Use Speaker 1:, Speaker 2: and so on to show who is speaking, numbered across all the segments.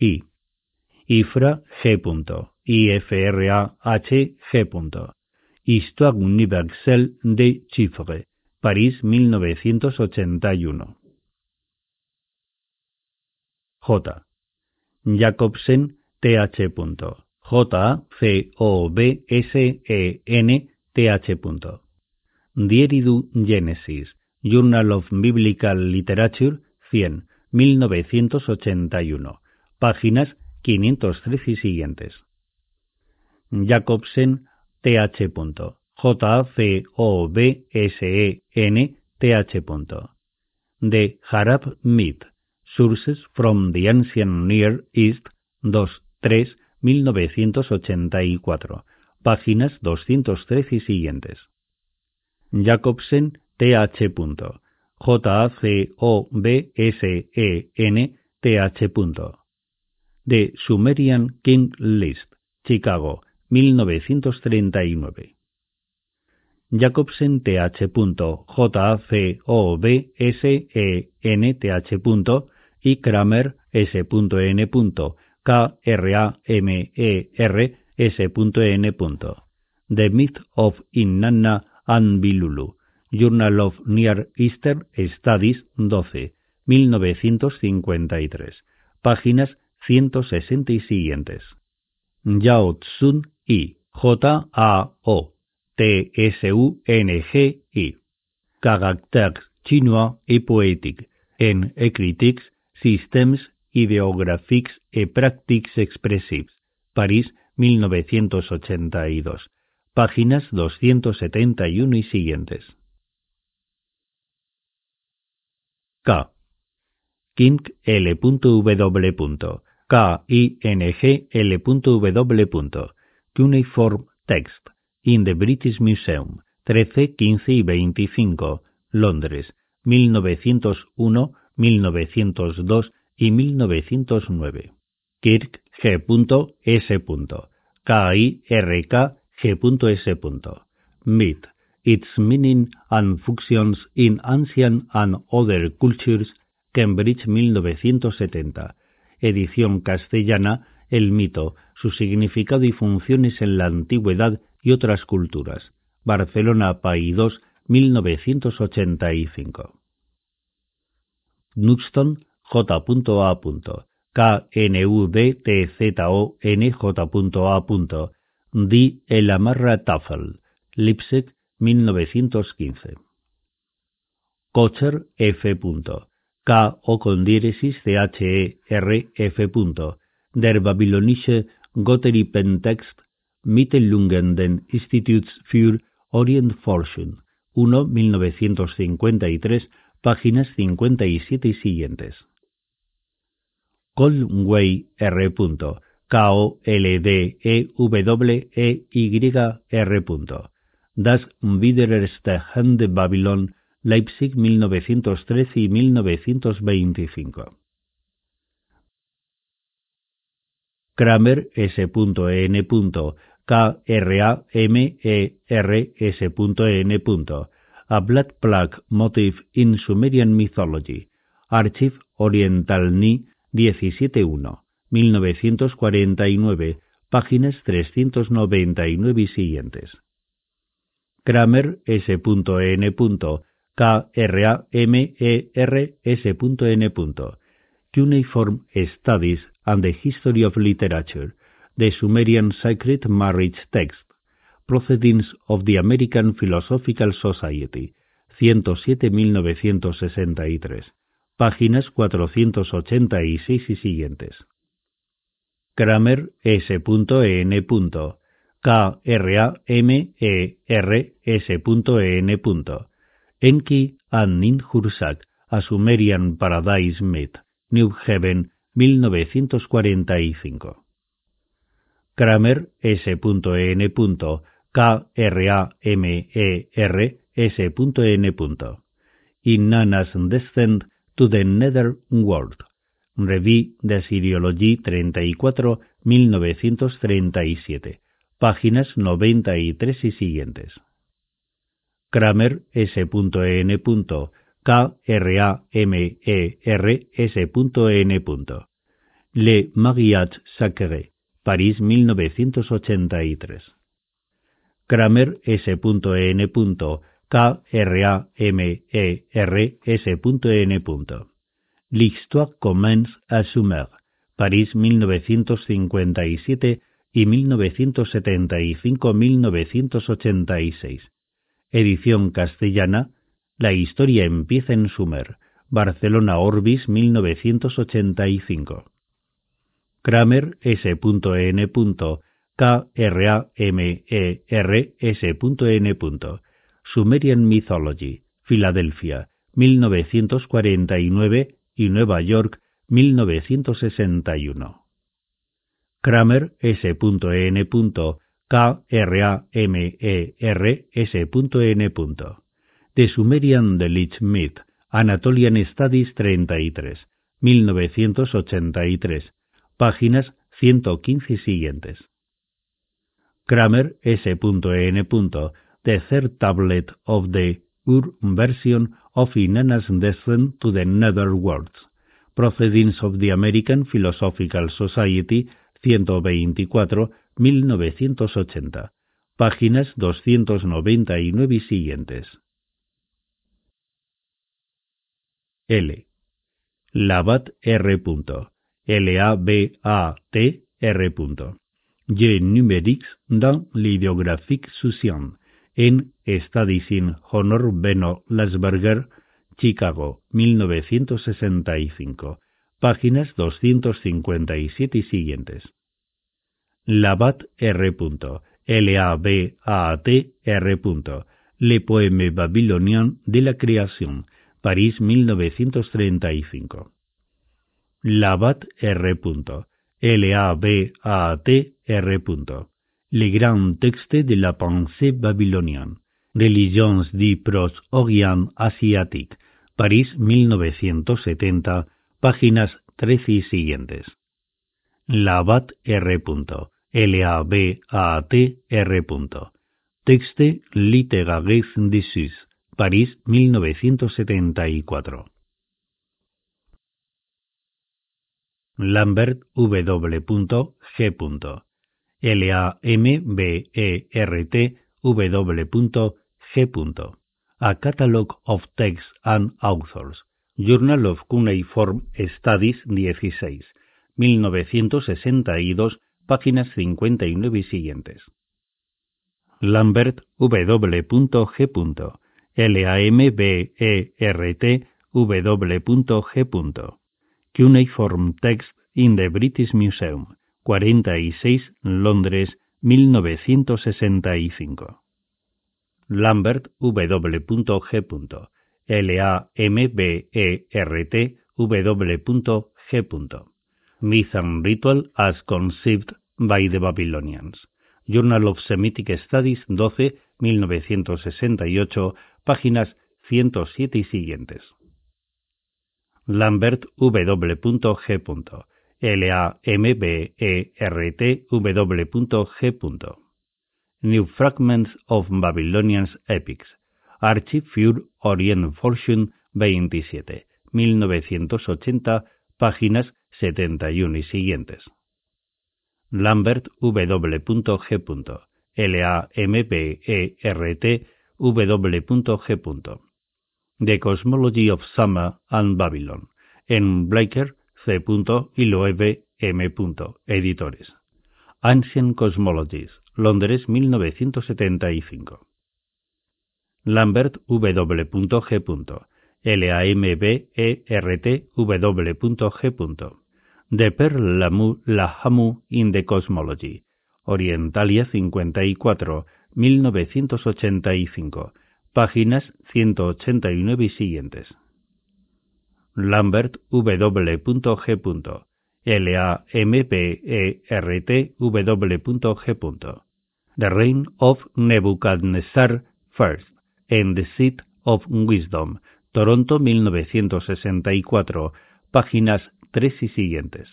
Speaker 1: I. Ifra G. IFRAH G. Histoire universelle des chiffres. París 1981. J. Jacobsen TH. J-A-C-O-B-S-E-N TH. Diary du Genesis, Journal of Biblical Literature, 100, 1981, páginas 513 y siguientes. Jacobsen TH. J-A-C-O-B-S-E-N TH. De Harab Mead, Sources from the Ancient Near East, 2, 3, 1984, páginas 213 y siguientes. Jacobsen TH. J-A-C-O-B-S-E-N TH. De Sumerian King List, Chicago, 1939. Jacobsen TH. J-A-C-O-B-S-E-N-T-H. y Kramer S.N. K-R-A-M-E-R S.N. The Myth of Inanna and Bilulu, Journal of Near Eastern Studies 12, 1953, páginas 160 y siguientes. Yao Tsun I, J-A-O, T-S-U-N-G-I, Caractères chinois et poétiques, en Ecritics, Systems Ideographiques et Practiques Expressives, París 1982, páginas 271 y siguientes. K. King L.W. K-I-N-G-L.W. Cuneiform Text in the British Museum, 13, 15 y 25, Londres, 1901, 1902 y 1909. Kirk G.S. K-I-R-K G.S. Myth, Its Meaning and Functions in Ancient and Other Cultures, Cambridge 1970. Edición castellana, El mito, su significado y funciones en la antigüedad y otras culturas. Barcelona, Paidós, 1985. Knudston, J.A. K-N-U-D-T-Z-O-N-J.A. Di El Amarra Tafel, Lipsec, 1915. Kocher F. K o con diéresis F. Der Babylonische Gotteripentext Instituts für Orientforschung, 1, 1953, páginas 57 y siguientes. Colway R. K-O-L-D-E-W-E-Y-R. Das Widererste Hand de Babylon, Leipzig 1913 y 1925. Kramer S.N. K-R-A-M-E-R-S.N. A Black Plague Motive in Sumerian Mythology. Archive Oriental Ni 17.1. 1949, páginas 399 y siguientes. Kramer S.N. K-R-A-M-E-R-S.N. Cuneiform Studies and the History of Literature, the Sumerian Sacred Marriage Text, Proceedings of the American Philosophical Society, 107-1963, páginas 486 y siguientes. Kramer S.N. K-R-A-M-E-R-S.N. Enki and Ninhursag, A Sumerian Paradise Myth, New Heaven, 1945. Kramer S.N. K-R-A-M-E-R-S.N. Inanna's Descent to the Nether World. Revue de Siriology 34, 1937. Páginas 93 y siguientes. Kramer S.N. K-R-A-M-E-R-S.N. Le Mariage Sacré, París 1983. Kramer S.N. K-R-A-M-E-R-S.N. L'histoire commence à Sumer, París 1957 y 1975-1986. Edición castellana, La historia empieza en Sumer, Barcelona Orbis 1985. Kramer S.N. K-R-A-M-E-R-S.N. Sumerian Mythology, Filadelfia, 1949 y Nueva York, 1961. Kramer S.N. K-R-A-M-E-R-S.N. The Sumerian Delich Myth, Anatolian Studies 33, 1983, páginas 115 siguientes. Kramer S.N. The Third Tablet of the Ur Version of Inanna's Descent to the Nether Worlds, Proceedings of the American Philosophical Society 124, 1980, páginas 299 y siguientes. L. Labat R. L-A-B-A-T R. G. Numériques dans l'idéographique Susian, en Studies in Honor Beno Lasberger, Chicago, 1965, páginas 257 y siguientes. Labat R. L-A-B-A-T R. Le Poème Babylonien de la Création, París 1935. Labat R. L-A-B-A-T R. Le Grand Texte de la Pensée Babylonienne, Religions du Proche-Orient Asiatique, París 1970, páginas 13 y siguientes. Labat R. L-A-B-A-T R. Texte Sus, París 1974. Lambert W. G. L-A-M-B-E-R-T W. G. A Catalog of Texts and Authors, Journal of Cuneiform Studies 16, 1962, páginas 59 y siguientes. Lambert W. G. L-A-M-B-E-R-T W. Cuneiform Text in the British Museum, 46, Londres, 1965. Lambert W. G. L-A-M-B-E-R-T W. G. Myth and Ritual as Conceived by the Babylonians. Journal of Semitic Studies 12, 1968, páginas 107 y siguientes. Lambert W. G. L-A-M-B-E-R-T W. G. New Fragments of Babylonian Epics. Archive für Orient Fortune 27, 1980, páginas 71 y siguientes. Lambert W. G. L-A-M-B-E-R-T W. G. The Cosmology of Summer and Babylon, en Blaker C. y Loewe M. Editores. Ancient Cosmologies, Londres 1975. Lambert W. G. L-A-M-B-E-R-T W. G. De Per Lamu Lahamu in the Cosmology, Orientalia 54, 1985 páginas 189 y siguientes. Lambert W. G. L A M P E R T W. G. The Reign of Nebuchadnezzar First and the Seat of Wisdom, Toronto 1964, páginas 3 y siguientes.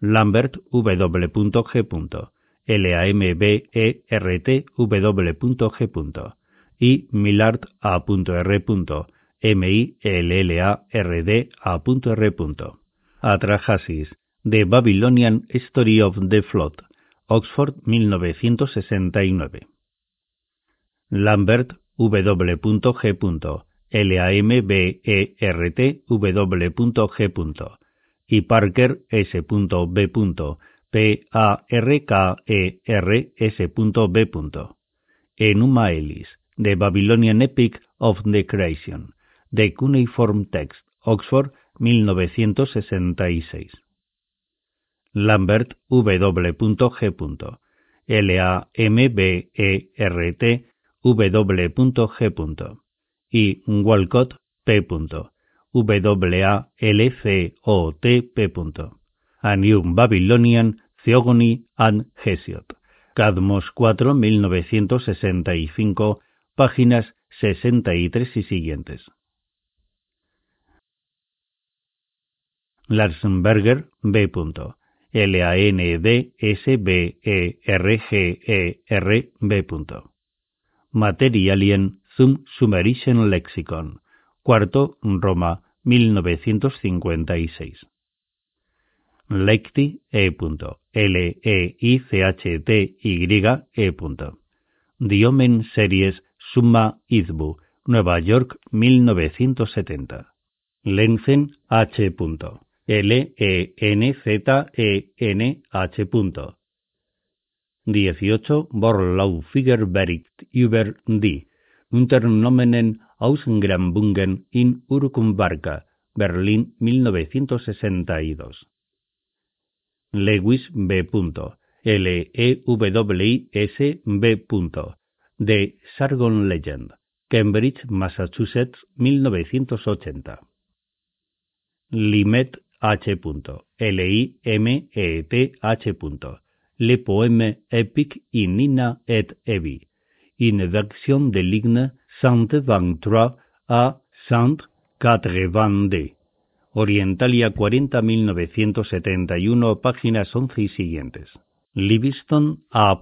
Speaker 1: Lambert W. G. L A M B E R T W. G y Millard A.R. M I L L A R D A.R. Atrahasis, The Babylonian History of the Flood, Oxford 1969. Lambert W.G. L-A-M-B-E-R-T W.G. y Parker S.B. P-A-R-K-E-R-S.B. Enuma Elis, The Babylonian Epic of the Creation, The Cuneiform Text, Oxford 1966. Lambert W.G. L-A-M-B-E-R-T W.G. y Walcott P. W-A-L-C-O-T P. A New Babylonian Theogony and Hesiod. Cadmos 4, 1965, páginas 63 y siguientes. Larsberger B. L-A-N-D-S-B-E-R-G-E-R B. Materialien zum Sumerischen Lexicon. Cuarto, Roma, 1956. Lecti E. L-E-I-C-H-T-Y E. Diomen Series Summa Izbu, Nueva York, 1970. Lenzen H. L-E-N-Z-E-N-H. 18 Bericht über die Unternommenen Außengrambungen in Urkumbarka, Berlin 1962. Lewis B. L-E-W-I-S. B. The Sargon Legend, Cambridge, Massachusetts, 1980. Limet H. L-I-M-E-T-H. Le poème épique in Nina et Evi, une version de l'hymne Sainte 23 a Sainte 82. Orientalia 40 1971, páginas 11 y siguientes. Livingston A.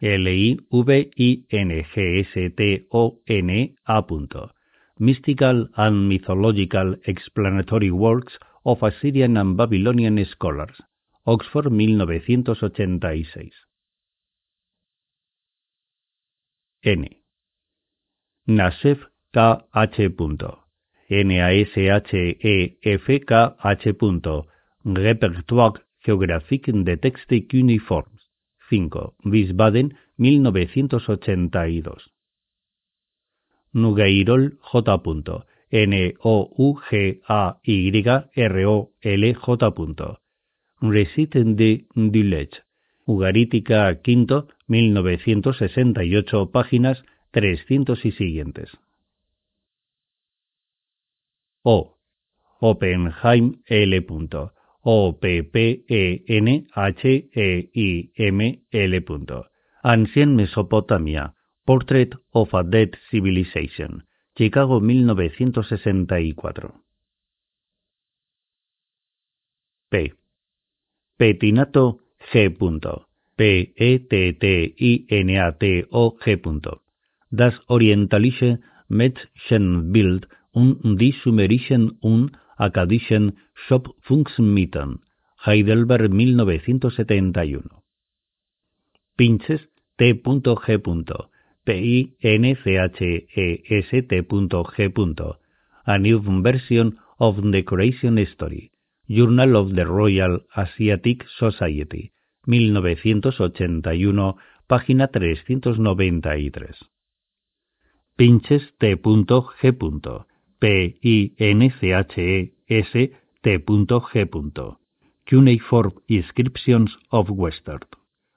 Speaker 1: L-I-V-I-N-G-S-T-O-N A. Mystical and Mythological Explanatory Works of Assyrian and Babylonian Scholars. Oxford 1986. N. Nasef K.H. N-A-S-H-E-F-K-H. Repertoire géographique de texte cuneiformes. 5. Wiesbaden, 1982. Nugairol J. N-O-U-G-A-Y-R-O-L-J. Recite de Dulech, Ugarítica V, 1968, páginas 300 y siguientes. O. Oppenheim L. O P P E N H E I M L. Ancient Mesopotamia, Portrait of a Dead Civilization, Chicago 1964. P. Petinato G. P-E-T-T-I-N-A-T-O G. Das Orientalische Mädchenbild und die Sumerischen und Akkadischen Schöpfungsmythen, Heidelberg 1971. Pinches T. G. P-I-N-C-H-E-S-T. A New Version of the Creation Story, Journal of the Royal Asiatic Society, 1981, página 393. Pinches T. G. P-I-N-C-H-E-S T. G. Cuneiform Inscriptions of Western.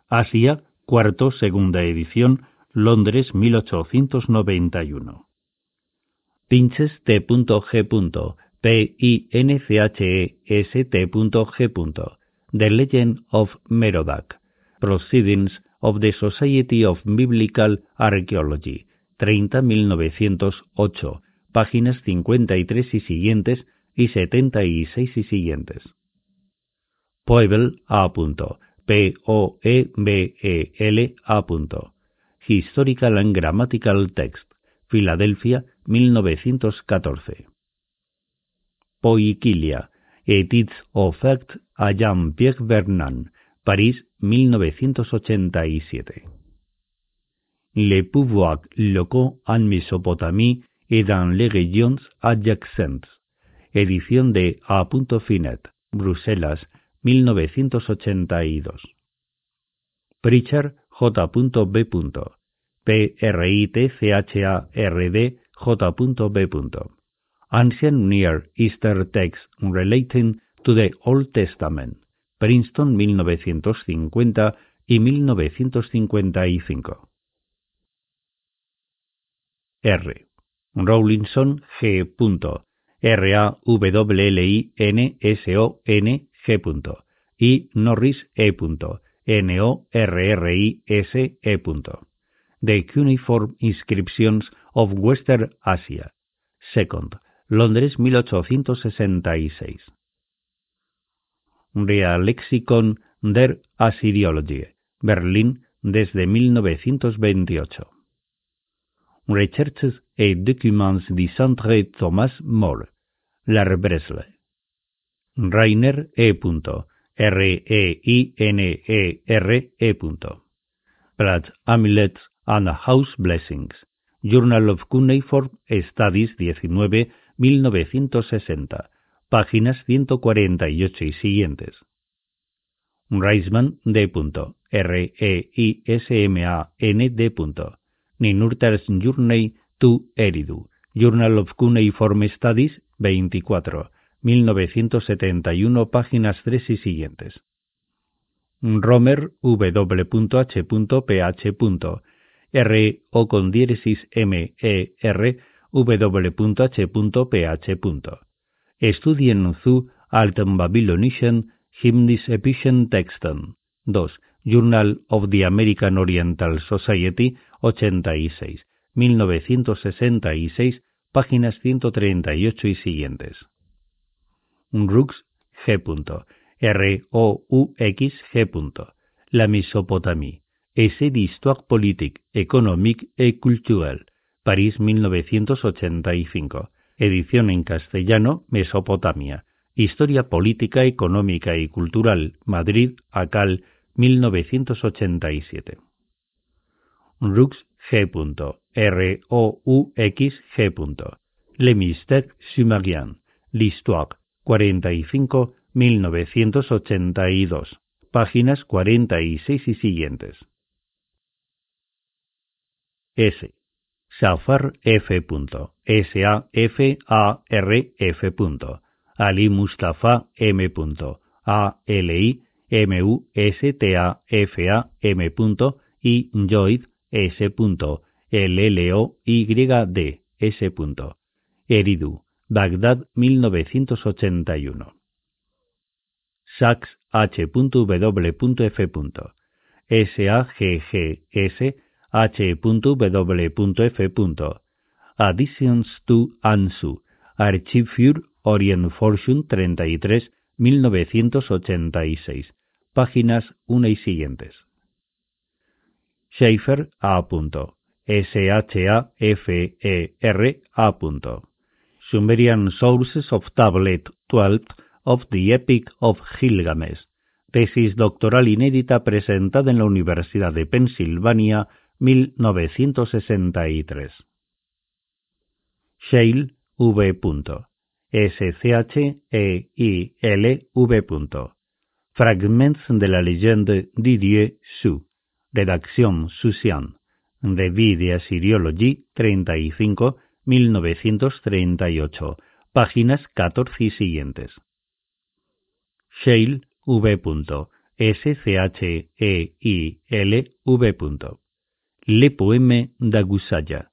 Speaker 1: Asia, cuarto, segunda edición, Londres 1891. Pinches T. G. P-I-N-C-H-E-S-T.G. The Legend of Merodach. Proceedings of the Society of Biblical Archaeology. 30 1908. Páginas 53 y siguientes y 76 y siguientes. Poebel A. P-O-E-B-E-L A. Historical and Grammatical Text. Filadelfia, 1914. Études offertes à Jean-Pierre Vernant, París 1987. Les pouvoirs locaux en Mésopotamie et dans les régions adjacentes. Edición de A. Finet, Bruselas, 1982. Pritchard J.B. P-R-I-T-C-H-A-R-D J.B. Ancient Near Eastern Texts Relating to the Old Testament. Princeton 1950 y 1955. R. Rawlinson G. R-A-W-L-I-N-S-O-N G. y Norris E. N-O-R-R-I-S-E. The Cuneiform Inscriptions of Western Asia. Second, Londres 1866. Real Lexicon der Assyriologie, Berlín desde 1928. Recherches et Documents du Centre Thomas More, L'Arbresle. Rainer E. R-E-I-N-E-R-E. Blood Amulets and House Blessings. Journal of Cuneiform Studies 19, 1960, páginas 148 y siguientes. Reisman D. R-E-I-S-M-A-N-D. Ninurters Journey to Eridu. Journal of Cuneiform Studies 24, 1971, páginas 3 y siguientes. Romer W.H.Ph. R o con diéresis M E R W.H.Ph. Estudien zu Alten Babylonischen Hymnis Epischen Texten. 2. Journal of the American Oriental Society 86, 1966, páginas 138 y siguientes. Rux G. R-O-U-X G. La Mesopotamie. Essai d'histoire politique, économique et culturelle. París 1985. Edición en castellano, Mesopotamia. Historia política, económica y cultural. Madrid, Acal, 1987. Rux G. R-O-U-X G. Le Mystère Sumérien. L'Histoire. 45, 1982. Páginas 46 y siguientes. S. Safar F. S-A-F-A-R-F. Ali Mustafa M. A-L-I M-U-S-T-A-F-A-M. y Joyd S. L-L-O-Y-D S. Eridu, Bagdad 1981. Sachs H.W.F. S-A-G-G-S H.W.F. Additions to ANSU, Archive für Orient Fortune 33, 1986, páginas 1 y siguientes. Schaefer A. S-H-A-F-E-R A. Sumerian Sources of Tablet 12 of the Epic of Gilgamesh. Tesis doctoral inédita presentada en la Universidad de Pensilvania 1963. Shale V. S-C-H-E-I-L-V. Fragments de la leyenda Didier Su. Redacción Susian. De Assyriology 35, 1938. Páginas 14 y siguientes. Shale V. S-C-H-E-I-L-V. Le Poème d'Agusaya,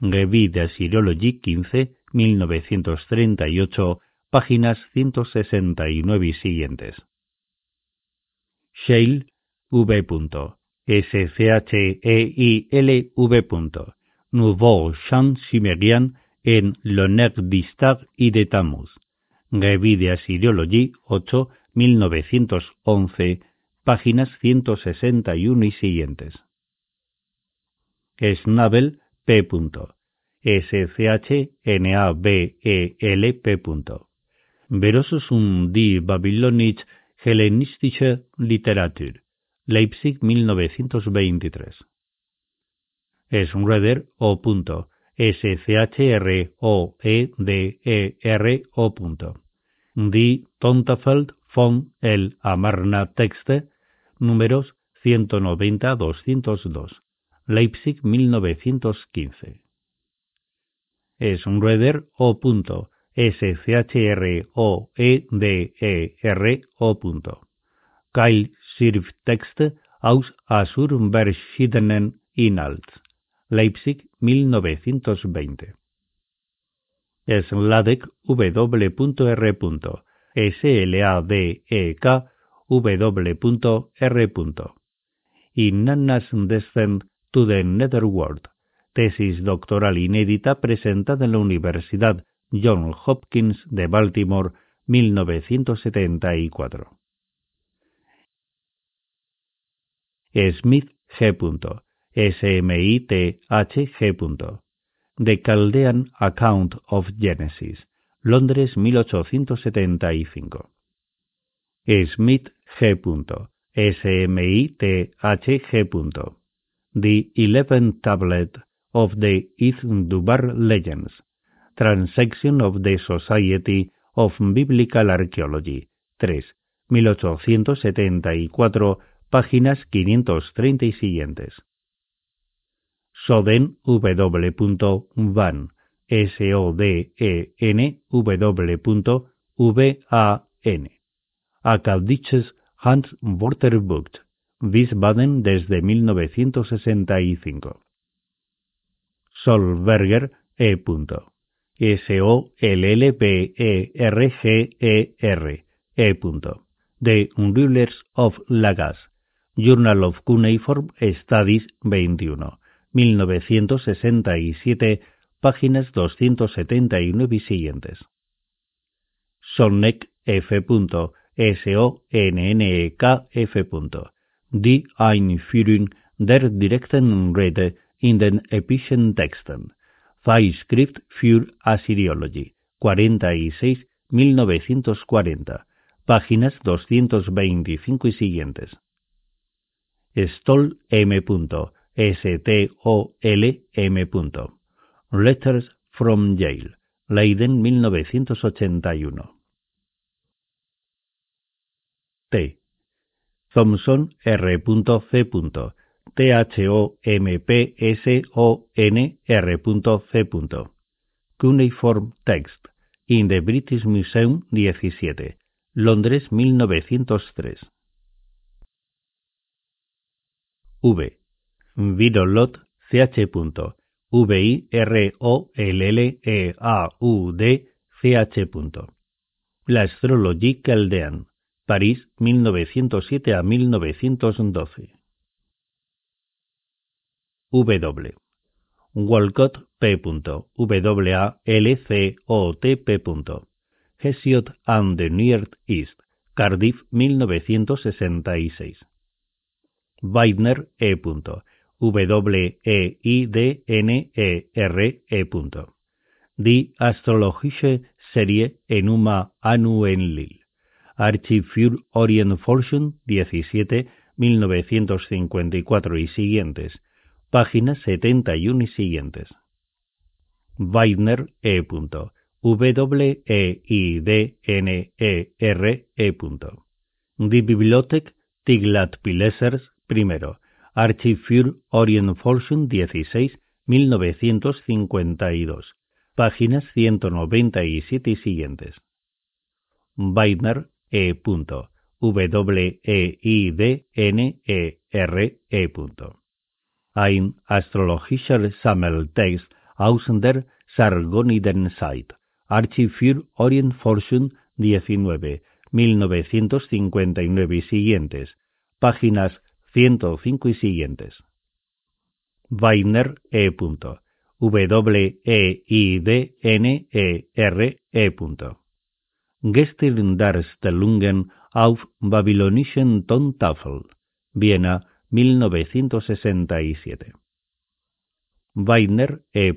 Speaker 1: Revue de Assyriologie 15, 1938, páginas 169 y siguientes. Shale V. S-C-H-E-I-L-V. Nouveau Chant Sumérien en l'honneur y de Tammuz. Revue de Assyriologie 8, 1911, páginas 161 y siguientes. Schnabel P. S-C-H-N-A-B-E-L-P. Verosum die Babylonische Hellenistische Literatur, Leipzig 1923. Schroeder o. S C H R O E D E R O. Die Tontafeld von el Amarna Texte, números 190-202, Leipzig 1915. Schroeder o. S-C-H-R-O-E-D-E-R-O. Keil Schrifttext aus Asur verschiedenen Inhalts. Leipzig 1920. Sladek W.R. S-L-A-D-E-K W.R. Inannas Descent to the Netherworld. Tesis doctoral inédita presentada en la Universidad John Hopkins de Baltimore, 1974. Smith G. S-M-I-T-H-G. The Chaldean Account of Genesis, Londres 1875. Smith G. S-M-I-T-H-G. The Eleventh Tablet of the Dubar Legends, Transaction of the Society of Biblical Archaeology, 3, 1874, páginas 530 y siguientes. Soden W. Van, S-O-D-E-N W. V-A-N. Akaldisches Hans Wörterbuch, Wiesbaden desde 1965. Solberger E. S-O-L-L-P-E-R-G-E-R E. The Rulers of Lagas, Journal of Cuneiform Studies 21, 1967, páginas 279 y siguientes. Sonnek F. S-O-N-N-E-K F. Die Einführung der direkten Rede in den epischen Texten. Zeitschrift für Assyriology, 46, 1940, páginas 225 y siguientes. Stoll M. S-T-O-L-M. Letters from Yale, Leiden 1981. T. Thompson R. C. T-H-O-M-P-S-O-N-R.C. Cuneiform Text in the British Museum 17, Londres 1903. V. Virolot CH. V-I-R-O-L-L-E-A-U-D CH. La Astrologie Chaldean, París 1907 a 1912. W. Walcott P. W-A-L-C-O-T-P. Hesiod and the Near East, Cardiff, 1966. Weidner E. W-E-I-D-N-E-R-E. Die Astrologische Serie Enuma Anu Archiv für Orient Fortune 17, 1954 y siguientes páginas 71 y siguientes. Weidner E. W-E-I-D-N-E-R-E. Die Bibliothek Tiglat-Pilesers I. Archiv für Orientforschung 16, 1952. Páginas 197 y siguientes. Weidner E. W-E-I-D-N-E-R-E ein astrologischer Sammeltext aus der Sargoniden-Zeit, Archiv für Orientforschung 19, 1959 y siguientes, páginas 105 y siguientes. Weiner E. W-E-I-D-N-E-R-E. Gestirn Darstellungen auf babylonischen Tontafel, Viena, 1967. Weidner E.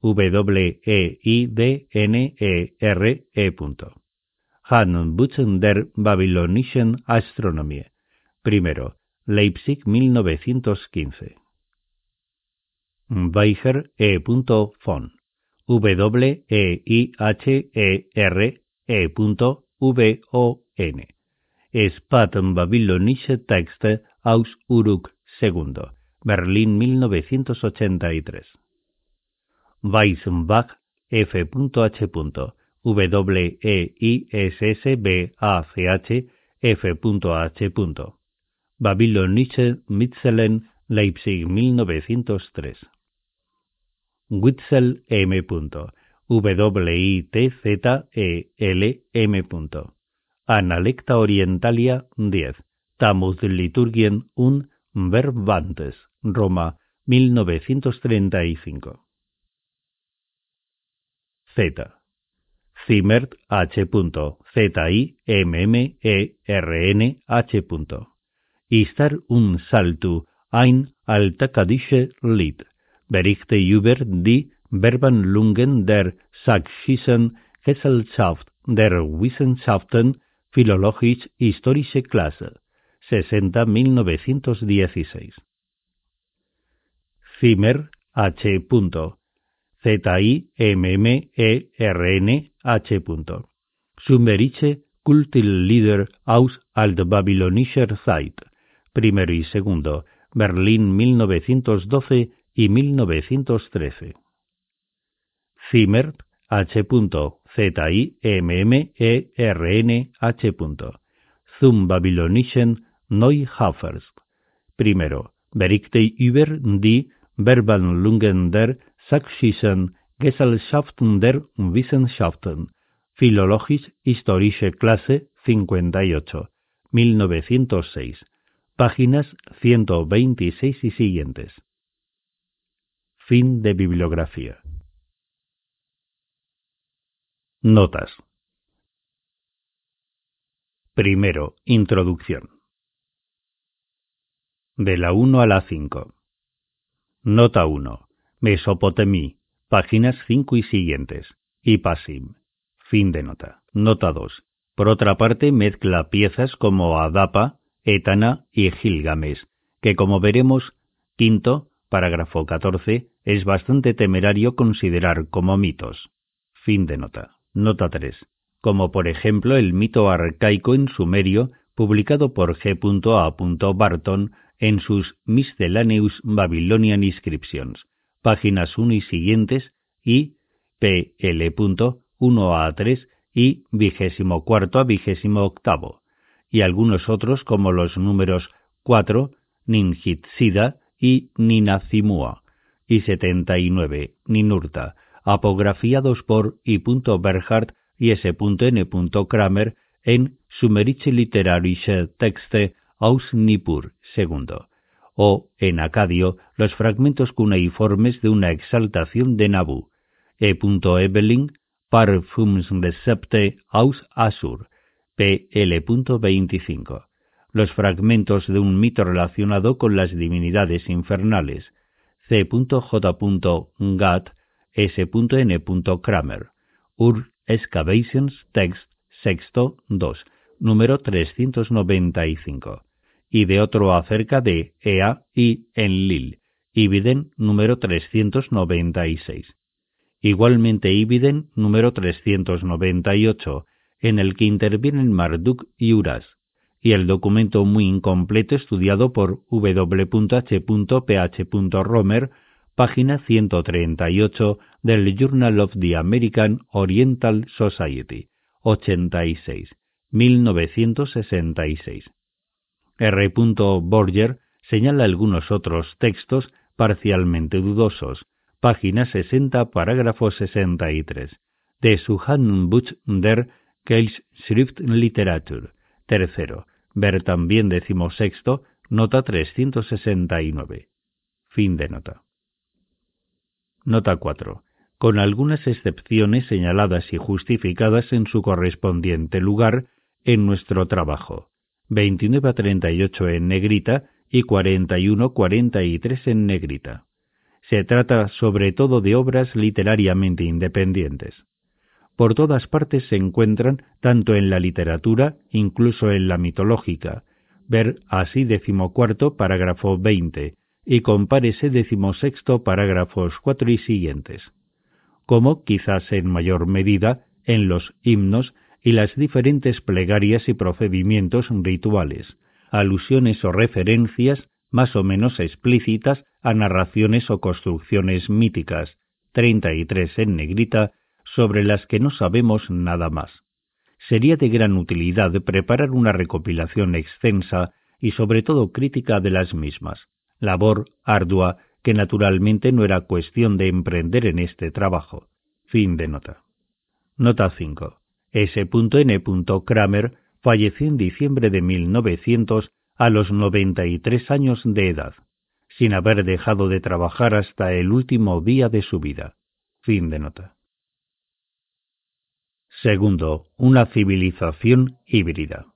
Speaker 1: W-E-I-D-N-E-R-E. Handbuch der Babylonischen Astronomie. Primero, Leipzig 1915. Weicher E. von W E I H E R E. V O N. Spat Babylonische Texte aus Uruk II. Berlín 1983. Weissenbach F. H. W E I S S B A C H F. H. Babylonische Mitzelen Leipzig 1903. Witzel M. W-I-T-Z-E-L-M. Analecta Orientalia 10. Tamuz Liturgien un Verbantes, Roma, 1935. Z. Zimmert H. Z-I-M-M-E-R-N H. Istar un saltu ein altakadische Lied berichte über die Verbanlungen der Sächsischen Gesellschaft der Wissenschaften Philologisch-Historische Klasse, 60-1916. Zimmer H. Z-I-M-M-E-R-N H. Sumerische Kultillieder aus Altbabylonischer Zeit, primero y segundo, Berlín 1912 y 1913. Zimmert, H. Z-I-M-M-E-R-N H. Zum Babylonischen Neuhafers. Primero, Berichte über die Verbanlungen der Sächsischen Gesellschaften der Wissenschaften, Philologisch-Historische Klasse 58, 1906, páginas 126 y siguientes. Fin de bibliografía. Notas. Primero, introducción. De la 1 a la 5. Nota 1. Mesopotamí, páginas 5 y siguientes. Y Pasim. Fin de nota. Nota 2. Por otra parte, mezcla piezas como Adapa, Etana y Gilgames, que como veremos, quinto, parágrafo 14, es bastante temerario considerar como mitos. Fin de nota. Nota 3. Como por ejemplo el mito arcaico en sumerio publicado por G. A. Barton en sus Miscellaneous Babylonian Inscriptions, páginas 1 y siguientes, y P.L. 1 a 3 y 24 a 28, y algunos otros como los números 4, Ninjitsida y Ninazimua, y 79, Ninurta, apografiados por I. Berhardt y S. N. Kramer en Sumerische Literarische Texte aus Nippur II, o en acadio los fragmentos cuneiformes de una exaltación de Nabu, E. Ebeling, Parfumsrecepte aus Asur, P. L. 25 los fragmentos de un mito relacionado con las divinidades infernales, C.J. Gatt, S.N. Kramer, Ur Excavations Text Sexto 2, número 395, y de otro acerca de Ea y Enlil, Ibiden número 396. Igualmente Ibiden número 398, en el que intervienen Marduk y Uras, y el documento muy incompleto estudiado por w.h.ph. Página 138 del Journal of the American Oriental Society, 86, 1966. R. Borger señala algunos otros textos parcialmente dudosos, página 60, parágrafo 63, de su Handbuch der Literatur, tercero, Ver también decimosexto, nota 369. Fin de nota. Nota 4. Con algunas excepciones señaladas y justificadas en su correspondiente lugar en nuestro trabajo. 29 a 38 en negrita y 41 43 en negrita. Se trata sobre todo de obras literariamente independientes. por todas partes se encuentran tanto en la literatura, incluso en la mitológica. Ver así decimocuarto, parágrafo 20, y compárese decimosexto, parágrafos 4 y siguientes. Como, quizás en mayor medida, en los himnos y las diferentes plegarias y procedimientos rituales, alusiones o referencias más o menos explícitas a narraciones o construcciones míticas, 33 en negrita, sobre las que no sabemos nada más. Sería de gran utilidad preparar una recopilación extensa y sobre todo crítica de las mismas, labor ardua que naturalmente no era cuestión de emprender en este trabajo. Fin de nota. Nota 5. S.N. Kramer falleció en diciembre de 1900 a los 93 años de edad, sin haber dejado de trabajar hasta el último día de su vida. Fin de nota. Segundo, una civilización híbrida.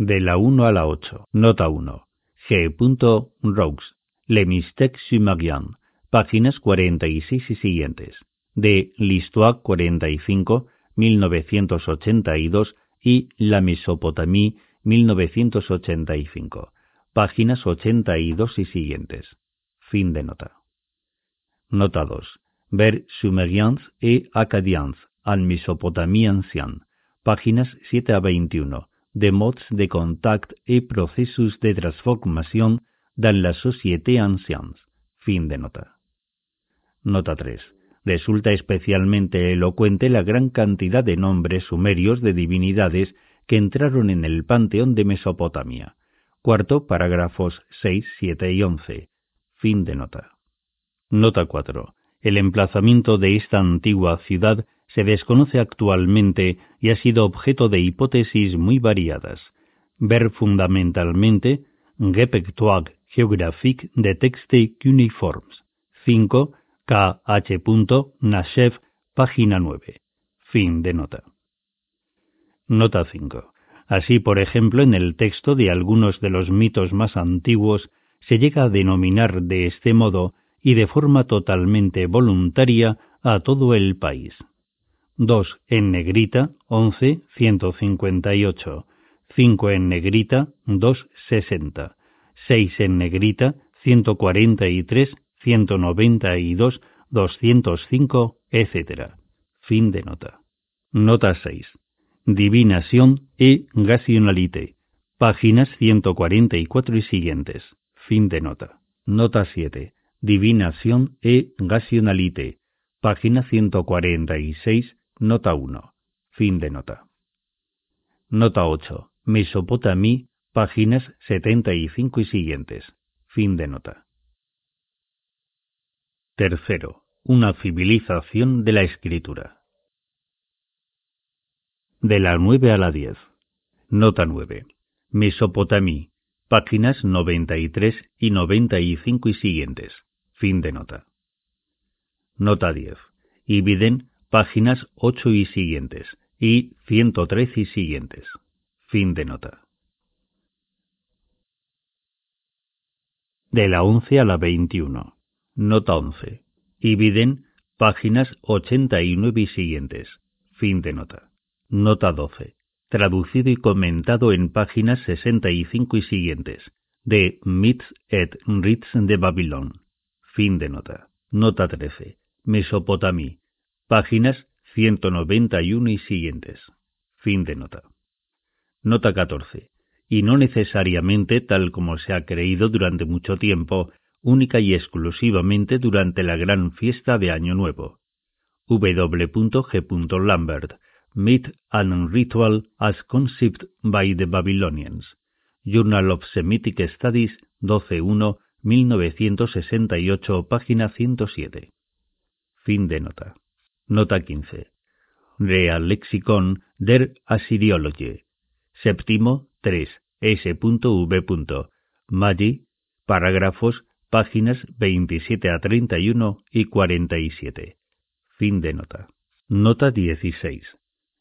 Speaker 1: De la 1 a la 8. Nota 1. G. Roux. Le Mystèque Sumerian. Páginas 46 y siguientes. De l'Histoire 45, 1982 y La Mesopotamie, 1985. Páginas 82 y siguientes. Fin de nota. Nota 2 ver Sumerians et Acadians en Mésopotamie ancienne, páginas 7 a 21, de modes de contact et processus de transformation dans la société ancienne. Fin de nota. Nota 3. Resulta especialmente elocuente la gran cantidad de nombres sumerios de divinidades que entraron en el panteón de Mesopotamia. Cuarto, parágrafos 6, 7 y 11. Fin de nota. Nota 4. El emplazamiento de esta antigua ciudad se desconoce actualmente y ha sido objeto de hipótesis muy variadas. Ver fundamentalmente Repertoire géographique de texte cuneiformes. 5. K. H. Nashev, página 9. Fin de nota. Nota 5. Así, por ejemplo, en el texto de algunos de los mitos más antiguos se llega a denominar de este modo y de forma totalmente voluntaria a todo el país. 2 en negrita, 11, 158. 5 en negrita, 2, 60. 6 en negrita, 143, 192, 205, etc. Fin de nota. Nota 6. Divinación e Gasionalité. Páginas 144 y siguientes. Fin de nota. Nota 7. Divinación e Gasionalité, página 146, nota 1. Fin de nota. Nota 8. Mesopotamí, páginas 75 y siguientes. Fin de nota. Tercero. Una civilización de la escritura. De la 9 a la 10. Nota 9. Mesopotamí, páginas 93 y 95 y siguientes. Fin de nota. Nota 10. Ibiden, páginas 8 y siguientes, y 113 y siguientes. Fin de nota. De la 11 a la 21. Nota 11. Ibiden, páginas 89 y siguientes. Fin de nota. Nota 12. Traducido y comentado en páginas 65 y siguientes, de Myths et Rites de Babilón. Fin de nota. Nota 13. Mesopotamí. Páginas 191 y siguientes. Fin de nota. Nota 14. Y no necesariamente, tal como se ha creído durante mucho tiempo, única y exclusivamente durante la gran fiesta de Año Nuevo. W. Lambert, Myth and Ritual as Conceived by the Babylonians, Journal of Semitic Studies 12.1 1968, página 107. Fin de nota. Nota 15. Real Lexicon der Assyriology. Séptimo 3. S.V. Maggi, parágrafos, páginas 27 a 31 y 47. Fin de nota. Nota 16.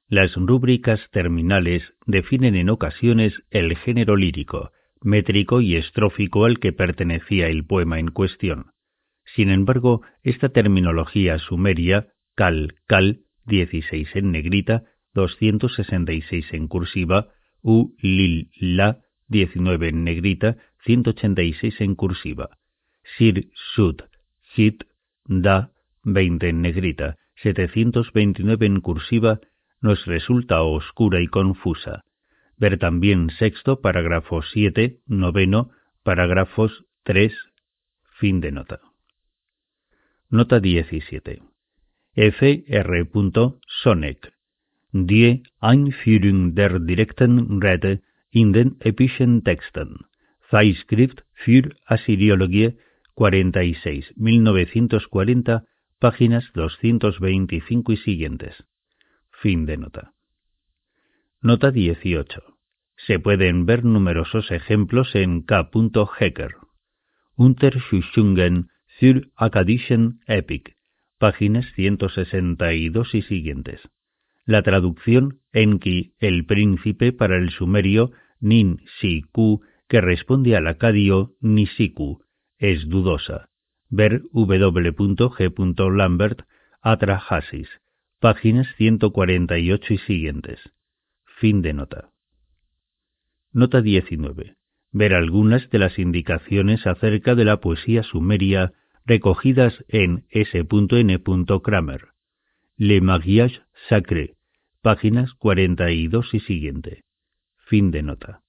Speaker 1: Las rúbricas terminales definen en ocasiones el género lírico, métrico y estrófico al que pertenecía el poema en cuestión. Sin embargo, esta terminología sumeria, cal, cal, 16 en negrita, 266 en cursiva, u, lil, la, 19 en negrita, 186 en cursiva. Sir, sud, hit, da, 20 en negrita, 729 en cursiva, nos resulta oscura y confusa. Ver también sexto, parágrafo 7, noveno, parágrafos 3, fin de nota. Nota 17. F. R. Sonek. Die Einführung der direkten Rede in den epischen Texten. Zeitschrift für Assyriologie 46, 1940, páginas 225 y siguientes. Fin de nota. Nota 18. Se pueden ver numerosos ejemplos en K. Hecker. Unterschichungen für Akkadischen Epic, páginas 162 y siguientes. La traducción Enki, el príncipe para el sumerio Nin Si Ku, que responde al acadio Nisiku, es dudosa. Ver w.g. Lambert, Atrahasis, páginas 148 y siguientes. Fin de nota. Nota 19. Ver algunas de las indicaciones acerca de la poesía sumeria recogidas en S.N. Kramer. Le Mariage Sacré, páginas 42 y siguiente. Fin de nota.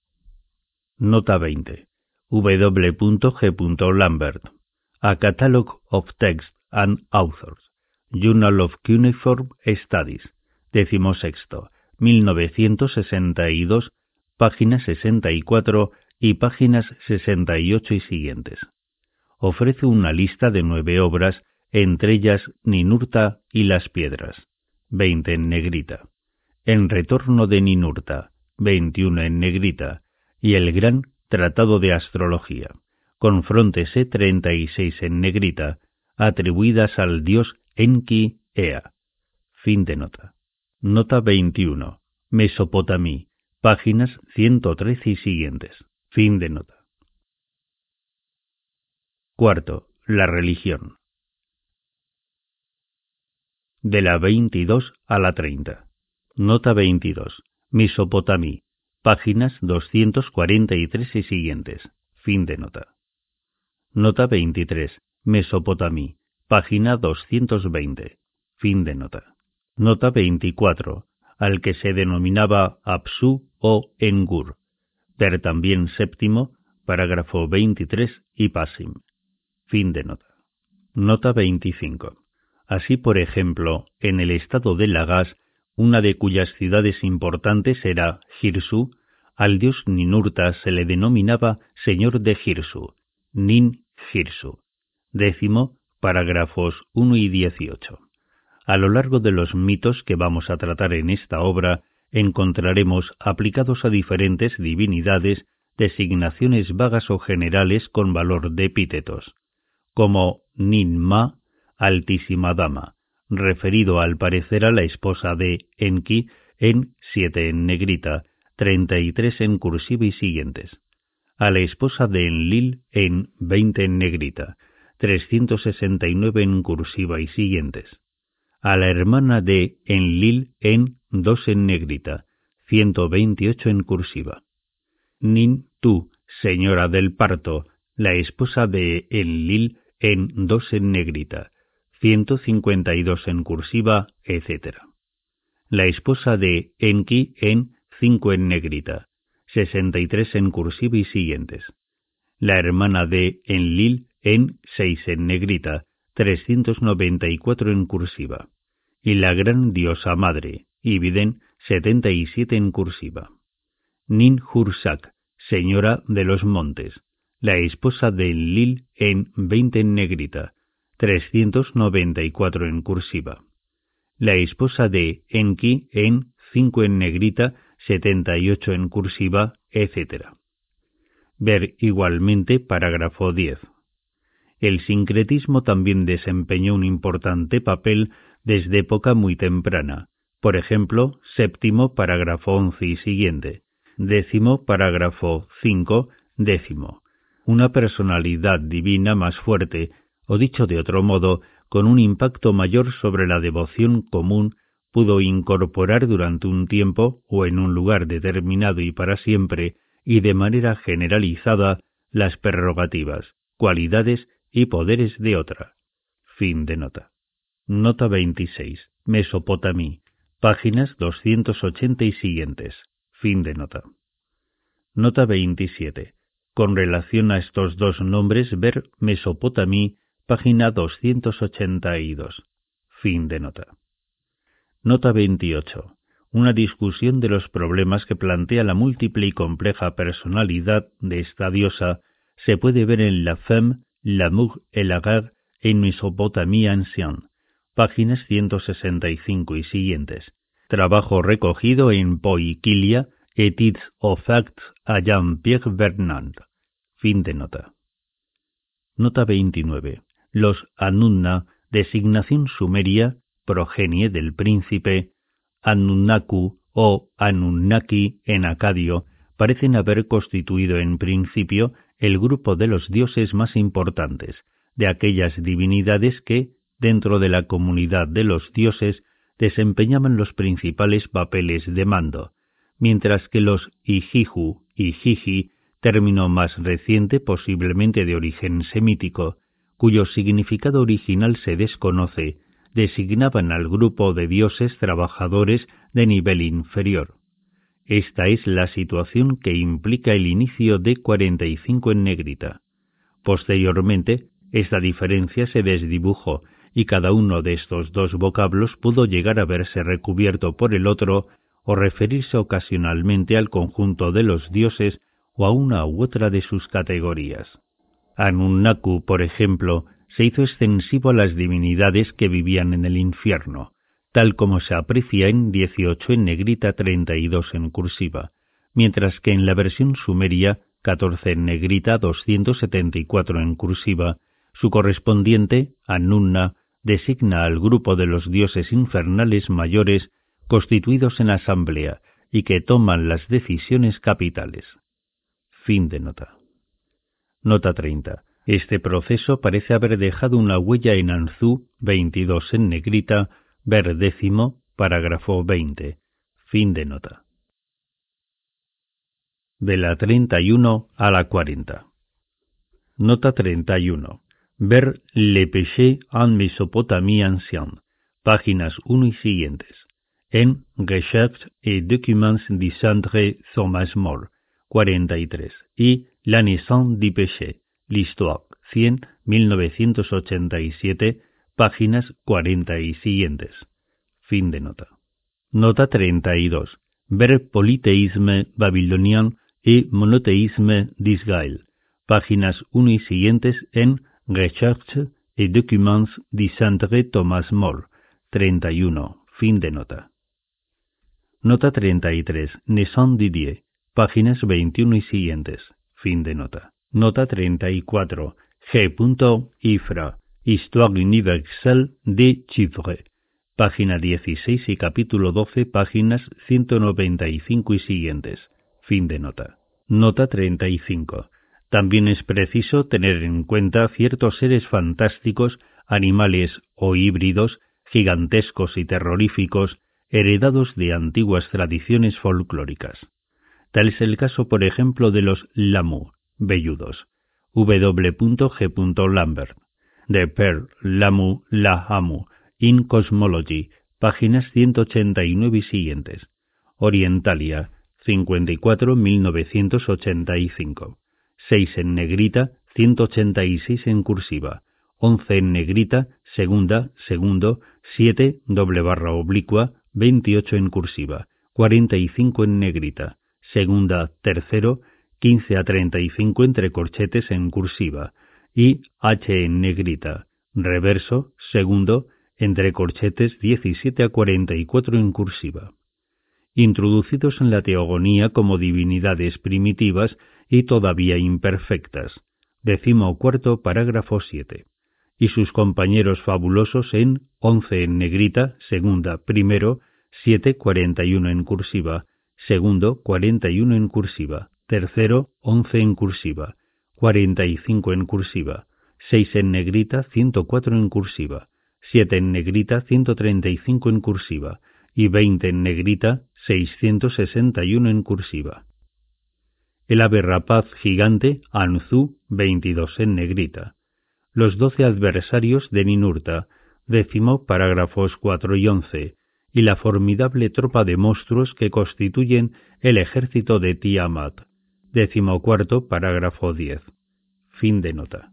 Speaker 1: Nota 20. W.G. Lambert. A Catalog of Text and Authors. Journal of Cuneiform Studies. Décimo sexto. 1962, páginas 64 y páginas 68 y siguientes. Ofrece una lista de nueve obras, entre ellas Ninurta y las piedras, 20 en negrita. En retorno de Ninurta, 21 en negrita, y el gran Tratado de Astrología, con frontes 36 en negrita, atribuidas al dios Enki Ea. Fin de nota. Nota 21. Mesopotamí. Páginas 113 y siguientes. Fin de nota. Cuarto. La religión. De la 22 a la 30. Nota 22. Mesopotamí. Páginas 243 y siguientes. Fin de nota. Nota 23. Mesopotamí. Página 220. Fin de nota. Nota 24. Al que se denominaba Apsu o Engur. Ver también séptimo, parágrafo 23 y Pasim. Fin de nota. Nota 25. Así, por ejemplo, en el estado de Lagas, una de cuyas ciudades importantes era Girsu, al dios Ninurta se le denominaba Señor de Girsu, Nin Girsu. Décimo, parágrafos 1 y 18. A lo largo de los mitos que vamos a tratar en esta obra, encontraremos aplicados a diferentes divinidades designaciones vagas o generales con valor de epítetos como Ninma, Altísima Dama, referido al parecer a la esposa de Enki en 7 en negrita, 33 en cursiva y siguientes, a la esposa de Enlil en 20 en negrita, 369 en cursiva y siguientes, a la hermana de Enlil en 2 en negrita, 128 en cursiva. Nin tú, señora del parto, la esposa de Enlil en dos en negrita, 152 en cursiva, etc. La esposa de Enki en 5 en negrita, 63 en cursiva y siguientes. La hermana de Enlil en 6 en negrita, 394 en cursiva. Y la gran diosa madre, Ibiden, 77 en cursiva. Nin Hursak, señora de los montes, la esposa de Enlil en 20 en negrita, 394 en cursiva. La esposa de Enki en 5 en negrita, 78 en cursiva, etc. Ver igualmente parágrafo 10. El sincretismo también desempeñó un importante papel desde época muy temprana, por ejemplo, séptimo parágrafo 11 y siguiente, décimo parágrafo 5, décimo, una personalidad divina más fuerte, o dicho de otro modo, con un impacto mayor sobre la devoción común, pudo incorporar durante un tiempo o en un lugar determinado y para siempre y de manera generalizada las prerrogativas, cualidades y poderes de otra. Fin de nota. Nota 26. Mesopotamí. Páginas 280 y siguientes. Fin de nota. Nota 27. Con relación a estos dos nombres, ver Mesopotamí, página 282. Fin de nota. Nota 28. Una discusión de los problemas que plantea la múltiple y compleja personalidad de esta diosa se puede ver en La Femme, L'amour et la guerre en Mesopotamie ancienne, páginas 165 y siguientes. Trabajo recogido en Poiquilia, Études of Facts a Jean-Pierre Vernand. Fin de nota. Nota 29. Los Anunna, designación sumeria, progenie del príncipe, Anunnaku o Anunnaki en acadio, parecen haber constituido en principio el grupo de los dioses más importantes, de aquellas divinidades que, dentro de la comunidad de los dioses, desempeñaban los principales papeles de mando, mientras que los Ijiju y Jiji, término más reciente posiblemente de origen semítico, cuyo significado original se desconoce, designaban al grupo de dioses trabajadores de nivel inferior. Esta es la situación que implica el inicio de 45 en negrita. Posteriormente, esta diferencia se desdibujó y cada uno de estos dos vocablos pudo llegar a verse recubierto por el otro o referirse ocasionalmente al conjunto de los dioses o a una u otra de sus categorías. Anunnaku, por ejemplo, se hizo extensivo a las divinidades que vivían en el infierno, tal como se aprecia en 18 en negrita 32 en cursiva, mientras que en la versión sumeria 14 en negrita 274 en cursiva, su correspondiente, Anunna, designa al grupo de los dioses infernales mayores constituidos en asamblea y que toman las decisiones capitales. Fin de nota. Nota 30. Este proceso parece haber dejado una huella en Anzú 22 en negrita Ver décimo, parágrafo 20. Fin de nota. De la 31 a la 40. Nota 31. Ver Le Péché en Mésopotamie ancienne. Páginas 1 y siguientes. En Recherches et Documents du Centre Thomas More. 43. Y La naissance du péché. L'histoire. 100, 1987 páginas 40 y siguientes. Fin de nota. Nota 32. Ver Politeísme babylonien y Monoteísme d'Israël. Páginas 1 y siguientes en Recherche et Documents du Centre Thomas More. 31. Fin de nota. Nota 33. Naissance Didier. Páginas 21 y siguientes. Fin de nota. Nota 34. G. Ifra. Histoire universelle de Chiffre, página 16 y capítulo 12, páginas 195 y siguientes. Fin de nota. Nota 35. También es preciso tener en cuenta ciertos seres fantásticos, animales o híbridos, gigantescos y terroríficos, heredados de antiguas tradiciones folclóricas. Tal es el caso, por ejemplo, de los Lamu, velludos. W. Lambert de Per Lamu Lahamu in Cosmology, páginas 189 y siguientes. Orientalia, 54 1985. 6 en negrita, 186 en cursiva. 11 en negrita, segunda, segundo, 7 doble barra oblicua, 28 en cursiva. 45 en negrita, segunda, tercero, 15 a 35 entre corchetes en cursiva y H en negrita, reverso, segundo, entre corchetes 17 a 44 en cursiva. Introducidos en la teogonía como divinidades primitivas y todavía imperfectas. Décimo cuarto, parágrafo 7. Y sus compañeros fabulosos en 11 en negrita, segunda, primero, 7, 41 en cursiva, segundo, 41 en cursiva, tercero, 11 en cursiva, 45 en cursiva, 6 en negrita, 104 en cursiva, 7 en negrita 135 en cursiva y 20 en negrita 661 en cursiva. El ave rapaz gigante Anzu 22 en negrita. Los doce adversarios de Ninurta, décimo parágrafos 4 y 11, y la formidable tropa de monstruos que constituyen el ejército de Tiamat, décimo cuarto parágrafo 10. Fin de nota.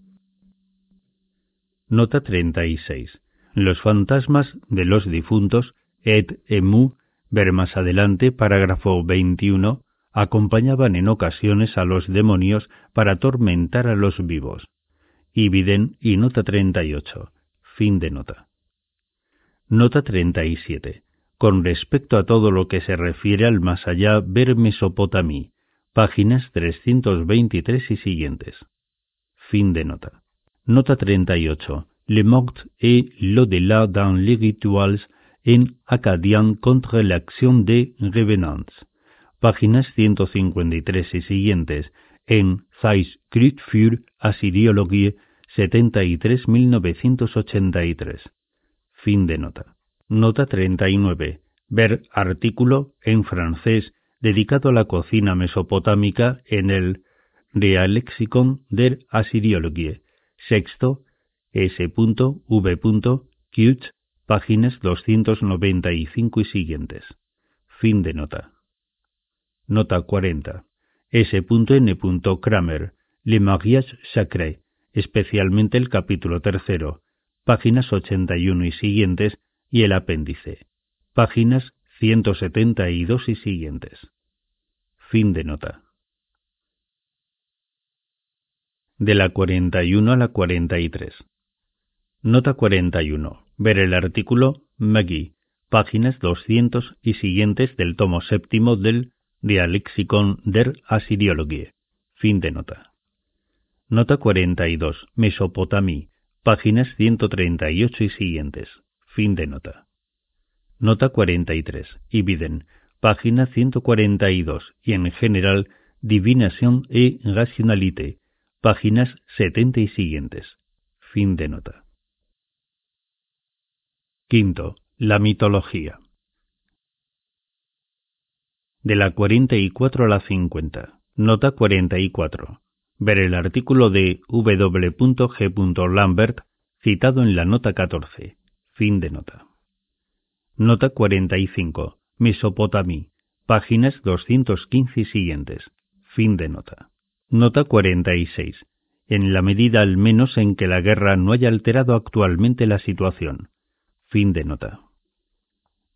Speaker 1: Nota 36. Los fantasmas de los difuntos, et emu, ver más adelante, parágrafo 21, acompañaban en ocasiones a los demonios para atormentar a los vivos. Ibiden y nota 38. Fin de nota. Nota 37. Con respecto a todo lo que se refiere al más allá, ver Mesopotamí, páginas 323 y siguientes. Fin de nota. Nota 38. Le mort et l'au-delà dans les rituals en acadien contre l'action des revenants. Páginas 153 y siguientes en Zeitschrift für Assyriologie 73-1983. Fin de nota. Nota 39. Ver artículo en francés dedicado a la cocina mesopotámica en el Realexicon der Assyriologie, sexto, s.v. Qt, páginas 295 y siguientes. Fin de nota. Nota 40. S.N. Kramer, Le Mariage Sacré, especialmente el capítulo tercero, páginas 81 y siguientes, y el apéndice, páginas 172 y siguientes. Fin de nota. De la 41 a la 43. Nota 41. Ver el artículo Maggie, páginas 200 y siguientes del tomo séptimo del Dialexicon der Assyriologie. Fin de nota. Nota 42. Mesopotamí. Páginas 138 y siguientes. Fin de nota. Nota 43. Ibiden. Página 142 y en general Divination et Rationalité. Páginas 70 y siguientes. Fin de nota. Quinto. La mitología. De la 44 a la 50. Nota 44 ver el artículo de W. Lambert citado en la nota 14. Fin de nota. Nota 45. Mesopotamí. Páginas 215 y siguientes. Fin de nota. Nota 46. En la medida al menos en que la guerra no haya alterado actualmente la situación. Fin de nota.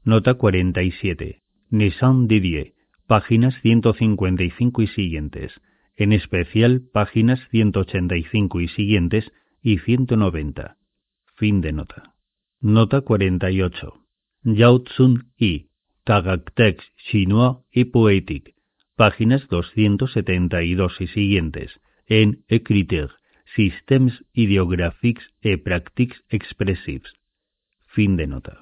Speaker 1: Nota 47. Nissan Didier. Páginas 155 y siguientes en especial páginas 185 y siguientes y 190. Fin de nota. Nota 48. Yao Tsun y Tagaktex chinois y Poétique, páginas 272 y siguientes, en Écriture, Systems Ideographiques et Practiques Expressives. Fin de nota.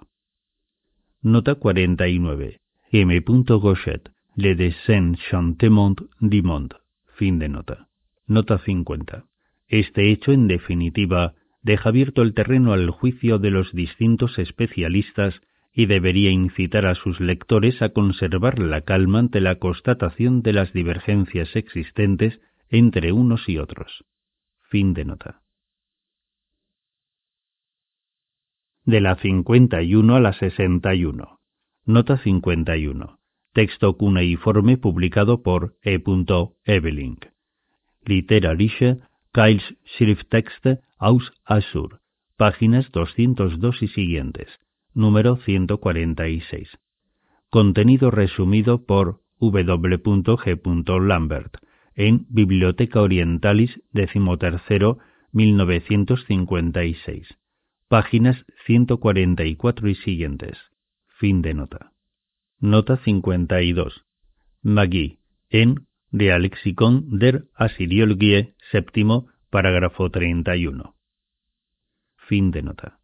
Speaker 1: Nota 49. M. Gauchet, Le Dessin Chantement du Monde. Fin de nota. Nota 50. Este hecho, en definitiva, deja abierto el terreno al juicio de los distintos especialistas y debería incitar a sus lectores a conservar la calma ante la constatación de las divergencias existentes entre unos y otros. Fin de nota. De la 51 a la 61. Nota 51 texto cuneiforme publicado por E. Eveling. Literarische Keils Schrifttexte aus Assur, páginas 202 y siguientes, número 146. Contenido resumido por W. Lambert en Biblioteca Orientalis, decimotercero, 1956. Páginas 144 y siguientes. Fin de nota. Nota 52. Magui, en Dialexicon der Assyriologie, séptimo, parágrafo 31. Fin de nota.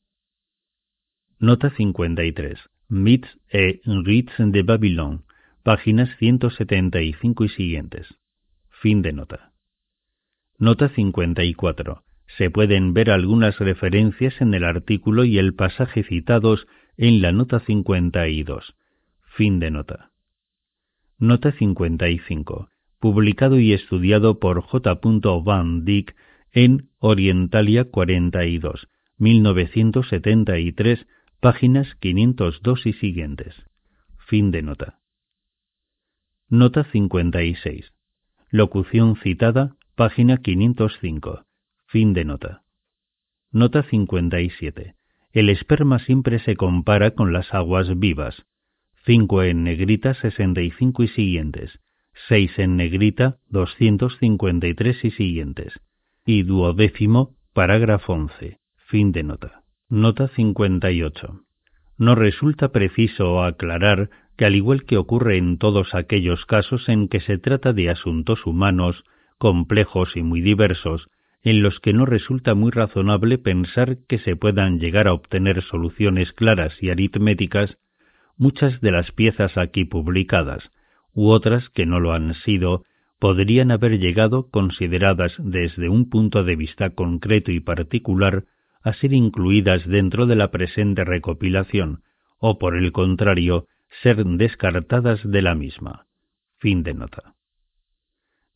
Speaker 1: Nota 53. Myths et Rites de Babylon, páginas 175 y siguientes. Fin de nota. Nota 54. se pueden ver algunas referencias en el artículo y el pasaje citados en la nota 52. Fin de nota. Nota 55. Publicado y estudiado por J. Van Dyck en Orientalia 42, 1973, páginas 502 y siguientes. Fin de nota. Nota 56. Locución citada, página 505. Fin de nota. Nota 57. El esperma siempre se compara con las aguas vivas. 5 en negrita 65 y siguientes. 6 en negrita 253 y siguientes. Y duodécimo, parágrafo 11. Fin de nota. Nota 58. No resulta preciso aclarar que al igual que ocurre en todos aquellos casos en que se trata de asuntos humanos, complejos y muy diversos, en los que no resulta muy razonable pensar que se puedan llegar a obtener soluciones claras y aritméticas, muchas de las piezas aquí publicadas, u otras que no lo han sido, podrían haber llegado, consideradas desde un punto de vista concreto y particular, a ser incluidas dentro de la presente recopilación, o por el contrario, ser descartadas de la misma. Fin de nota.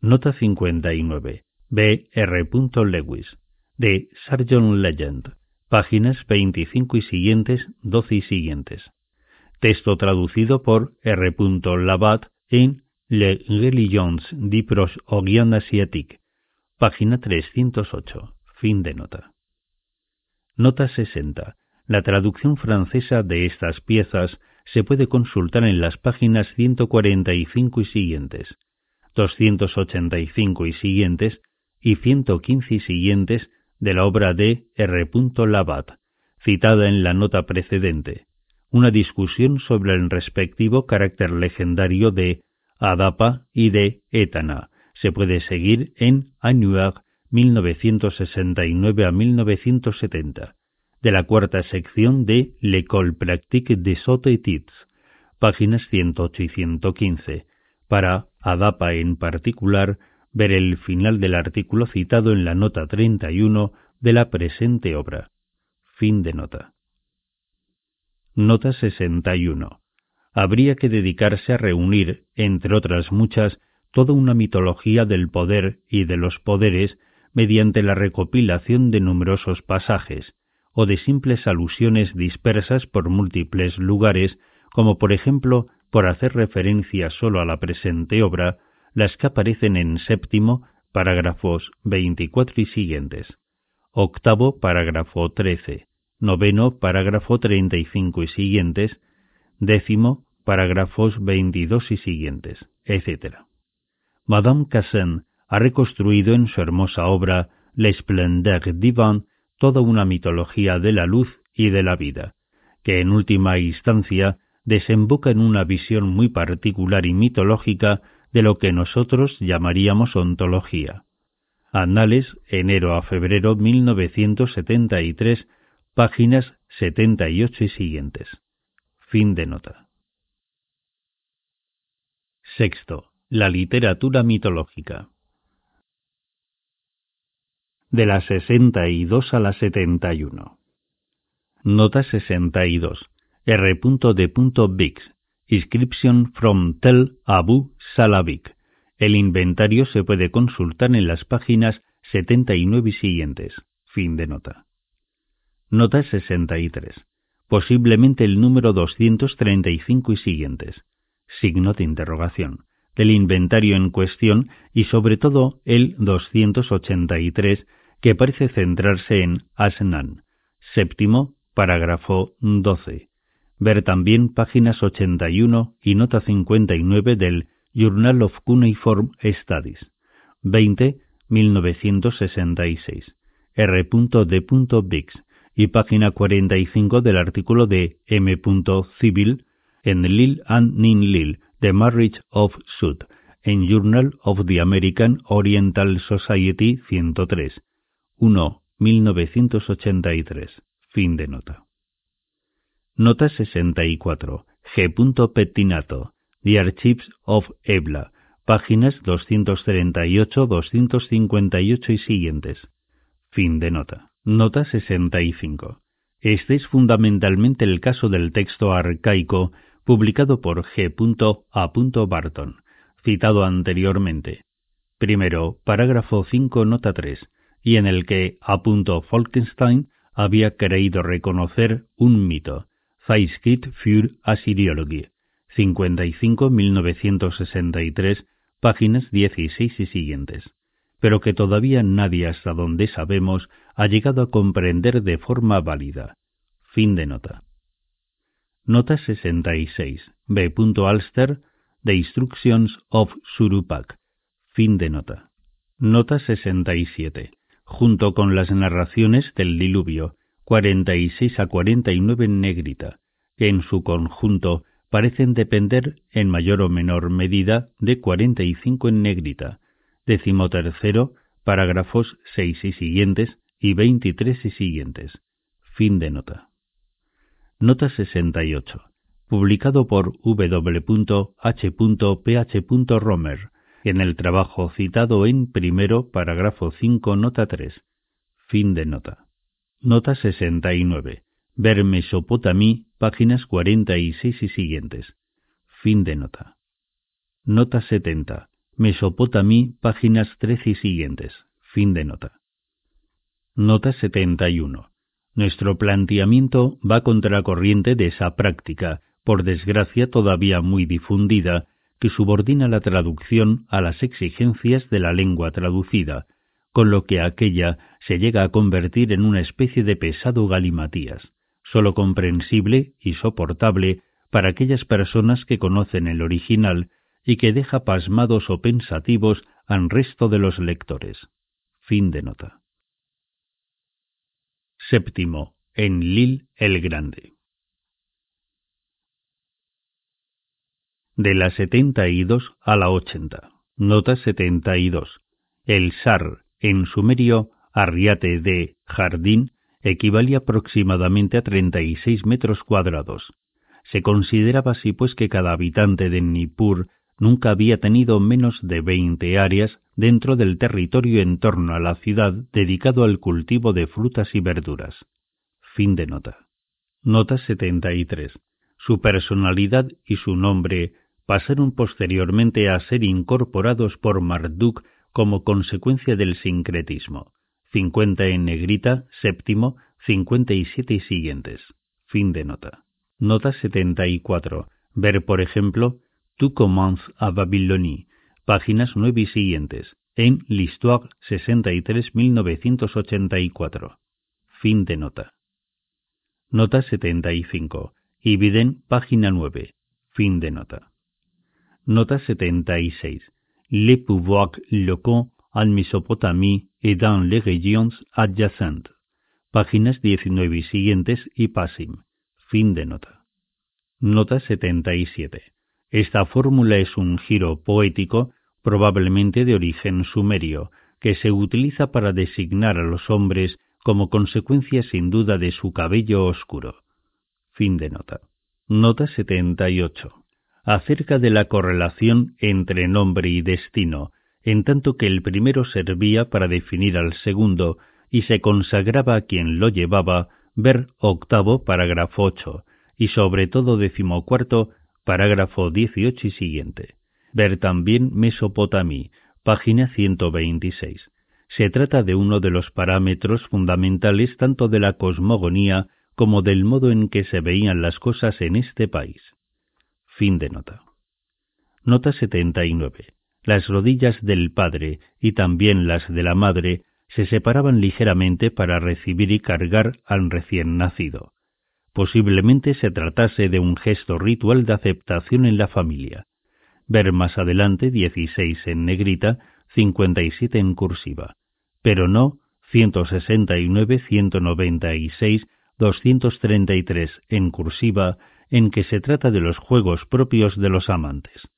Speaker 1: Nota 59. B. R. Lewis, de Sargent Legend, páginas 25 y siguientes, 12 y siguientes. Texto traducido por R. Labat en Les Religions du Proche-Orient Asiatique, página 308. Fin de nota. Nota 60. La traducción francesa de estas piezas se puede consultar en las páginas 145 y siguientes, 285 y siguientes y 115 y siguientes de la obra de R. Labat, citada en la nota precedente, una discusión sobre el respectivo carácter legendario de Adapa y de Etana. Se puede seguir en Annuaire 1969 a 1970, de la cuarta sección de L'École pratique de Sotetits, páginas 108 y 115, para Adapa en particular, ver el final del artículo citado en la nota 31 de la presente obra. Fin de nota. Nota 61. Habría que dedicarse a reunir, entre otras muchas, toda una mitología del poder y de los poderes mediante la recopilación de numerosos pasajes, o de simples alusiones dispersas por múltiples lugares, como por ejemplo, por hacer referencia sólo a la presente obra, las que aparecen en séptimo, parágrafos 24 y siguientes, octavo, parágrafo 13, noveno, parágrafo 35 y siguientes, décimo, parágrafos 22 y siguientes, etc. Madame Cassin ha reconstruido en su hermosa obra L'Esplendeur divin toda una mitología de la luz y de la vida, que en última instancia desemboca en una visión muy particular y mitológica de lo que nosotros llamaríamos ontología. Anales, enero a febrero 1973, páginas 78 y siguientes. Fin de nota. Sexto. La literatura mitológica. De la 62 a la 71. Nota 62. R. Bix. Inscription from Tel Abu Salavik. El inventario se puede consultar en las páginas 79 y siguientes. Fin de nota. Nota 63. Posiblemente el número 235 y siguientes. Signo de interrogación. Del inventario en cuestión y sobre todo el 283 que parece centrarse en Asnan. Séptimo, parágrafo 12. Ver también páginas 81 y nota 59 del Journal of Cuneiform Studies, 20, 1966, R.D. y página 45 del artículo de M. Civil en Lil and Nin Lil, The Marriage of Sud, en Journal of the American Oriental Society 103, 1, 1983. Fin de nota. Nota 64. G. Pettinato. The Archives of Ebla, páginas 238, 258 y siguientes. Fin de nota. Nota 65. Este es fundamentalmente el caso del texto arcaico publicado por G. A. Barton, citado anteriormente. Primero, parágrafo 5, nota 3, y en el que A. Falkenstein había creído reconocer un mito, Zeitschrift für Assyriologie, 55-1963, páginas 16 y siguientes, pero que todavía nadie hasta donde sabemos ha llegado a comprender de forma válida. Fin de nota. Nota 66. B. Alster, The Instructions of Surupak. Fin de nota. Nota 67. Junto con las narraciones del diluvio, 46 a 49 en negrita, que en su conjunto parecen depender en mayor o menor medida de 45 en negrita, decimotercero, parágrafos 6 y siguientes y 23 y siguientes. Fin de nota. Nota 68. Publicado por W.H.Ph. Romer en el trabajo citado en primero, parágrafo 5, nota 3. Fin de nota. Nota 69. Ver Mesopotamí, páginas 46 y siguientes. Fin de nota. Nota 70. Mesopotamí, páginas 13 y siguientes. Fin de nota. Nota 71. Nuestro planteamiento va contracorriente de esa práctica, por desgracia todavía muy difundida, que subordina la traducción a las exigencias de la lengua traducida, con lo que aquella se llega a convertir en una especie de pesado galimatías sólo comprensible y soportable para aquellas personas que conocen el original y que deja pasmados o pensativos al resto de los lectores. Fin de nota. Séptimo. En Lil el Grande. De la 72 a la 80. Nota 72. El Sar, en sumerio, arriate de jardín, equivalía aproximadamente a 36 metros cuadrados. Se consideraba así pues que cada habitante de Nippur nunca había tenido menos de 20 áreas dentro del territorio en torno a la ciudad dedicado al cultivo de frutas y verduras. Fin de nota. Nota 73. Su personalidad y su nombre pasaron posteriormente a ser incorporados por Marduk como consecuencia del sincretismo. 50 en negrita, séptimo, 57 y siguientes. Fin de nota. Nota 74. Ver, por ejemplo, Tu commences à Babylonie, páginas 9 y siguientes, en L'Histoire 63-1984. Fin de nota. Nota 75. Ibiden, página 9. Fin de nota. Nota 76. Le pouvoir locaux en Mesopotamie et dans les régions adjacentes. Páginas 19 y siguientes y Pasim. Fin de nota. Nota 77. Esta fórmula es un giro poético, probablemente de origen sumerio, que se utiliza para designar a los hombres como consecuencia sin duda de su cabello oscuro. Fin de nota. Nota 78. Acerca de la correlación entre nombre y destino, en tanto que el primero servía para definir al segundo y se consagraba a quien lo llevaba, ver octavo parágrafo ocho, y sobre todo decimocuarto parágrafo dieciocho y siguiente. Ver también Mesopotamí, página 126. Se trata de uno de los parámetros fundamentales tanto de la cosmogonía como del modo en que se veían las cosas en este país. Fin de nota. Nota 79. Las rodillas del padre y también las de la madre se separaban ligeramente para recibir y cargar al recién nacido. Posiblemente se tratase de un gesto ritual de aceptación en la familia. Ver más adelante 16 en negrita, 57 en cursiva. Pero no 169, 196, 233 en cursiva, en que se trata de los juegos propios de los amantes.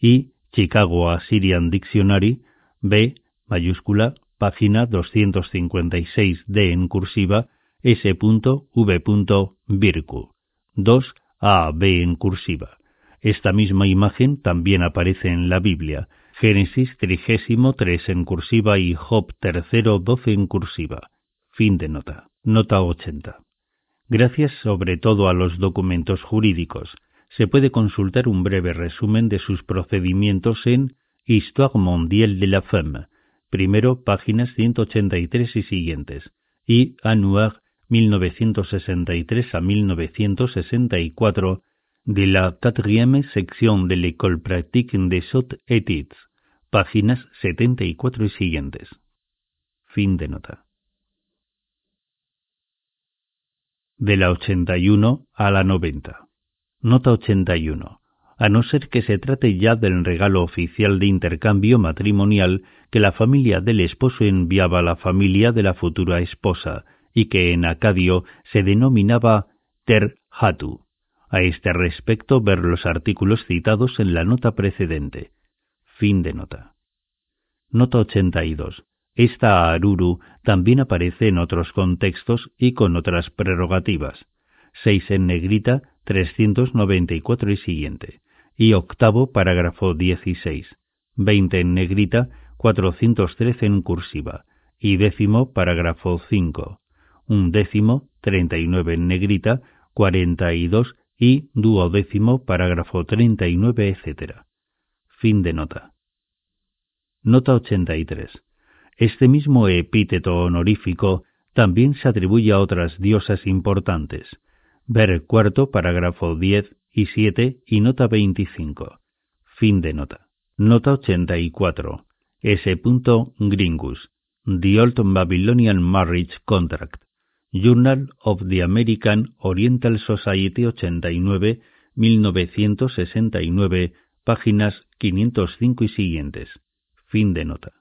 Speaker 1: Y Chicago Assyrian Dictionary, B, mayúscula, página 256 D en cursiva, S.V. Virku. 2 A, B en cursiva. Esta misma imagen también aparece en la Biblia, Génesis trigésimo tres en cursiva y Job tercero doce en cursiva. Fin de nota. Nota 80. Gracias sobre todo a los documentos jurídicos, se puede consultar un breve resumen de sus procedimientos en Histoire mondiale de la femme, primero páginas 183 y siguientes, y Annuaire 1963 a 1964 de la quatrième section de l'École pratique des hautes études, páginas 74 y siguientes. Fin de nota. De la 81 a la 90. Nota 81 a no ser que se trate ya del regalo oficial de intercambio matrimonial que la familia del esposo enviaba a la familia de la futura esposa, y que en acadio se denominaba ter hatu. A este respecto ver los artículos citados en la nota precedente. Fin de nota. Nota 82. Esta aruru también aparece en otros contextos y con otras prerrogativas. 6 en negrita, 394 y siguiente y octavo parágrafo 16, 20 en negrita, 413 en cursiva, y décimo parágrafo 5, un décimo, 39 en negrita, 42 y duodécimo parágrafo 39, etc. Fin de nota. Nota 83. Este mismo epíteto honorífico también se atribuye a otras diosas importantes. Ver cuarto parágrafo 10 y 7 y nota 25. Fin de nota. Nota 84. S. Gringus. The Old Babylonian Marriage Contract. Journal of the American Oriental Society 89, 1969, páginas 505 y siguientes. Fin de nota.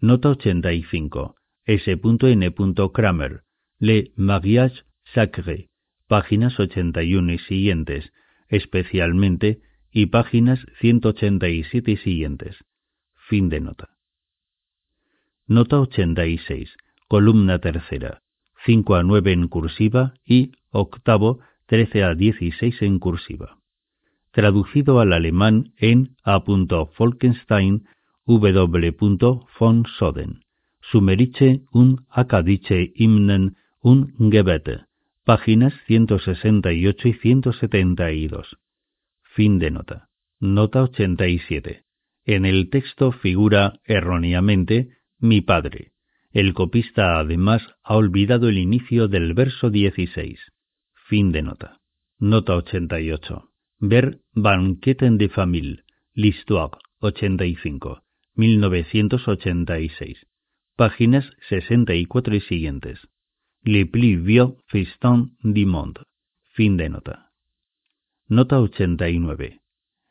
Speaker 1: Nota 85. S.N. Kramer. Le Mariage Sacré páginas 81 y siguientes, especialmente, y páginas 187 y siguientes. Fin de nota. Nota 86, columna tercera, 5 a 9 en cursiva y octavo 13 a 16 en cursiva. Traducido al alemán en A. Folkenstein W. von Soden. Sumeriche un Akadiche Hymnen un Gebete páginas 168 y 172. Fin de nota. Nota 87. En el texto figura erróneamente mi padre. El copista además ha olvidado el inicio del verso 16. Fin de nota. Nota 88. Ver Banqueten de Famille, l'Histoire, 85, 1986. Páginas 64 y siguientes. Le plus vieux fiston du monde. Fin de nota. Nota 89.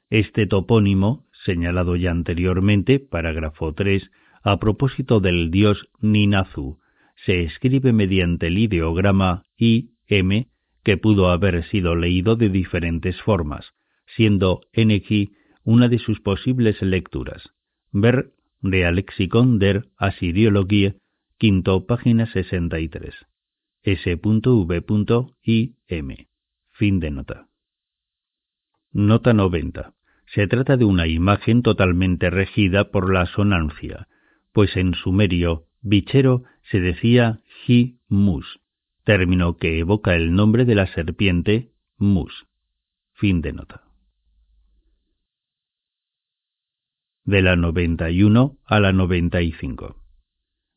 Speaker 1: Este topónimo, señalado ya anteriormente, parágrafo 3, a propósito del dios Ninazu, se escribe mediante el ideograma I-M, que pudo haber sido leído de diferentes formas, siendo NX una de sus posibles lecturas. Ver Realexicon der Assyriologie, quinto, página 63. S.V.I.M. Fin de nota. Nota 90. Se trata de una imagen totalmente regida por la sonancia, pues en sumerio bichero se decía hi mus, término que evoca el nombre de la serpiente mus. Fin de nota. De la 91 a la 95.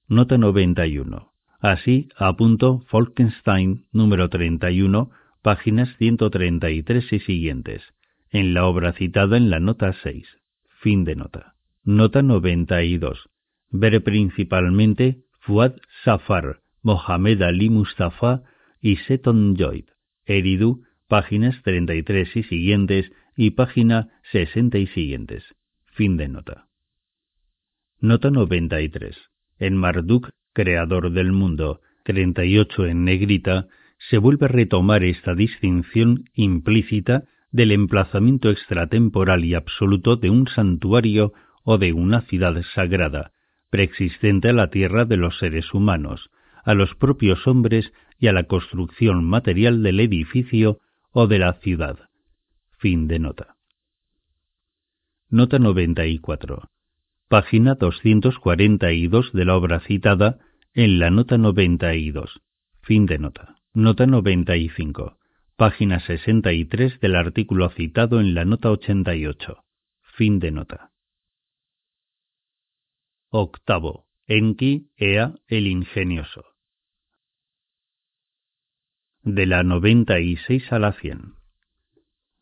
Speaker 1: Nota 91. Así, apunto Falkenstein número 31, páginas 133 y siguientes, en la obra citada en la nota 6. Fin de nota. Nota 92. Ver principalmente Fuad Safar, Mohamed Ali Mustafa y Seton Joyd, Eridu, páginas 33 y siguientes y página 60 y siguientes. Fin de nota. Nota 93. En Marduk creador del mundo, 38 en negrita, se vuelve a retomar esta distinción implícita del emplazamiento extratemporal y absoluto de un santuario o de una ciudad sagrada, preexistente a la tierra de los seres humanos, a los propios hombres y a la construcción material del edificio o de la ciudad. Fin de nota. Nota 94. Página 242 de la obra citada en la nota 92. Fin de nota. Nota 95. Página 63 del artículo citado en la nota 88. Fin de nota. Octavo. Enki Ea el Ingenioso. De la 96 a la 100.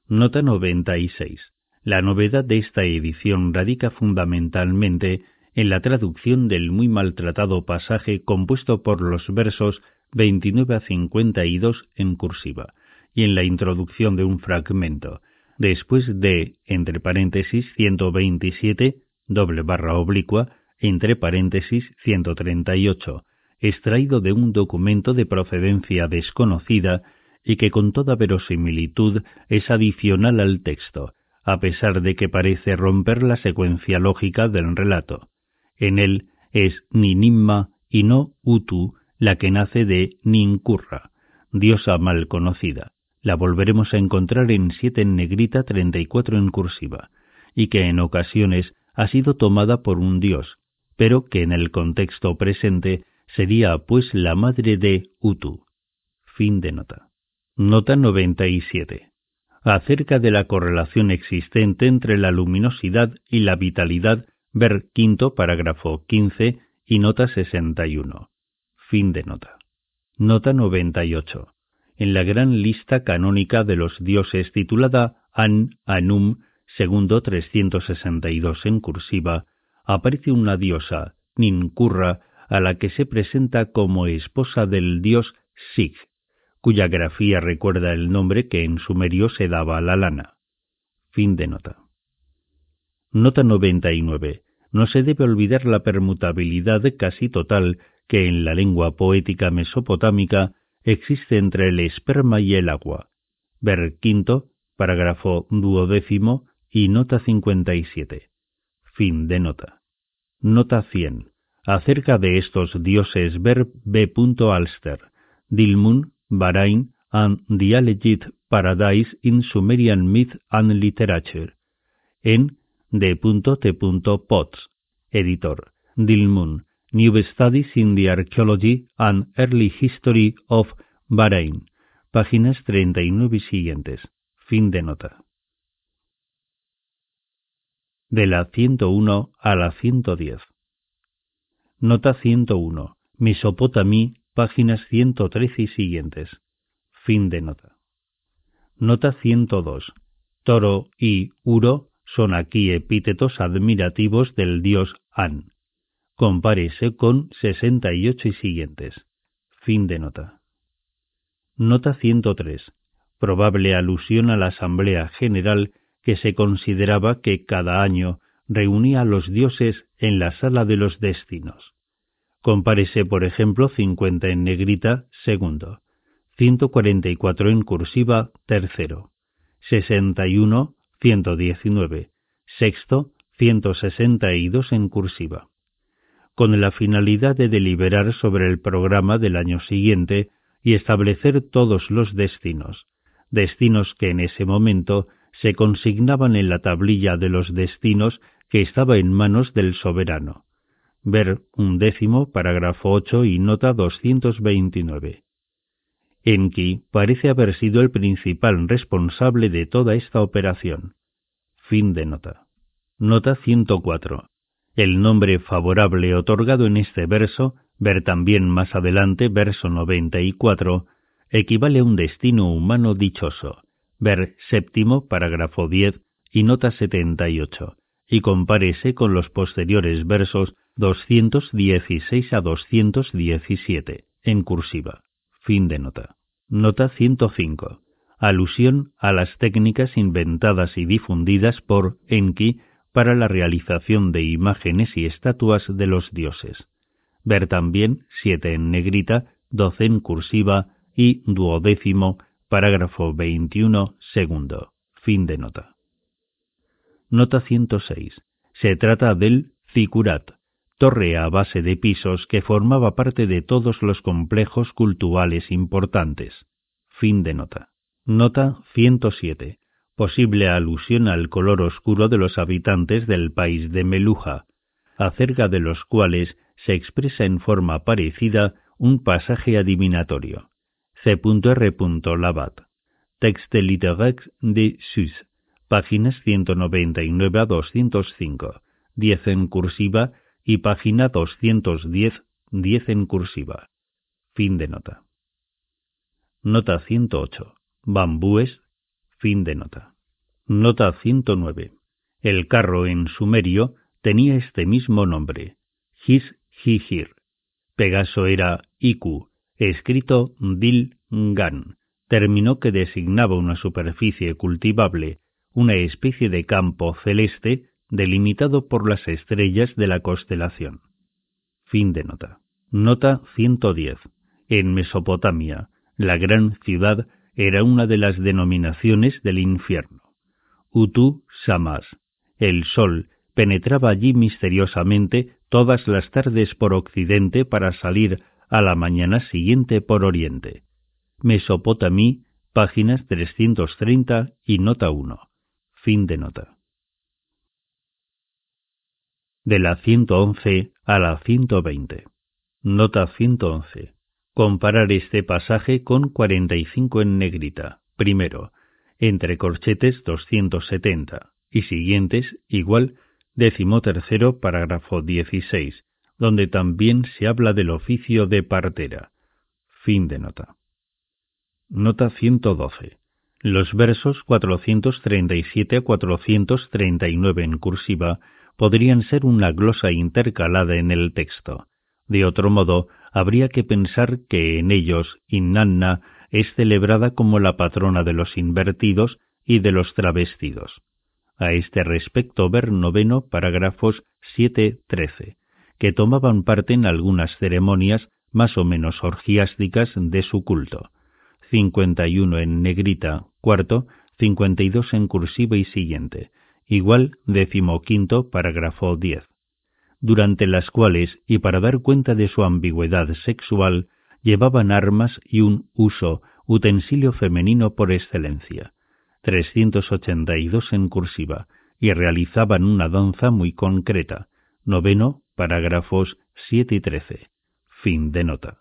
Speaker 1: Nota 96. La novedad de esta edición radica fundamentalmente en la traducción del muy maltratado pasaje compuesto por los versos 29 a 52 en cursiva y en la introducción de un fragmento, después de, entre paréntesis, 127, doble barra oblicua, entre paréntesis, 138, extraído de un documento de procedencia desconocida y que con toda verosimilitud es adicional al texto, a pesar de que parece romper la secuencia lógica del relato. En él es Ninimma y no Utu la que nace de Ninkurra, diosa mal conocida. La volveremos a encontrar en siete en negrita, 34 en cursiva, y que en ocasiones ha sido tomada por un dios, pero que en el contexto presente sería pues la madre de Utu. Fin de nota. Nota 97. Acerca de la correlación existente entre la luminosidad y la vitalidad, ver quinto parágrafo 15 y nota 61. Fin de nota. Nota 98. En la gran lista canónica de los dioses titulada An Anum, segundo 362 en cursiva, aparece una diosa, Nincurra, a la que se presenta como esposa del dios Sig, cuya grafía recuerda el nombre que en sumerio se daba a la lana. Fin de nota. Nota 99. No se debe olvidar la permutabilidad casi total que en la lengua poética mesopotámica existe entre el esperma y el agua. Ver quinto, parágrafo duodécimo y nota 57. Fin de nota. Nota 100. Acerca de estos dioses ver B. Alster, Dilmun, Bahrain and the Alleged Paradise in Sumerian Myth and Literature, en D. T. Potts, editor, Dilmun, New Studies in the Archaeology and Early History of Bahrain, páginas 39 y siguientes. Fin de nota. De la 101 a la 110. Nota 101. Mesopotamí, páginas 113 y siguientes. Fin de nota. Nota 102. Toro y Uro son aquí epítetos admirativos del dios An. Compárese con 68 y siguientes. Fin de nota. Nota 103. Probable alusión a la Asamblea General que se consideraba que cada año reunía a los dioses en la sala de los destinos. Compárese, por ejemplo, 50 en negrita, segundo, 144 en cursiva, tercero, 61, 119, sexto, 162 en cursiva. Con la finalidad de deliberar sobre el programa del año siguiente y establecer todos los destinos, destinos que en ese momento se consignaban en la tablilla de los destinos que estaba en manos del soberano Ver un décimo, parágrafo 8 y nota 229. Enki parece haber sido el principal responsable de toda esta operación. Fin de nota. Nota 104. El nombre favorable otorgado en este verso, ver también más adelante verso 94, equivale a un destino humano dichoso. Ver séptimo, parágrafo 10 y nota 78, y compárese con los posteriores versos 216 a 217, en cursiva. Fin de nota. Nota 105. Alusión a las técnicas inventadas y difundidas por Enki para la realización de imágenes y estatuas de los dioses. Ver también 7 en negrita, 12 en cursiva y duodécimo, parágrafo 21, segundo. Fin de nota. Nota 106. Se trata del Zikurat, torre a base de pisos que formaba parte de todos los complejos culturales importantes. Fin de nota. Nota 107. Posible alusión al color oscuro de los habitantes del país de Meluja, acerca de los cuales se expresa en forma parecida un pasaje adivinatorio. C.R. Labat. Texte littéraire de Sus. Páginas 199 a 205. 10 en cursiva y página 210, 10 en cursiva. Fin de nota. Nota 108. Bambúes. Fin de nota. Nota 109. El carro en sumerio tenía este mismo nombre, His Hihir. Pegaso era Iku, escrito Dil Gan, término que designaba una superficie cultivable, una especie de campo celeste delimitado por las estrellas de la constelación. Fin de nota. Nota 110. En Mesopotamia, la gran ciudad era una de las denominaciones del infierno. Utu Samas. El sol penetraba allí misteriosamente todas las tardes por occidente para salir a la mañana siguiente por oriente. Mesopotamí, páginas 330 y nota 1. Fin de nota. De la 111 a la 120. Nota 111. Comparar este pasaje con 45 en negrita. Primero, entre corchetes 270 y siguientes igual décimo tercero parágrafo 16, donde también se habla del oficio de partera. Fin de nota. Nota 112. Los versos 437 a 439 en cursiva podrían ser una glosa intercalada en el texto. De otro modo, habría que pensar que en ellos Inanna es celebrada como la patrona de los invertidos y de los travestidos. A este respecto ver noveno parágrafos 7-13, que tomaban parte en algunas ceremonias más o menos orgiásticas de su culto. 51 en negrita, cuarto, 52 en cursiva y siguiente, igual decimoquinto parágrafo 10, durante las cuales, y para dar cuenta de su ambigüedad sexual, llevaban armas y un uso, utensilio femenino por excelencia, 382 en cursiva, y realizaban una danza muy concreta, noveno, parágrafos 7 y 13. Fin de nota.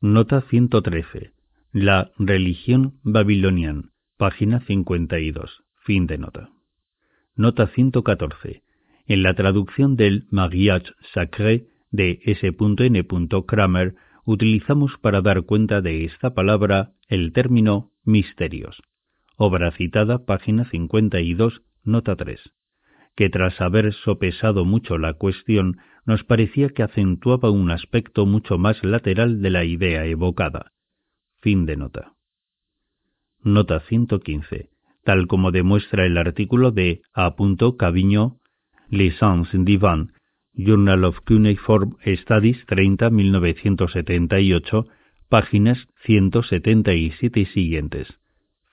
Speaker 1: Nota 113. La religión babilonian, página 52. Fin de nota. Nota 114. En la traducción del Mariage Sacré de S.N. Kramer utilizamos para dar cuenta de esta palabra el término misterios. Obra citada, página 52, nota 3, que tras haber sopesado mucho la cuestión, nos parecía que acentuaba un aspecto mucho más lateral de la idea evocada. Fin de nota. Nota 115 tal como demuestra el artículo de A. Caviño, Licence Divan, Journal of Cuneiform Studies 30 1978, páginas 177 y siguientes.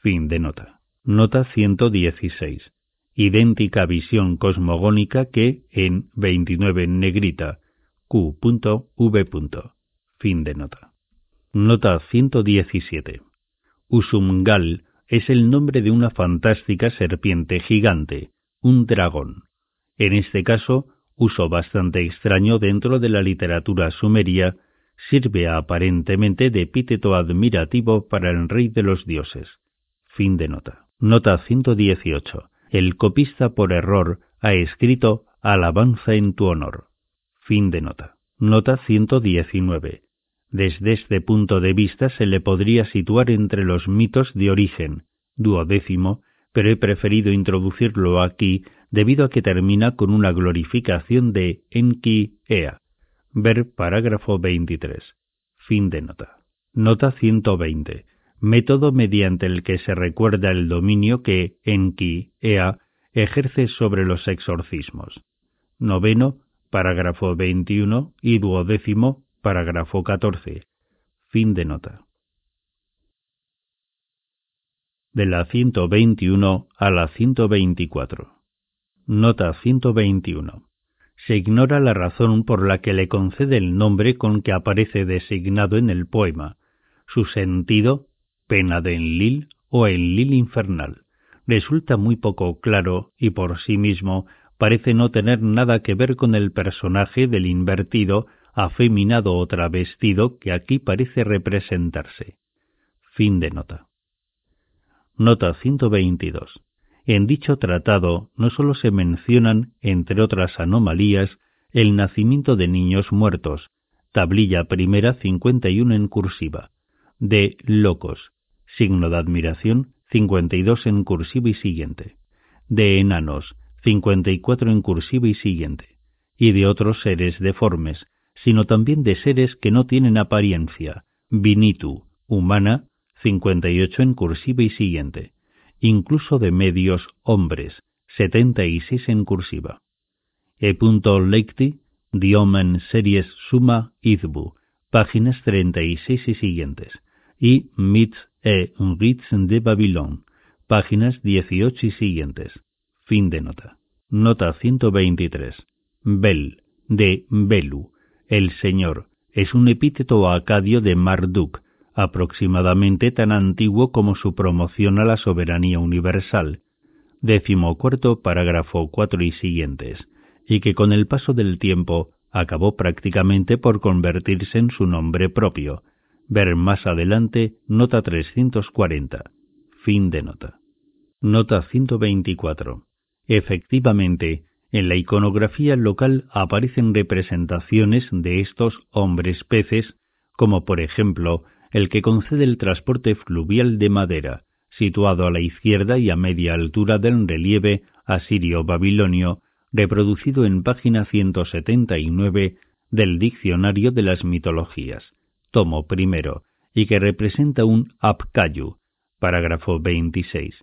Speaker 1: Fin de nota. Nota 116. Idéntica visión cosmogónica que en 29 en negrita. Q.V. Fin de nota. Nota 117. Usumgal es el nombre de una fantástica serpiente gigante, un dragón. En este caso, uso bastante extraño dentro de la literatura sumeria, sirve aparentemente de epíteto admirativo para el rey de los dioses. Fin de nota. Nota 118. El copista por error ha escrito Alabanza en tu honor. Fin de nota. Nota 119. Desde este punto de vista se le podría situar entre los mitos de origen, duodécimo, pero he preferido introducirlo aquí debido a que termina con una glorificación de Enki Ea. Ver parágrafo 23. Fin de nota. Nota 120. Método mediante el que se recuerda el dominio que Enki Ea ejerce sobre los exorcismos. Noveno, parágrafo 21 y duodécimo, Parágrafo 14. Fin de nota. De la 121 a la 124. Nota 121. Se ignora la razón por la que le concede el nombre con que aparece designado en el poema. Su sentido, pena de Enlil o Enlil infernal, resulta muy poco claro y por sí mismo parece no tener nada que ver con el personaje del invertido, afeminado o travestido que aquí parece representarse. Fin de nota. Nota 122. En dicho tratado no sólo se mencionan, entre otras anomalías, el nacimiento de niños muertos, tablilla primera 51 en cursiva, de locos, signo de admiración 52 en cursiva y siguiente, de enanos 54 en cursiva y siguiente, y de otros seres deformes, sino también de seres que no tienen apariencia, vinitu, humana, 58 en cursiva y siguiente, incluso de medios hombres, 76 en cursiva. E. Lecti, Diomen Series Suma Izbu, páginas 36 y siguientes, y Mitz e Ritz de Babilón, páginas 18 y siguientes. Fin de nota. Nota 123. Bel, de Belu, el Señor, es un epíteto acadio de Marduk, aproximadamente tan antiguo como su promoción a la soberanía universal. Décimo cuarto, parágrafo 4 y siguientes, y que con el paso del tiempo acabó prácticamente por convertirse en su nombre propio. Ver más adelante, nota 340. Fin de nota. Nota 124. Efectivamente, en la iconografía local aparecen representaciones de estos hombres peces, como por ejemplo el que concede el transporte fluvial de madera, situado a la izquierda y a media altura del relieve asirio-babilonio, reproducido en página 179 del Diccionario de las Mitologías, tomo primero, y que representa un apcayu, parágrafo 26,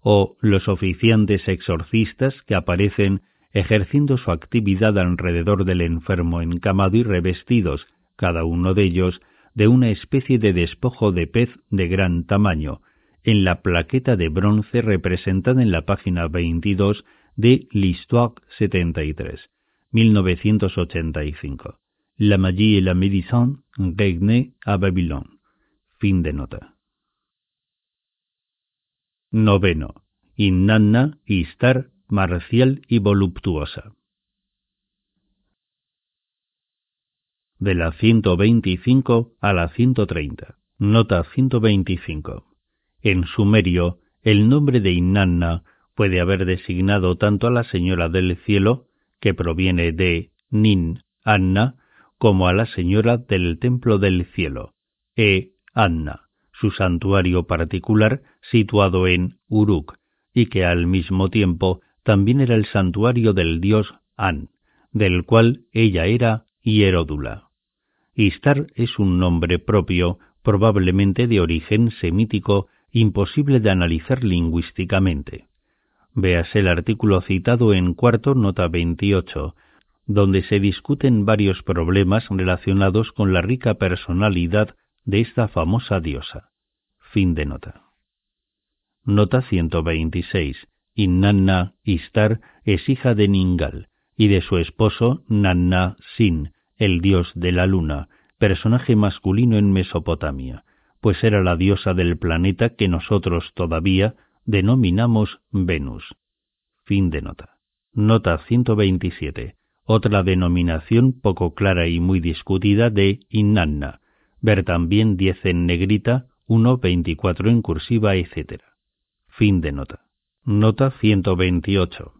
Speaker 1: o los oficiantes exorcistas que aparecen ejerciendo su actividad alrededor del enfermo encamado y revestidos, cada uno de ellos, de una especie de despojo de pez de gran tamaño, en la plaqueta de bronce representada en la página 22 de l'Histoire 73, 1985. La magie et la médecine régnaient à Babylone. Fin de nota. Noveno. Innanna, Istar, marcial y voluptuosa. De la 125 a la 130. Nota 125. En sumerio, el nombre de Innanna puede haber designado tanto a la Señora del Cielo, que proviene de Nin Anna, como a la Señora del Templo del Cielo, E Anna, su santuario particular situado en Uruk, y que al mismo tiempo también era el santuario del dios An, del cual ella era hieródula. Istar es un nombre propio, probablemente de origen semítico, imposible de analizar lingüísticamente. Véase el artículo citado en cuarto nota 28, donde se discuten varios problemas relacionados con la rica personalidad de esta famosa diosa. Fin de nota. Nota 126. Innanna Istar es hija de Ningal y de su esposo Nanna Sin, el dios de la luna, personaje masculino en Mesopotamia, pues era la diosa del planeta que nosotros todavía denominamos Venus. Fin de nota. Nota 127. Otra denominación poco clara y muy discutida de Innanna. Ver también 10 en negrita, 1, 24 en cursiva, etc. Fin de nota. Nota 128.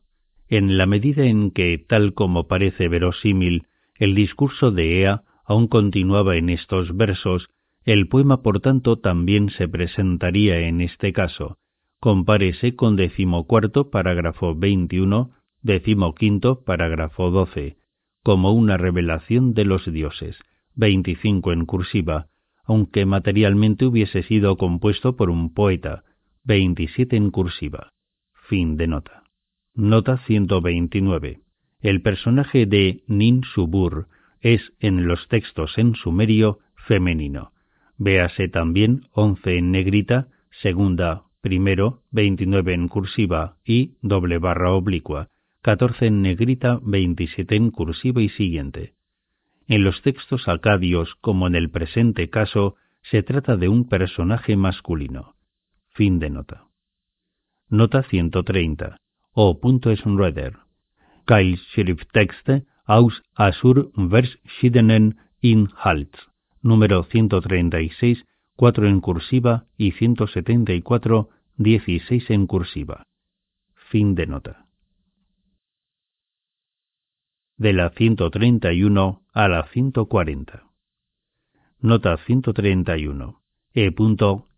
Speaker 1: En la medida en que, tal como parece verosímil, el discurso de Ea aún continuaba en estos versos, el poema por tanto también se presentaría en este caso. Compárese con decimocuarto parágrafo 21, decimoquinto parágrafo 12, como una revelación de los dioses, 25 en cursiva, aunque materialmente hubiese sido compuesto por un poeta, 27 en cursiva. Fin de nota. Nota 129. El personaje de Nin Subur es en los textos en sumerio femenino. Véase también 11 en negrita, segunda, primero, 29 en cursiva y doble barra oblicua, 14 en negrita, 27 en cursiva y siguiente. En los textos acadios, como en el presente caso, se trata de un personaje masculino. Fin de nota. Nota 130. O. Schroeder. Keil Schrifttexte aus Assur-Verschiedenen Inhalts, número 136, 4 en cursiva y 174, 16 en cursiva. Fin de nota. De la 131 a la 140. Nota 131. E.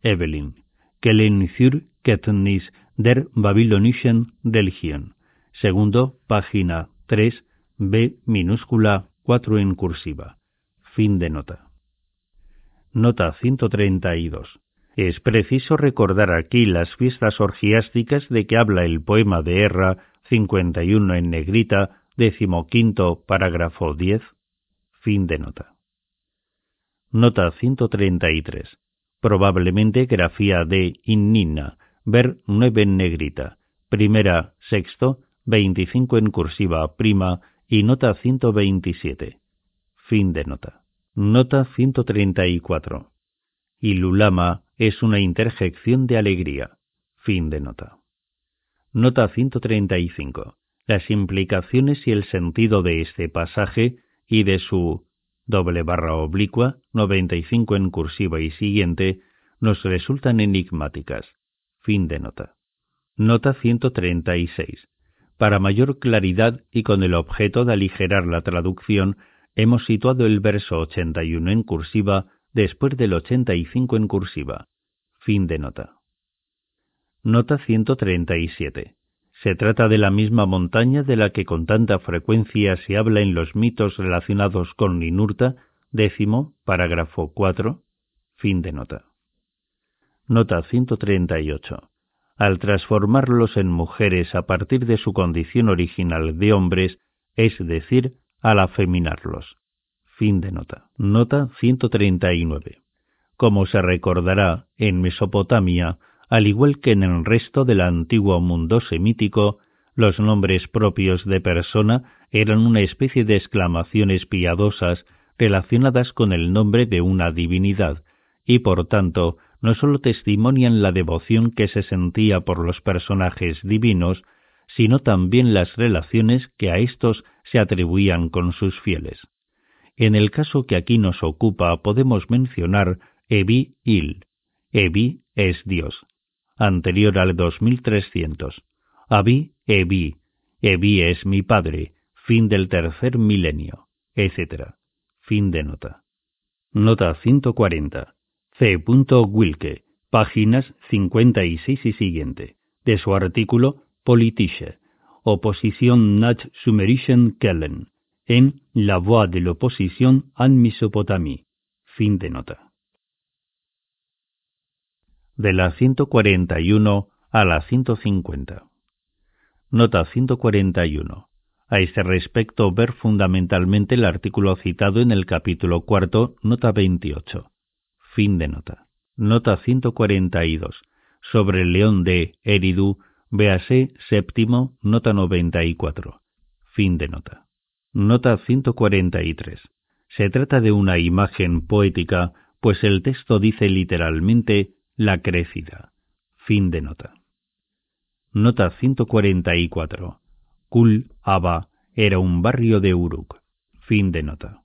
Speaker 1: Evelyn. Kellen für Kenntnis der Babylonischen Religion. Segundo, página 3, B minúscula 4 en cursiva. Fin de nota. Nota 132. Es preciso recordar aquí las fiestas orgiásticas de que habla el poema de Erra 51 en negrita, decimoquinto, parágrafo 10. Fin de nota. Nota 133. Probablemente grafía de Innina, ver 9 en negrita, primera, sexto, 25 en cursiva prima y nota 127. Fin de nota. Nota 134. Ilulama es una interjección de alegría. Fin de nota. Nota 135. Las implicaciones y el sentido de este pasaje y de su doble barra oblicua, 95 en cursiva y siguiente, nos resultan enigmáticas. Fin de nota. Nota 136. Para mayor claridad y con el objeto de aligerar la traducción, hemos situado el verso 81 en cursiva después del 85 en cursiva. Fin de nota. Nota 137. Se trata de la misma montaña de la que con tanta frecuencia se habla en los mitos relacionados con Ninurta, décimo, parágrafo 4, fin de nota. Nota 138 al transformarlos en mujeres a partir de su condición original de hombres, es decir, al afeminarlos. Fin de nota. Nota 139. Como se recordará, en Mesopotamia, al igual que en el resto del antiguo mundo semítico, los nombres propios de persona eran una especie de exclamaciones piadosas relacionadas con el nombre de una divinidad, y por tanto no sólo testimonian la devoción que se sentía por los personajes divinos, sino también las relaciones que a éstos se atribuían con sus fieles. En el caso que aquí nos ocupa podemos mencionar Ebi Il. Ebi es Dios, anterior al 2300. Abi Ebi. Ebi es mi padre, fin del tercer milenio, etc. Fin de nota. Nota 140. C. Wilke, páginas 56 y siguiente, de su artículo Politische, oposición nach Sumerischen Kellen, en La voix de l'opposition en Mesopotamie. Fin de nota. De la 141 a la 150. Nota 141. A este respecto, ver fundamentalmente el artículo citado en el capítulo cuarto, nota 28. Fin de nota. Nota 142. Sobre el león de Eridu, véase séptimo, nota 94. Fin de nota. Nota 143. Se trata de una imagen poética, pues el texto dice literalmente la crecida. Fin de nota. Nota 144. Kul Aba era un barrio de Uruk. Fin de nota.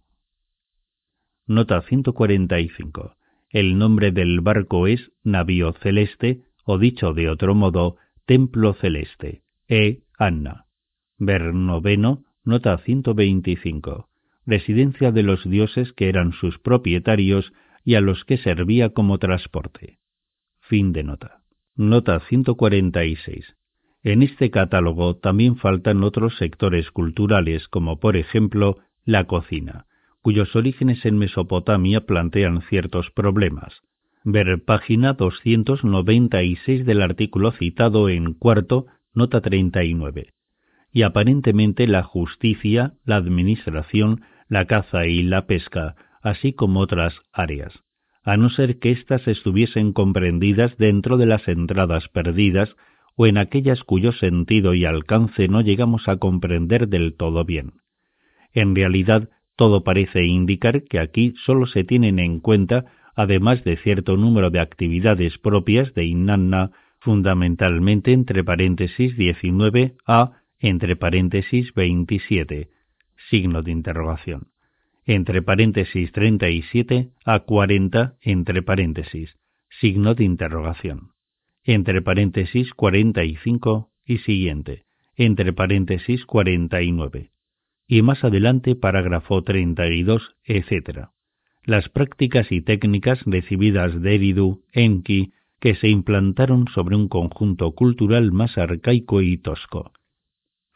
Speaker 1: Nota 145. El nombre del barco es Navío Celeste, o dicho de otro modo, Templo Celeste, E. Anna. Ver noveno, nota 125. Residencia de los dioses que eran sus propietarios y a los que servía como transporte. Fin de nota. Nota 146. En este catálogo también faltan otros sectores culturales como por ejemplo la cocina cuyos orígenes en Mesopotamia plantean ciertos problemas. Ver página 296 del artículo citado en cuarto, nota 39. Y aparentemente la justicia, la administración, la caza y la pesca, así como otras áreas, a no ser que éstas estuviesen comprendidas dentro de las entradas perdidas o en aquellas cuyo sentido y alcance no llegamos a comprender del todo bien. En realidad, todo parece indicar que aquí solo se tienen en cuenta, además de cierto número de actividades propias de Inanna, fundamentalmente entre paréntesis 19 a entre paréntesis 27, signo de interrogación, entre paréntesis 37 a 40, entre paréntesis, signo de interrogación, entre paréntesis 45 y siguiente, entre paréntesis 49, y más adelante parágrafo 32, etc. Las prácticas y técnicas recibidas de Eridu, Enki, que se implantaron sobre un conjunto cultural más arcaico y tosco.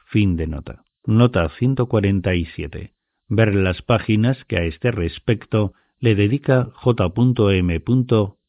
Speaker 1: Fin de nota. Nota 147. Ver las páginas que a este respecto le dedica J.M.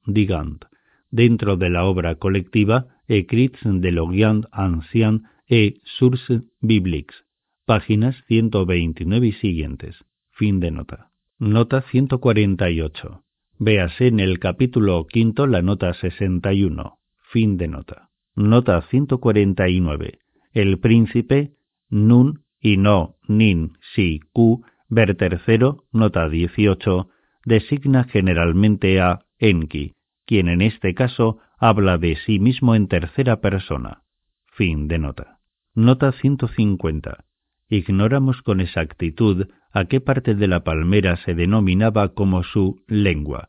Speaker 1: Digant, dentro de la obra colectiva Écrits de l'Orient Ancien et Sources Bibliques, páginas 129 y siguientes. Fin de nota. Nota 148. Véase en el capítulo quinto la nota 61. Fin de nota. Nota 149. El príncipe nun y no nin si q ver tercero, nota 18, designa generalmente a Enki, quien en este caso habla de sí mismo en tercera persona. Fin de nota. Nota 150. Ignoramos con exactitud a qué parte de la palmera se denominaba como su lengua.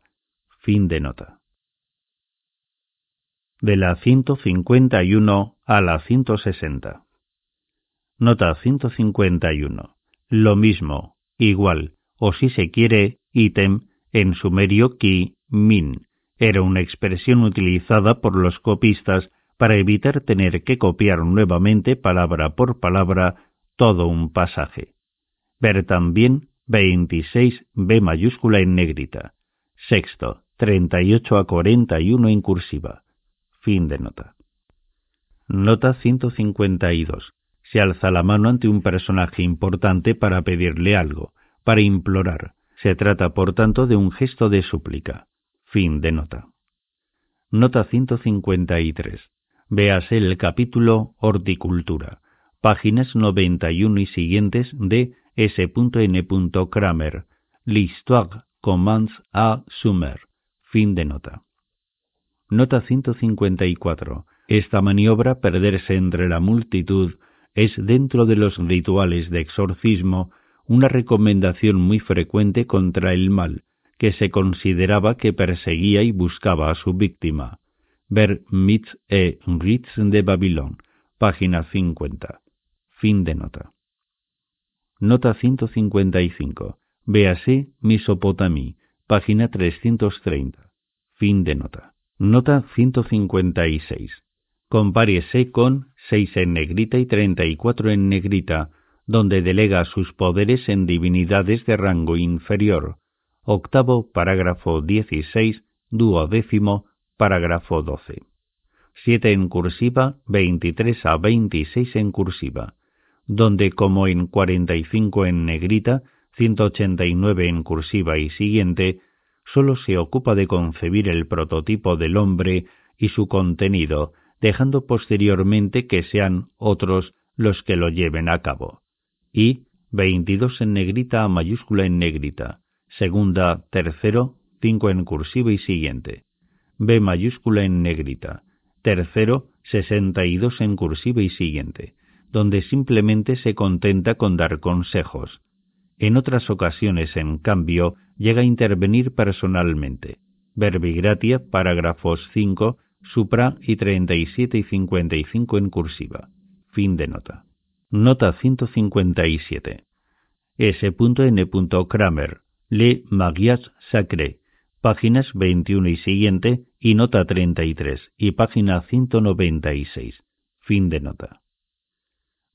Speaker 1: Fin de nota. De la 151 a la 160. Nota 151. Lo mismo, igual, o si se quiere, ítem, en sumerio ki, min. Era una expresión utilizada por los copistas para evitar tener que copiar nuevamente palabra por palabra todo un pasaje. Ver también 26 B mayúscula en negrita. Sexto, 38 a 41 en cursiva. Fin de nota. Nota 152. Se alza la mano ante un personaje importante para pedirle algo, para implorar. Se trata, por tanto, de un gesto de súplica. Fin de nota. Nota 153. Véase el capítulo Horticultura, páginas 91 y siguientes de S.N. Kramer, L'Histoire commence à Sumer. Fin de nota. Nota 154. Esta maniobra, perderse entre la multitud, es dentro de los rituales de exorcismo una recomendación muy frecuente contra el mal, que se consideraba que perseguía y buscaba a su víctima. Ver Myths e Rits de Babilón, página 50. Fin de nota. Nota 155. Véase Misopotamí, página 330. Fin de nota. Nota 156. Compárese con 6 en negrita y 34 en negrita, donde delega sus poderes en divinidades de rango inferior. Octavo, parágrafo 16, duodécimo, parágrafo 12. 7 en cursiva, 23 a 26 en cursiva donde como en 45 en negrita, 189 en cursiva y siguiente, sólo se ocupa de concebir el prototipo del hombre y su contenido, dejando posteriormente que sean otros los que lo lleven a cabo. Y 22 en negrita a mayúscula en negrita, segunda, tercero, 5 en cursiva y siguiente. B mayúscula en negrita, tercero, 62 en cursiva y siguiente donde simplemente se contenta con dar consejos. En otras ocasiones, en cambio, llega a intervenir personalmente. Verbigratia, parágrafos 5, supra y 37 y 55 en cursiva. Fin de nota. Nota 157. S.N. Kramer, Le Magias Sacré, páginas 21 y siguiente, y nota 33, y página 196. Fin de nota.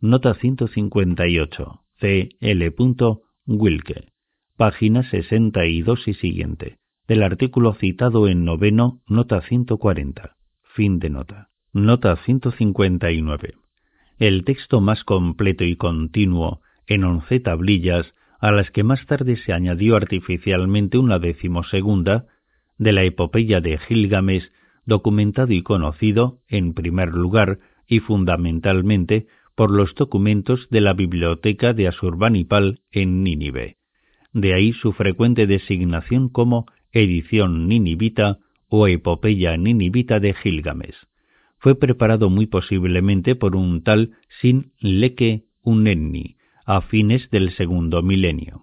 Speaker 1: Nota 158. C. L. Wilke. Página 62 y siguiente. Del artículo citado en noveno, nota 140. Fin de nota. Nota 159. El texto más completo y continuo, en once tablillas, a las que más tarde se añadió artificialmente una decimosegunda, de la epopeya de Gilgames, documentado y conocido, en primer lugar y fundamentalmente, por los documentos de la biblioteca de Asurbanipal en Nínive. De ahí su frecuente designación como edición ninivita o epopeya ninivita de Gilgames. fue preparado muy posiblemente por un tal Sin Leke Unenni a fines del segundo milenio.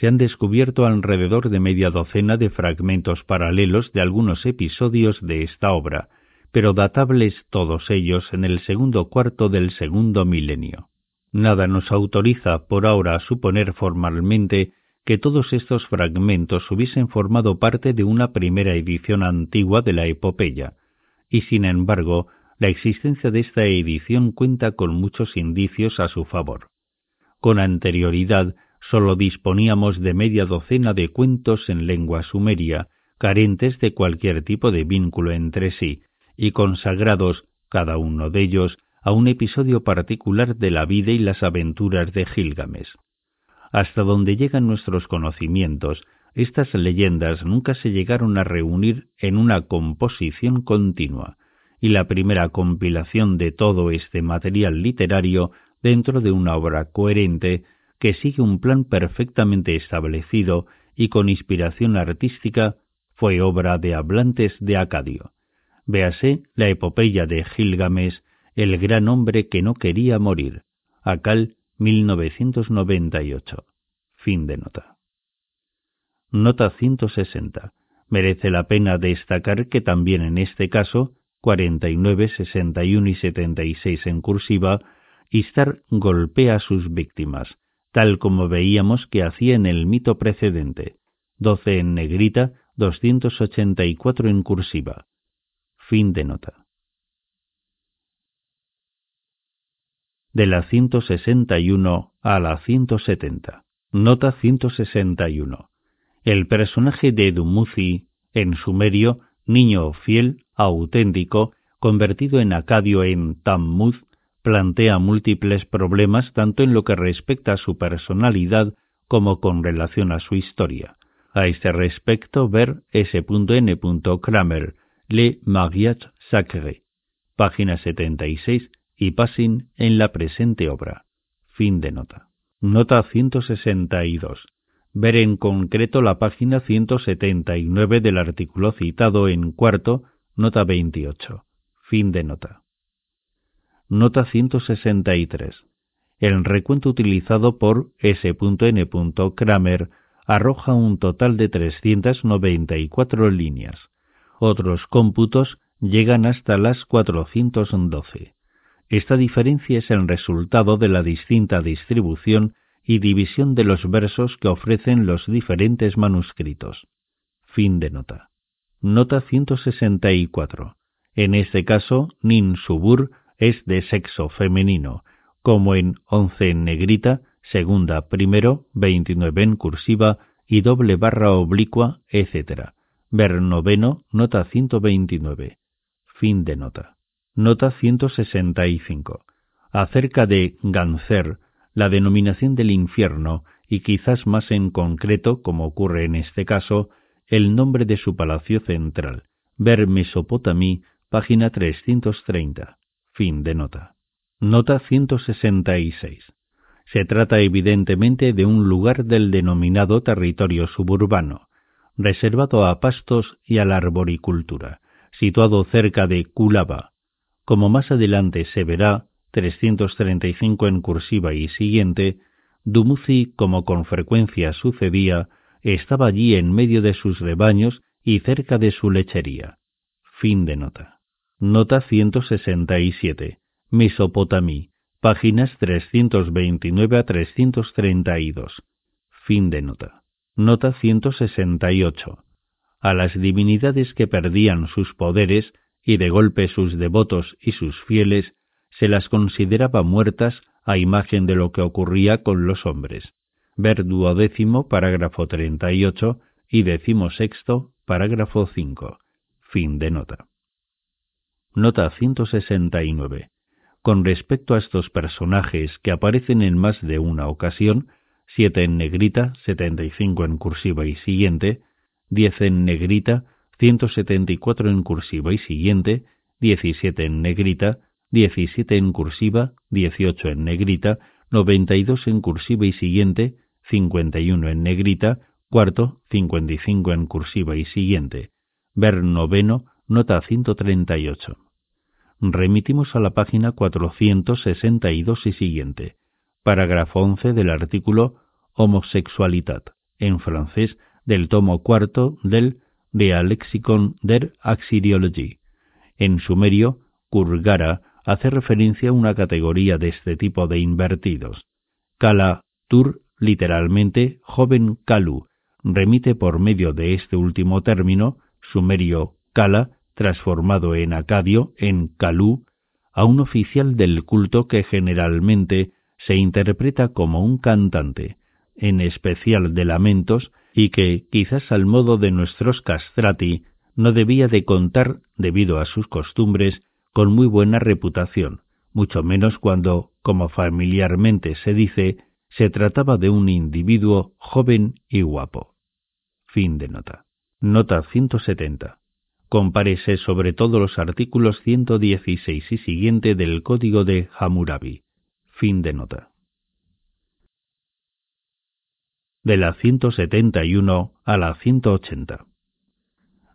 Speaker 1: Se han descubierto alrededor de media docena de fragmentos paralelos de algunos episodios de esta obra, pero datables todos ellos en el segundo cuarto del segundo milenio. Nada nos autoriza por ahora a suponer formalmente que todos estos fragmentos hubiesen formado parte de una primera edición antigua de la epopeya, y sin embargo la existencia de esta edición cuenta con muchos indicios a su favor. Con anterioridad sólo disponíamos de media docena de cuentos en lengua sumeria, carentes de cualquier tipo de vínculo entre sí, y consagrados, cada uno de ellos, a un episodio particular de la vida y las aventuras de Gilgames. Hasta donde llegan nuestros conocimientos, estas leyendas nunca se llegaron a reunir en una composición continua, y la primera compilación de todo este material literario dentro de una obra coherente que sigue un plan perfectamente establecido y con inspiración artística fue obra de hablantes de Acadio. Véase la epopeya de Gilgames, el gran hombre que no quería morir. Acal, 1998. Fin de nota. Nota 160. Merece la pena destacar que también en este caso, 49, 61 y 76 en cursiva, Istar golpea a sus víctimas, tal como veíamos que hacía en el mito precedente, 12 en negrita, 284 en cursiva. Fin de nota. De la 161 a la 170. Nota 161. El personaje de Dumuzi, en sumerio, niño fiel, auténtico, convertido en acadio en Tammuz, plantea múltiples problemas tanto en lo que respecta a su personalidad como con relación a su historia. A este respecto, ver S.N. Kramer, Le Mariage Sacré, página 76 y Passing en la presente obra. Fin de nota. Nota 162. Ver en concreto la página 179 del artículo citado en cuarto, nota 28. Fin de nota. Nota 163. El recuento utilizado por S.N. Kramer arroja un total de 394 líneas. Otros cómputos llegan hasta las 412. Esta diferencia es el resultado de la distinta distribución y división de los versos que ofrecen los diferentes manuscritos. Fin de nota. Nota 164. En este caso, Nin Subur es de sexo femenino, como en 11 en negrita, segunda primero, 29 en cursiva y doble barra oblicua, etc. Ver noveno, nota 129. Fin de nota. Nota 165. Acerca de Ganser, la denominación del infierno, y quizás más en concreto, como ocurre en este caso, el nombre de su palacio central. Ver Mesopotamí, página 330. Fin de nota. Nota 166. Se trata evidentemente de un lugar del denominado territorio suburbano, reservado a pastos y a la arboricultura, situado cerca de Kulaba, como más adelante se verá, 335 en cursiva y siguiente, Dumuzi, como con frecuencia sucedía, estaba allí en medio de sus rebaños y cerca de su lechería. Fin de nota. Nota 167. Mesopotamí. Páginas 329 a 332. Fin de nota. Nota 168. A las divinidades que perdían sus poderes y de golpe sus devotos y sus fieles se las consideraba muertas a imagen de lo que ocurría con los hombres. Ver duodécimo, parágrafo 38 y decimosexto, parágrafo 5. Fin de nota. Nota 169. Con respecto a estos personajes que aparecen en más de una ocasión, siete en negrita, 75 en cursiva y siguiente, diez en negrita, 174 en cursiva y siguiente, 17 en negrita, 17 en cursiva, 18 en negrita, 92 en cursiva y siguiente, 51 en negrita, cuarto, 55 en cursiva y siguiente. Ver noveno, nota 138. remitimos a la página 462 y siguiente, parágrafo 11 del artículo Homosexualidad, en francés, del tomo cuarto del Lexicon der Axiologie. En sumerio, Kurgara hace referencia a una categoría de este tipo de invertidos. Kala Tur, literalmente joven Kalu, remite por medio de este último término, sumerio Kala, transformado en acadio, en Kalu, a un oficial del culto que generalmente se interpreta como un cantante, en especial de lamentos, y que, quizás al modo de nuestros castrati, no debía de contar, debido a sus costumbres, con muy buena reputación, mucho menos cuando, como familiarmente se dice, se trataba de un individuo joven y guapo. Fin de nota. Nota 170. Compárese sobre todo los artículos 116 y siguiente del Código de Hammurabi. Fin de nota. De la 171 a la 180.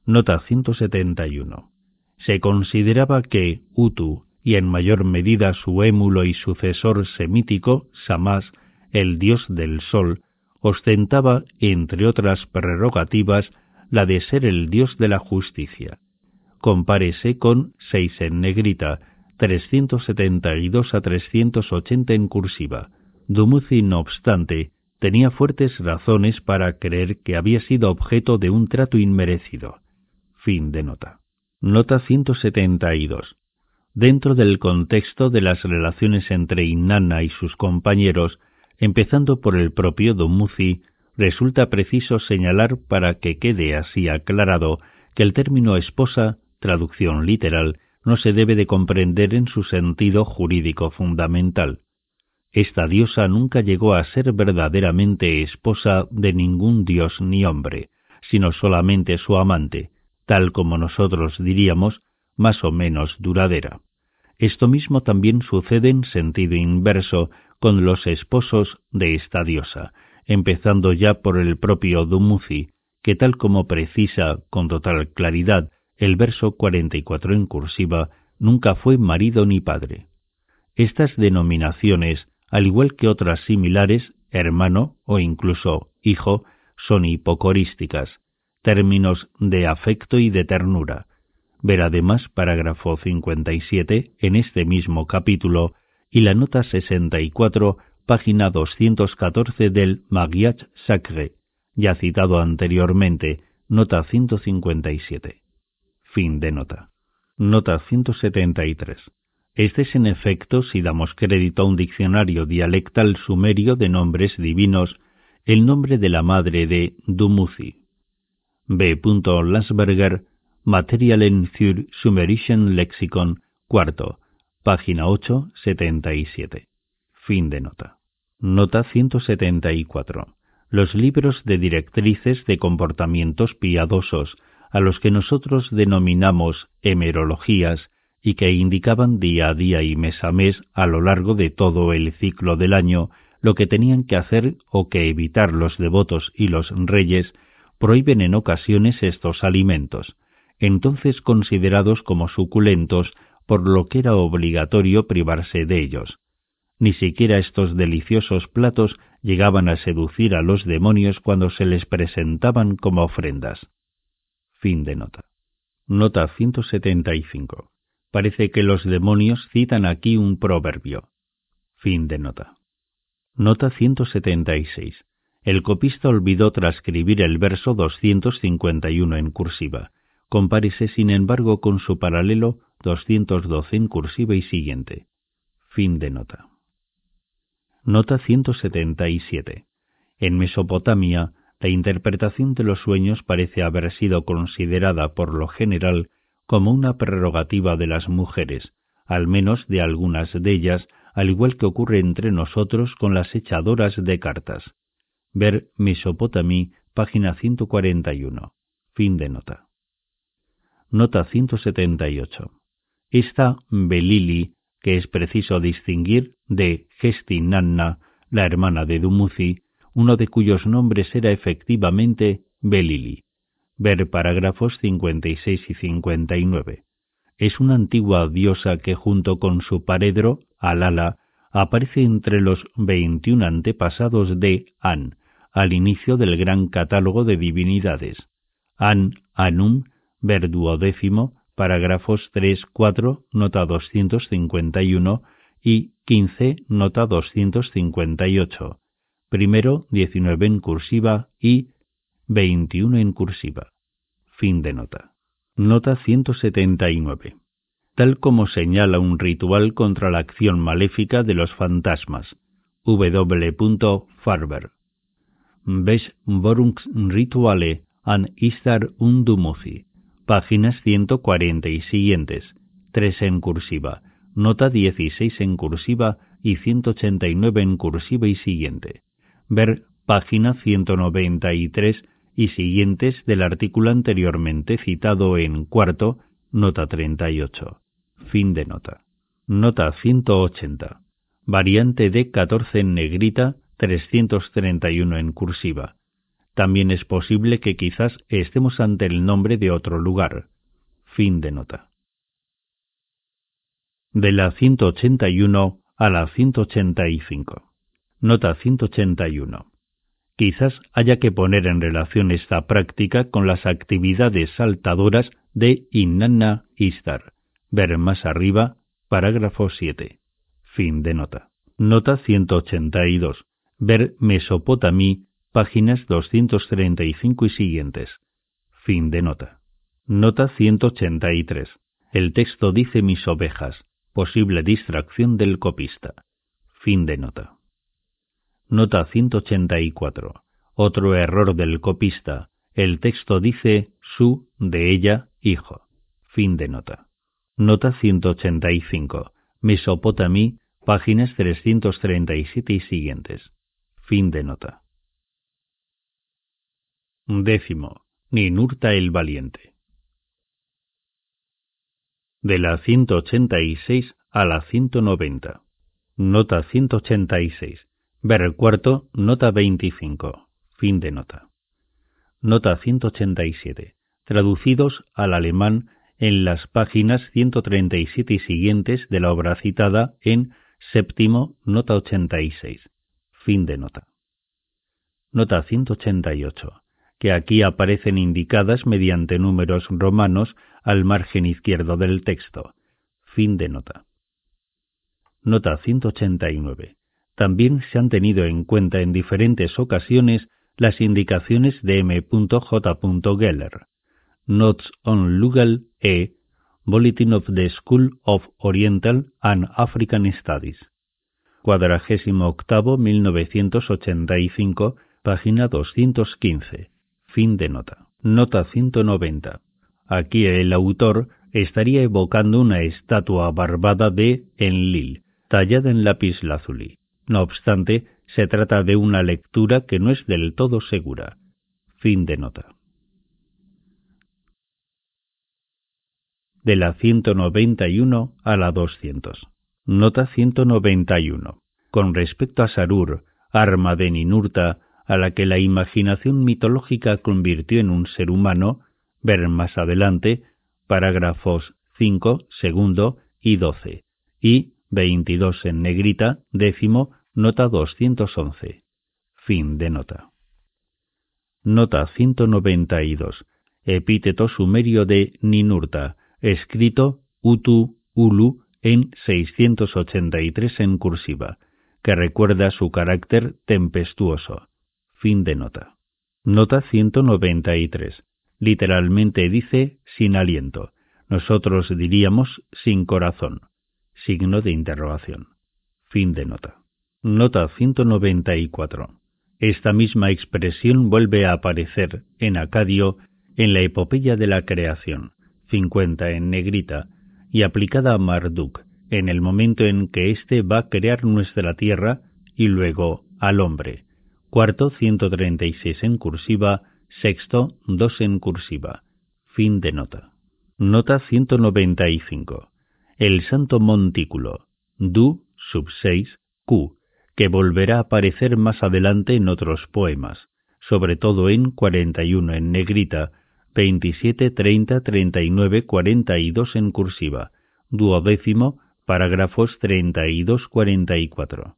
Speaker 1: Nota 171. Se consideraba que Utu, y en mayor medida su émulo y sucesor semítico, Samás, el dios del sol, ostentaba, entre otras prerrogativas, la de ser el dios de la justicia. Compárese con 6 en negrita, 372 a 380 en cursiva. Dumuzi, no obstante, tenía fuertes razones para creer que había sido objeto de un trato inmerecido. Fin de nota. Nota 172. Dentro del contexto de las relaciones entre Inanna y sus compañeros, empezando por el propio Dumuzi, resulta preciso señalar para que quede así aclarado que el término esposa, traducción literal, no se debe de comprender en su sentido jurídico fundamental. Esta diosa nunca llegó a ser verdaderamente esposa de ningún dios ni hombre, sino solamente su amante, tal como nosotros diríamos, más o menos duradera. Esto mismo también sucede en sentido inverso con los esposos de esta diosa, empezando ya por el propio Dumuzi, que tal como precisa con total claridad el verso 44 en cursiva, nunca fue marido ni padre. Estas denominaciones, al igual que otras similares, hermano o incluso hijo, son hipocorísticas, términos de afecto y de ternura. Ver además parágrafo 57 en este mismo capítulo y la nota 64 página 214 del Mariage Sacré, ya citado anteriormente, nota 157. Fin de nota. Nota 173. Este es en efecto, si damos crédito a un diccionario dialectal sumerio de nombres divinos, el nombre de la madre de Dumuzi. B. Lasberger, Materialen für Sumerischen Lexikon, cuarto, página 8, 77. Fin de nota. Nota 174. Los libros de directrices de comportamientos piadosos, a los que nosotros denominamos hemerologías, y que indicaban día a día y mes a mes a lo largo de todo el ciclo del año lo que tenían que hacer o que evitar los devotos y los reyes, prohíben en ocasiones estos alimentos, entonces considerados como suculentos, por lo que era obligatorio privarse de ellos. Ni siquiera estos deliciosos platos llegaban a seducir a los demonios cuando se les presentaban como ofrendas. Fin de nota. Nota 175. Parece que los demonios citan aquí un proverbio. Fin de nota. Nota 176. El copista olvidó transcribir el verso 251 en cursiva. Compárese, sin embargo, con su paralelo 212 en cursiva y siguiente. Fin de nota. Nota 177. En Mesopotamia, la interpretación de los sueños parece haber sido considerada por lo general como una prerrogativa de las mujeres, al menos de algunas de ellas, al igual que ocurre entre nosotros con las echadoras de cartas. Ver Mesopotamí, página 141. Fin de nota. Nota 178. Esta Belili que es preciso distinguir de Gestinanna, la hermana de Dumuzi, uno de cuyos nombres era efectivamente Belili. Ver parágrafos 56 y 59. es una antigua diosa que junto con su paredro, Alala, aparece entre los 21 antepasados de An, al inicio del gran catálogo de divinidades. An Anum, verduodécimo, parágrafos 3, 4, nota 251 y 15, nota 258. Primero 19 en cursiva y 21 en cursiva. Fin de nota. Nota 179. Tal como señala un ritual contra la acción maléfica de los fantasmas. W. Farber. Rituale an Istar Undumuzi. Páginas 140 y siguientes. 3 en cursiva. Nota 16 en cursiva y 189 en cursiva y siguiente. Ver página 193 y siguientes del artículo anteriormente citado en cuarto, nota 38. Fin de nota. Nota 180. Variante de 14 en negrita, 331 en cursiva. También es posible que quizás estemos ante el nombre de otro lugar. Fin de nota. De la 181 a la 185. Nota 181. Quizás haya que poner en relación esta práctica con las actividades saltadoras de Inanna Istar. Ver más arriba, parágrafo 7. Fin de nota. Nota 182. Ver Mesopotamí, páginas 235 y siguientes. Fin de nota. Nota 183. El texto dice mis ovejas, posible distracción del copista. Fin de nota. Nota 184. Otro error del copista. El texto dice su, de ella, hijo. Fin de nota. Nota 185. Mesopotamí, páginas 337 y siguientes. Fin de nota. Décimo. Ninurta el Valiente. De la 186 a la 190. Nota 186. Ver cuarto, nota 25. Fin de nota. Nota 187. Traducidos al alemán en las páginas 137 y siguientes de la obra citada en séptimo, nota 86. Fin de nota. Nota 188. Que aquí aparecen indicadas mediante números romanos al margen izquierdo del texto. Fin de nota. Nota 189 también se han tenido en cuenta en diferentes ocasiones las indicaciones de M. J. Geller, Notes on Lugal E. Bulletin of the School of Oriental and African Studies, cuadragésimo octavo 1985, página 215, fin de nota. Nota 190. Aquí el autor estaría evocando una estatua barbada de Enlil, tallada en lápiz lazuli. No obstante, se trata de una lectura que no es del todo segura. Fin de nota. De la 191 a la 200. Nota 191. Con respecto a Sarur, arma de Ninurta, a la que la imaginación mitológica convirtió en un ser humano, ver más adelante, parágrafos 5, segundo y 12, y 22 en negrita, décimo, Nota 211. Fin de nota. Nota 192. Epíteto sumerio de Ninurta, escrito Utu Ulu en 683 en cursiva, que recuerda su carácter tempestuoso. Fin de nota. Nota 193. Literalmente dice sin aliento. Nosotros diríamos sin corazón. Signo de interrogación. Fin de nota. Nota 194. Esta misma expresión vuelve a aparecer en Acadio en la epopeya de la creación, 50 en negrita, y aplicada a Marduk, en el momento en que éste va a crear nuestra tierra y luego al hombre. Cuarto 136 en cursiva, sexto 2 en cursiva. Fin de nota. Nota 195. El santo montículo. Du sub 6 Q que volverá a aparecer más adelante en otros poemas, sobre todo en 41 en negrita, 27, 30, 39, 42 en cursiva. Duodécimo, parágrafos 32, 44.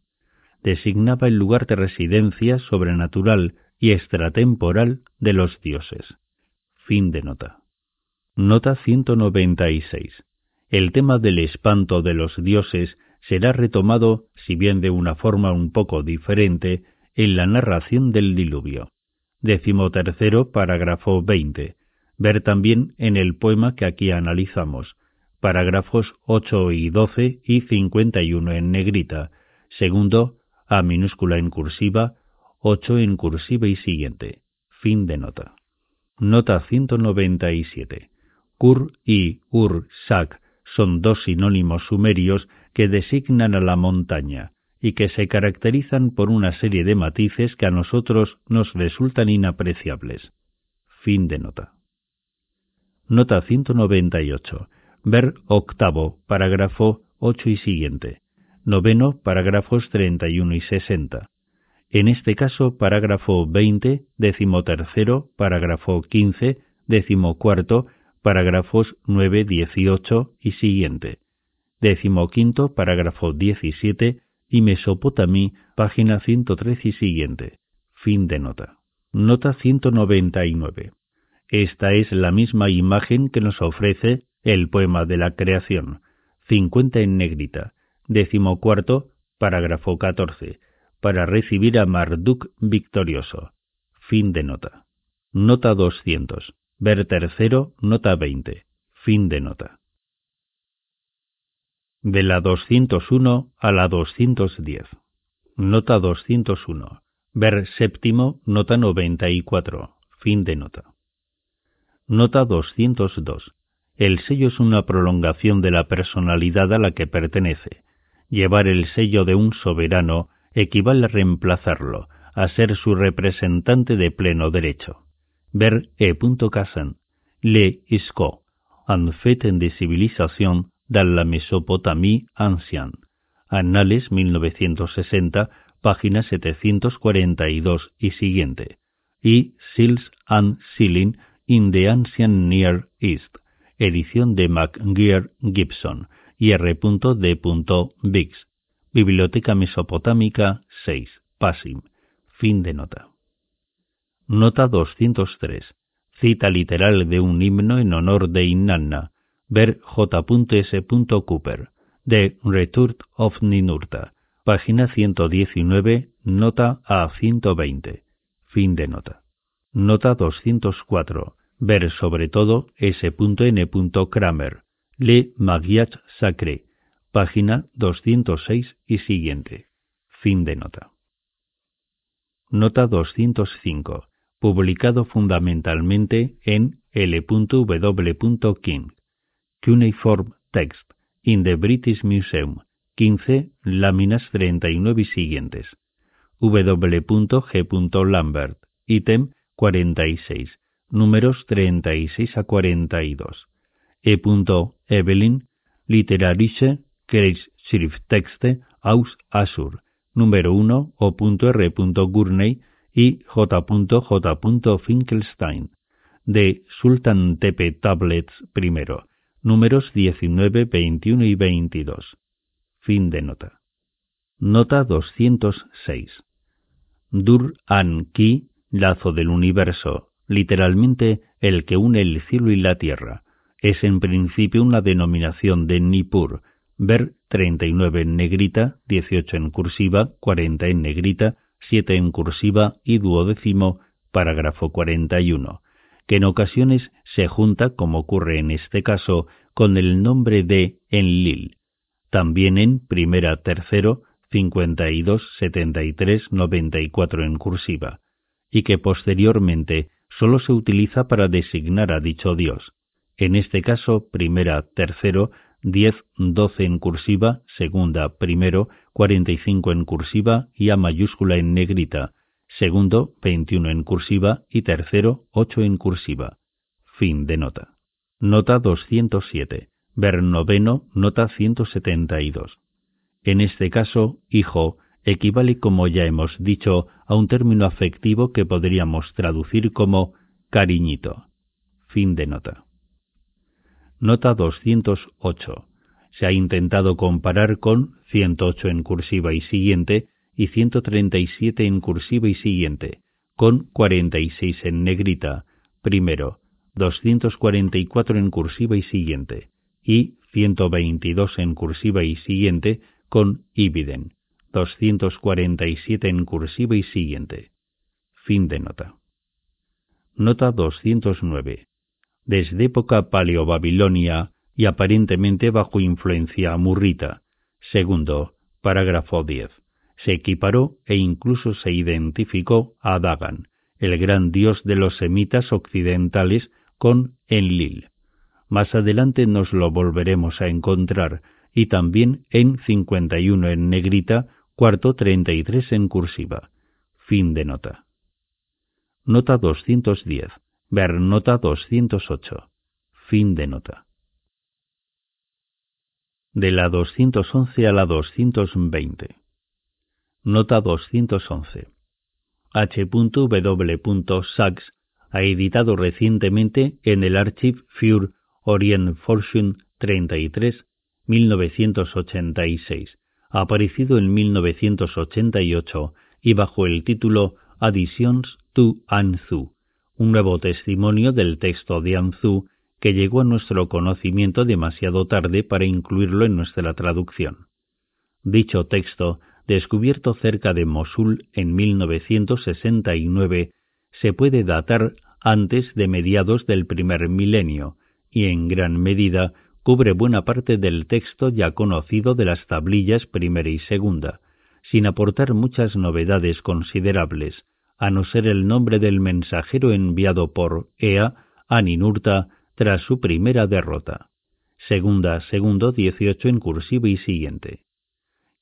Speaker 1: Designaba el lugar de residencia sobrenatural y extratemporal de los dioses. Fin de nota. Nota 196. El tema del espanto de los dioses será retomado, si bien de una forma un poco diferente, en la narración del diluvio. Décimo tercero, parágrafo 20. Ver también en el poema que aquí analizamos, parágrafos 8 y 12 y 51 en negrita, segundo, A minúscula en cursiva, 8 en cursiva y siguiente. Fin de nota. Nota 197. Kur y Ur-Sak son dos sinónimos sumerios que designan a la montaña y que se caracterizan por una serie de matices que a nosotros nos resultan inapreciables. Fin de nota. Nota 198. Ver octavo, parágrafo 8 y siguiente. Noveno, parágrafos 31 y 60. En este caso, parágrafo 20, decimotercero, parágrafo 15, decimocuarto, parágrafos 9, 18 y siguiente. Decimoquinto, parágrafo 17 y Mesopotamí, página 103 y siguiente. Fin de nota. Nota 199. Esta es la misma imagen que nos ofrece el poema de la creación, 50 en negrita, decimocuarto, parágrafo 14, para recibir a Marduk victorioso. Fin de nota. Nota 200. Ver tercero, nota 20. Fin de nota. De la 201 a la 210. Nota 201. Ver séptimo, nota 94. Fin de nota. Nota 202. El sello es una prolongación de la personalidad a la que pertenece. Llevar el sello de un soberano equivale a reemplazarlo, a ser su representante de pleno derecho. Ver E. Cassin, Le Isco, en fait de civilisation dans la Mesopotamie ancienne. Anales 1960, página 742 y siguiente. Y Seals and Sealing in the Ancient Near East, edición de McGear Gibson y R. Biggs, Biblioteca Mesopotámica 6, Passim. Fin de nota. Nota 203. Cita literal de un himno en honor de Inanna. Ver J.S. Cooper. The Return of Ninurta. Página 119, nota a 120. Fin de nota. Nota 204. Ver sobre todo S.N. Kramer. Le Magiat Sacré. Página 206 y siguiente. Fin de nota. Nota 205 publicado fundamentalmente en L.W. King, Cuneiform Text, in the British Museum, 15, láminas 39 y siguientes. W.G. Lambert, ítem 46, números 36 a 42. E. Evelyn, Literarische Kreisschrifttexte aus Assur, número 1, O.R. Gurney, y J. Finkelstein, de Sultan Tepe Tablets I, números 19, 21 y 22. Fin de nota. Nota 206. Dur An Ki, lazo del universo, literalmente el que une el cielo y la tierra, es en principio una denominación de Nippur, ver 39 en negrita, 18 en cursiva, 40 en negrita, 7 en cursiva y duodécimo, parágrafo 41, que en ocasiones se junta, como ocurre en este caso, con el nombre de Enlil, también en primera, tercero, 52, 73, 94 en cursiva, y que posteriormente sólo se utiliza para designar a dicho dios. En este caso, primera, tercero, 10, 12 en cursiva, segunda, primero, 45 en cursiva y A mayúscula en negrita, segundo 21 en cursiva y tercero 8 en cursiva. Fin de nota. Nota 207. Ver noveno, nota 172. En este caso, hijo equivale, como ya hemos dicho, a un término afectivo que podríamos traducir como cariñito. Fin de nota. Nota 208. Se ha intentado comparar con 108 en cursiva y siguiente y 137 en cursiva y siguiente, con 46 en negrita, primero, 244 en cursiva y siguiente, y 122 en cursiva y siguiente, con Ibiden, 247 en cursiva y siguiente. Fin de nota. Nota 209. Desde época paleobabilonia y aparentemente bajo influencia amurrita. Segundo, parágrafo 10 se equiparó e incluso se identificó a Dagan, el gran dios de los semitas occidentales, con Enlil. Más adelante nos lo volveremos a encontrar, y también en 51 en negrita, cuarto 33 en cursiva. Fin de nota. Nota 210. Ver nota 208. Fin de nota. De la 211 a la 220. Nota 211. H.W. Sachs ha editado recientemente en el Archive für Orient Fortune 33, 1986, aparecido en 1988 y bajo el título Additions to Anzu, un nuevo testimonio del texto de Anzu que llegó a nuestro conocimiento demasiado tarde para incluirlo en nuestra traducción. Dicho texto descubierto cerca de Mosul en 1969, se puede datar antes de mediados del primer milenio y en gran medida cubre buena parte del texto ya conocido de las tablillas primera y segunda, sin aportar muchas novedades considerables, a no ser el nombre del mensajero enviado por Ea a Ninurta tras su primera derrota. Segunda, segundo, 18 en cursivo y siguiente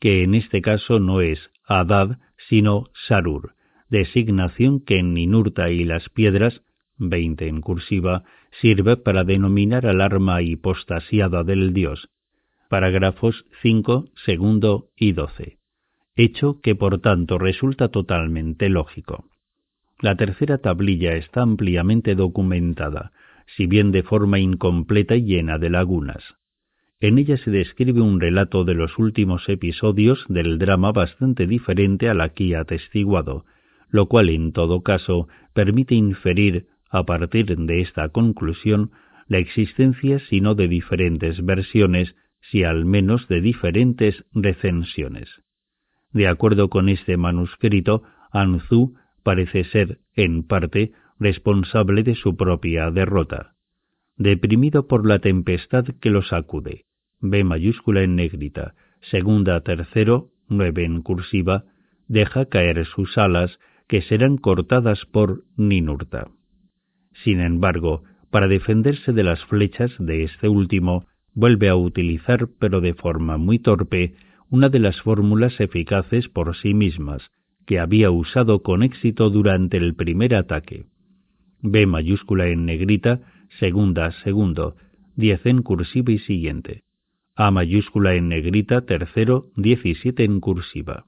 Speaker 1: que en este caso no es Adad, sino Sarur, designación que en Ninurta y las piedras, 20 en cursiva, sirve para denominar al arma hipostasiada del dios. Parágrafos 5, segundo y 12. Hecho que por tanto resulta totalmente lógico. La tercera tablilla está ampliamente documentada, si bien de forma incompleta y llena de lagunas. En ella se describe un relato de los últimos episodios del drama bastante diferente al aquí atestiguado, lo cual en todo caso permite inferir, a partir de esta conclusión, la existencia si no de diferentes versiones, si al menos de diferentes recensiones. De acuerdo con este manuscrito, Anzu parece ser, en parte, responsable de su propia derrota. Deprimido por la tempestad que lo sacude, B mayúscula en negrita, segunda tercero, nueve en cursiva, deja caer sus alas que serán cortadas por Ninurta. Sin embargo, para defenderse de las flechas de este último, vuelve a utilizar, pero de forma muy torpe, una de las fórmulas eficaces por sí mismas, que había usado con éxito durante el primer ataque. B mayúscula en negrita, segunda, segundo, diez en cursiva y siguiente. A mayúscula en negrita, tercero, 17 en cursiva.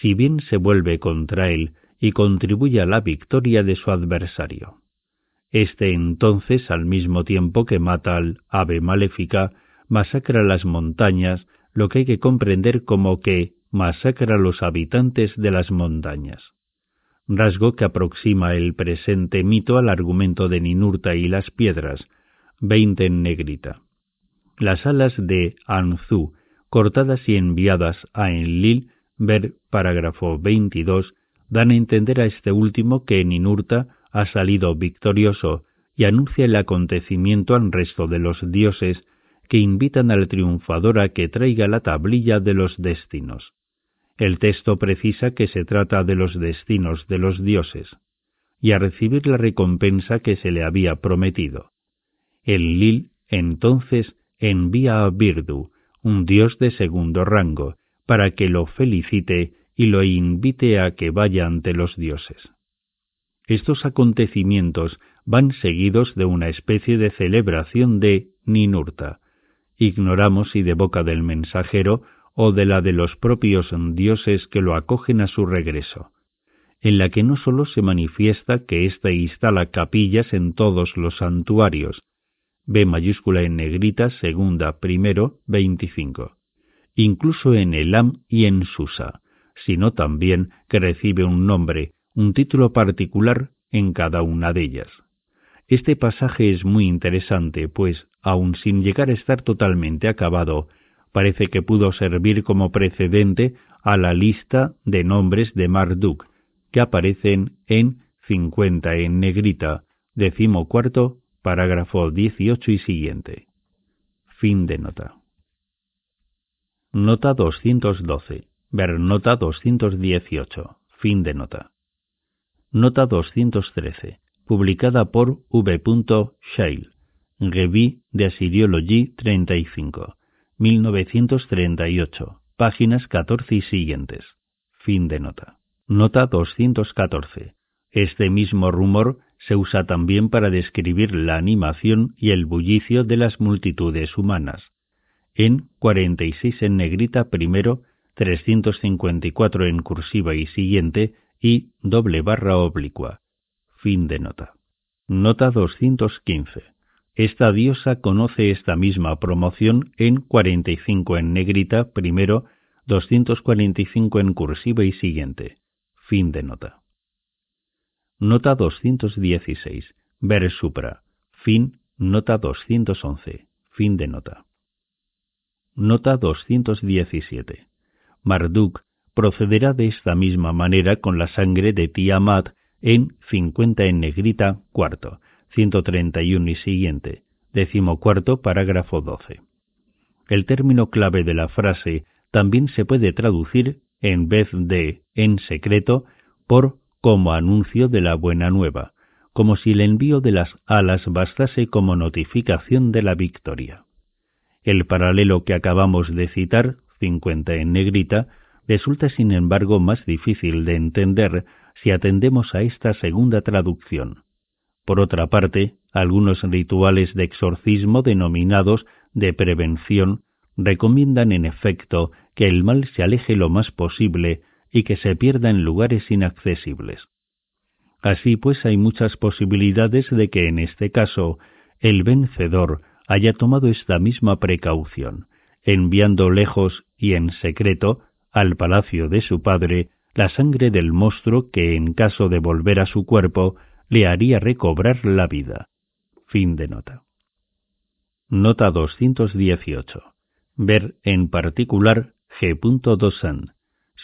Speaker 1: Si bien se vuelve contra él y contribuye a la victoria de su adversario. Este entonces, al mismo tiempo que mata al ave maléfica, masacra las montañas, lo que hay que comprender como que masacra a los habitantes de las montañas. Rasgo que aproxima el presente mito al argumento de Ninurta y las piedras, veinte en negrita. Las alas de Anzu, cortadas y enviadas a Enlil, ver parágrafo 22, dan a entender a este último que Ninurta ha salido victorioso y anuncia el acontecimiento al resto de los dioses que invitan al triunfador a que traiga la tablilla de los destinos. El texto precisa que se trata de los destinos de los dioses, y a recibir la recompensa que se le había prometido. El Lil entonces envía a Birdu, un dios de segundo rango, para que lo felicite y lo invite a que vaya ante los dioses. Estos acontecimientos van seguidos de una especie de celebración de Ninurta. Ignoramos si de boca del mensajero o de la de los propios dioses que lo acogen a su regreso. en la que no sólo se manifiesta que éste instala capillas en todos los santuarios, B mayúscula en negrita, segunda, primero, 25, incluso en Elam y en Susa, sino también que recibe un nombre, un título particular en cada una de ellas. Este pasaje es muy interesante, pues, aun sin llegar a estar totalmente acabado, parece que pudo servir como precedente a la lista de nombres de Marduk, que aparecen en 50 en negrita, décimo parágrafo 18 y siguiente. Fin de nota. Nota 212. Ver nota 218. Fin de nota. Nota 213. Publicada por V. Shale. Revue de Assyriology 35. 1938. Páginas 14 y siguientes. Fin de nota. Nota 214. Este mismo rumor se usa también para describir la animación y el bullicio de las multitudes humanas. En 46 en negrita primero, 354 en cursiva y siguiente y doble barra oblicua. Fin de nota. Nota 215. Esta diosa conoce esta misma promoción en 45 en negrita primero, 245 en cursiva y siguiente. Fin de nota. Nota 216. Ver supra. Fin. Nota 211. Fin de nota. Nota 217. Marduk procederá de esta misma manera con la sangre de Tiamat en 50 en negrita, cuarto, 131 y siguiente, décimo cuarto, parágrafo 12. El término clave de la frase también se puede traducir, en vez de en secreto, por como anuncio de la buena nueva, como si el envío de las alas bastase como notificación de la victoria. El paralelo que acabamos de citar, 50 en negrita, resulta sin embargo más difícil de entender si atendemos a esta segunda traducción. Por otra parte, algunos rituales de exorcismo denominados de prevención recomiendan en efecto que el mal se aleje lo más posible y que se pierda en lugares inaccesibles. Así pues hay muchas posibilidades de que en este caso el vencedor haya tomado esta misma precaución, enviando lejos y en secreto al palacio de su padre la sangre del monstruo que en caso de volver a su cuerpo le haría recobrar la vida. Fin de nota. Nota 218. Ver en particular G. Dosan,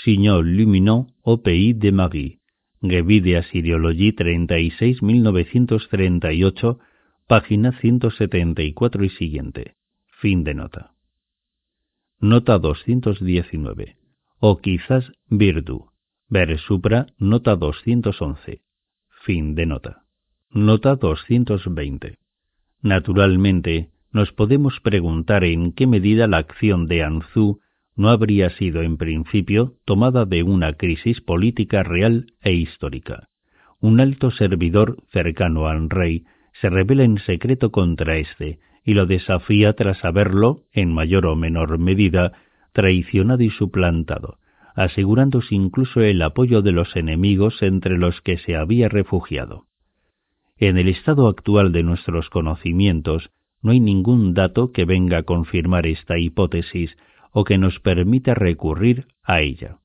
Speaker 1: Signor Lumineux au Pays de Marie, Revue de Assyriologie 36 1938, página 174 y siguiente. Fin de nota. Nota 219. O quizás Virdu. Ver supra, nota 211. Fin de nota. Nota 220. Naturalmente, nos podemos preguntar en qué medida la acción de Anzú no habría sido en principio tomada de una crisis política real e histórica. Un alto servidor cercano al rey se revela en secreto contra éste y lo desafía tras haberlo, en mayor o menor medida, traicionado y suplantado, asegurándose incluso el apoyo de los enemigos entre los que se había refugiado. En el estado actual de nuestros conocimientos no hay ningún dato que venga a confirmar esta hipótesis o que nos permita recurrir a ella.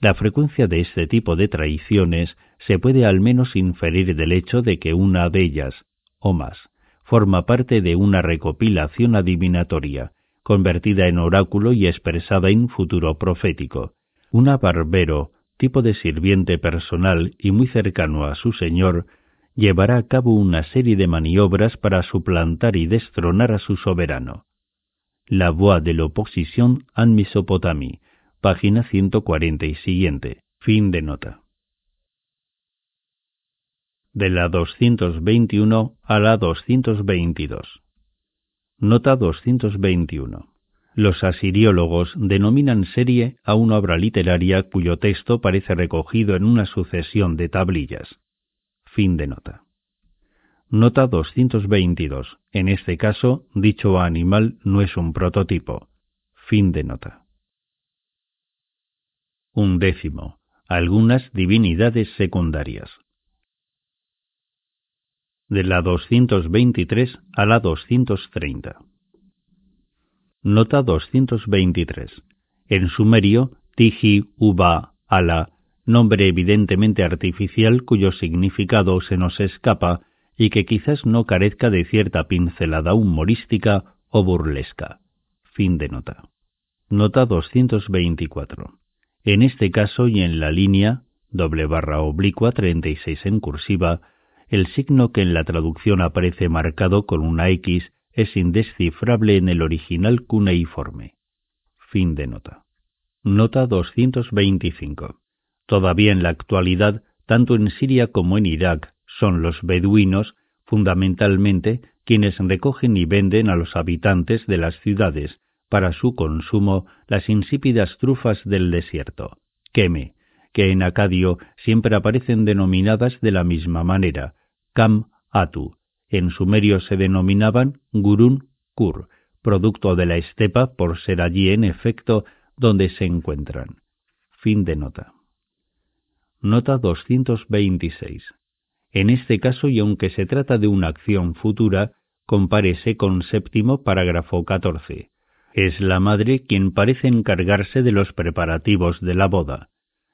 Speaker 1: La frecuencia de este tipo de traiciones se puede al menos inferir del hecho de que una de ellas, o más, forma parte de una recopilación adivinatoria, convertida en oráculo y expresada en futuro profético. Una barbero, tipo de sirviente personal y muy cercano a su señor, llevará a cabo una serie de maniobras para suplantar y destronar a su soberano. La voix de l'opposition en Mesopotamie, página 140 y siguiente, fin de nota. De la 221 a la 222. Nota 221. Los asiriólogos denominan serie a una obra literaria cuyo texto parece recogido en una sucesión de tablillas. Fin de nota. Nota 222. En este caso, dicho animal no es un prototipo. Fin de nota. Un décimo. Algunas divinidades secundarias. De la 223 a la 230. Nota 223. En sumerio, Tiji Uba Ala, nombre evidentemente artificial cuyo significado se nos escapa y que quizás no carezca de cierta pincelada humorística o burlesca. Fin de nota. Nota 224. En este caso y en la línea doble barra oblicua 36 en cursiva, el signo que en la traducción aparece marcado con una X es indescifrable en el original cuneiforme. Fin de nota. Nota 225. Todavía en la actualidad, tanto en Siria como en Irak, son los beduinos, fundamentalmente, quienes recogen y venden a los habitantes de las ciudades, para su consumo, las insípidas trufas del desierto, queme, que en acadio siempre aparecen denominadas de la misma manera, kam atu, en sumerio se denominaban gurun kur, producto de la estepa por ser allí en efecto donde se encuentran. Fin de nota. Nota 226. En este caso, y aunque se trata de una acción futura, compárese con séptimo parágrafo 14. Es la madre quien parece encargarse de los preparativos de la boda.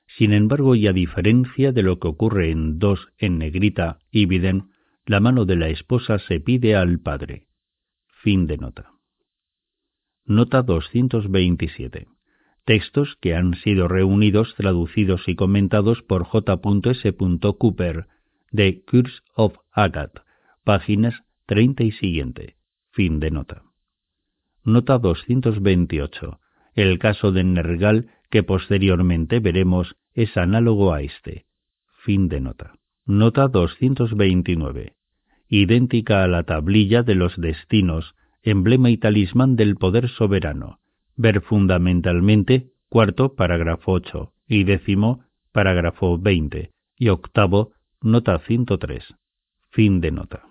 Speaker 1: Sin embargo, y a diferencia de lo que ocurre en dos en negrita y Biden, la mano de la esposa se pide al padre. Fin de nota. Nota 227. Textos que han sido reunidos, traducidos y comentados por J.S. Cooper de Curse of Agat, páginas 30 y siguiente. Fin de nota. Nota 228. El caso de Nergal, que posteriormente veremos, es análogo a este. Fin de nota. Nota 229 idéntica a la tablilla de los destinos, emblema y talismán del poder soberano. Ver fundamentalmente cuarto parágrafo 8 y décimo parágrafo 20 y octavo nota 103. Fin de nota.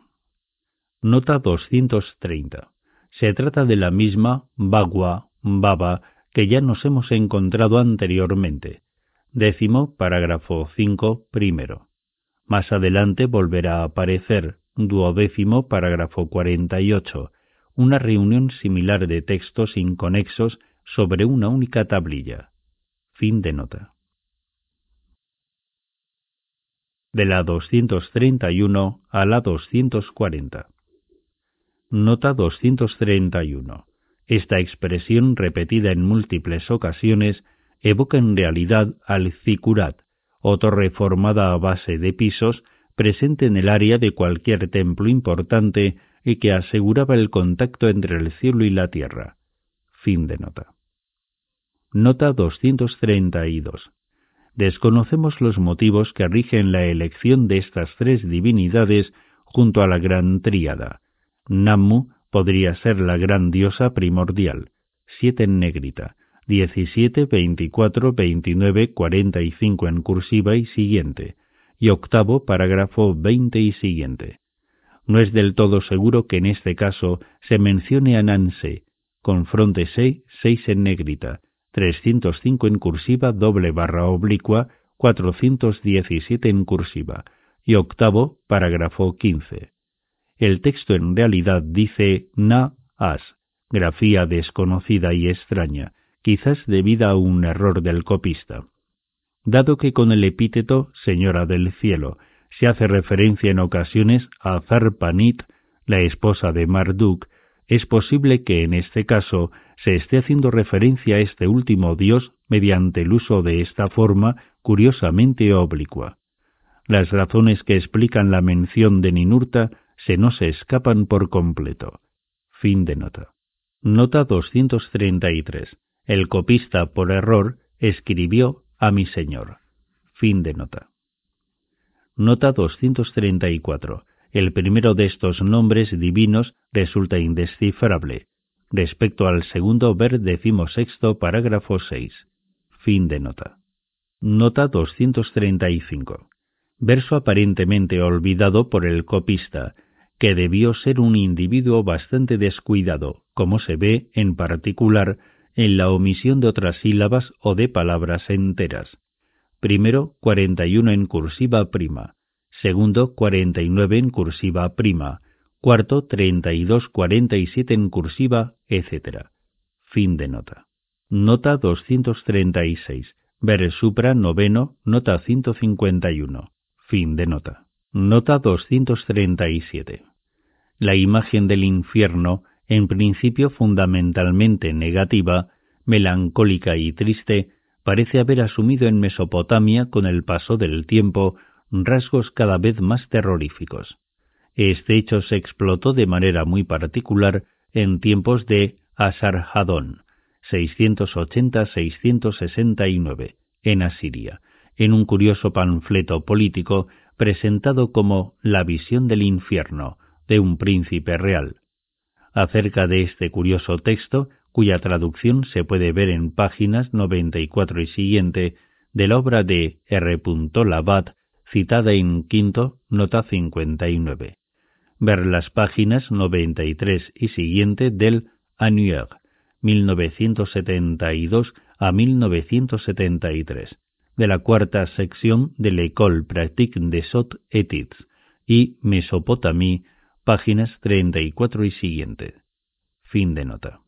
Speaker 1: Nota 230. Se trata de la misma bagua, baba, que ya nos hemos encontrado anteriormente. Décimo parágrafo 5 primero. Más adelante volverá a aparecer duodécimo parágrafo 48, una reunión similar de textos inconexos sobre una única tablilla. Fin de nota. De la 231 a la 240. Nota 231. Esta expresión, repetida en múltiples ocasiones, evoca en realidad al zikurat, o torre formada a base de pisos presente en el área de cualquier templo importante y que aseguraba el contacto entre el cielo y la tierra. Fin de nota. Nota 232. Desconocemos los motivos que rigen la elección de estas tres divinidades junto a la gran tríada. Nammu podría ser la gran diosa primordial, siete en negrita, 17, 24, 29, 45 en cursiva y siguiente, y octavo parágrafo veinte y siguiente. No es del todo seguro que en este caso se mencione a Nanse, con fronte C, seis en negrita, 305 en cursiva doble barra oblicua, 417 en cursiva, y octavo parágrafo quince. El texto en realidad dice na as, grafía desconocida y extraña, quizás debida a un error del copista. Dado que con el epíteto Señora del Cielo se hace referencia en ocasiones a Zarpanit, la esposa de Marduk, es posible que en este caso se esté haciendo referencia a este último dios mediante el uso de esta forma curiosamente oblicua. Las razones que explican la mención de Ninurta se nos escapan por completo. Fin de nota. Nota 233. El copista, por error, escribió a mi Señor. Fin de nota. Nota 234. El primero de estos nombres divinos resulta indescifrable. Respecto al segundo, ver decimosexto parágrafo 6. Fin de nota. Nota 235. Verso aparentemente olvidado por el copista, que debió ser un individuo bastante descuidado, como se ve en particular en la omisión de otras sílabas o de palabras enteras. primero 41 en cursiva prima, segundo 49 en cursiva prima, cuarto 32 47 en cursiva, etc. Fin de nota. Nota 236. Ver supra noveno, nota 151. Fin de nota. Nota 237. La imagen del infierno, en principio fundamentalmente negativa, melancólica y triste, parece haber asumido en Mesopotamia con el paso del tiempo rasgos cada vez más terroríficos. Este hecho se explotó de manera muy particular en tiempos de Asarhadón, 680-669, en Asiria, en un curioso panfleto político presentado como La visión del infierno de un príncipe real. Acerca de este curioso texto, cuya traducción se puede ver en páginas 94 y siguiente de la obra de R. Labat, citada en quinto, nota 59. Ver las páginas 93 y siguiente del Annuaire, 1972 a 1973, de la cuarta sección de l'École pratique des hautes études y Mesopotamie, páginas 34 y siguiente. Fin de nota.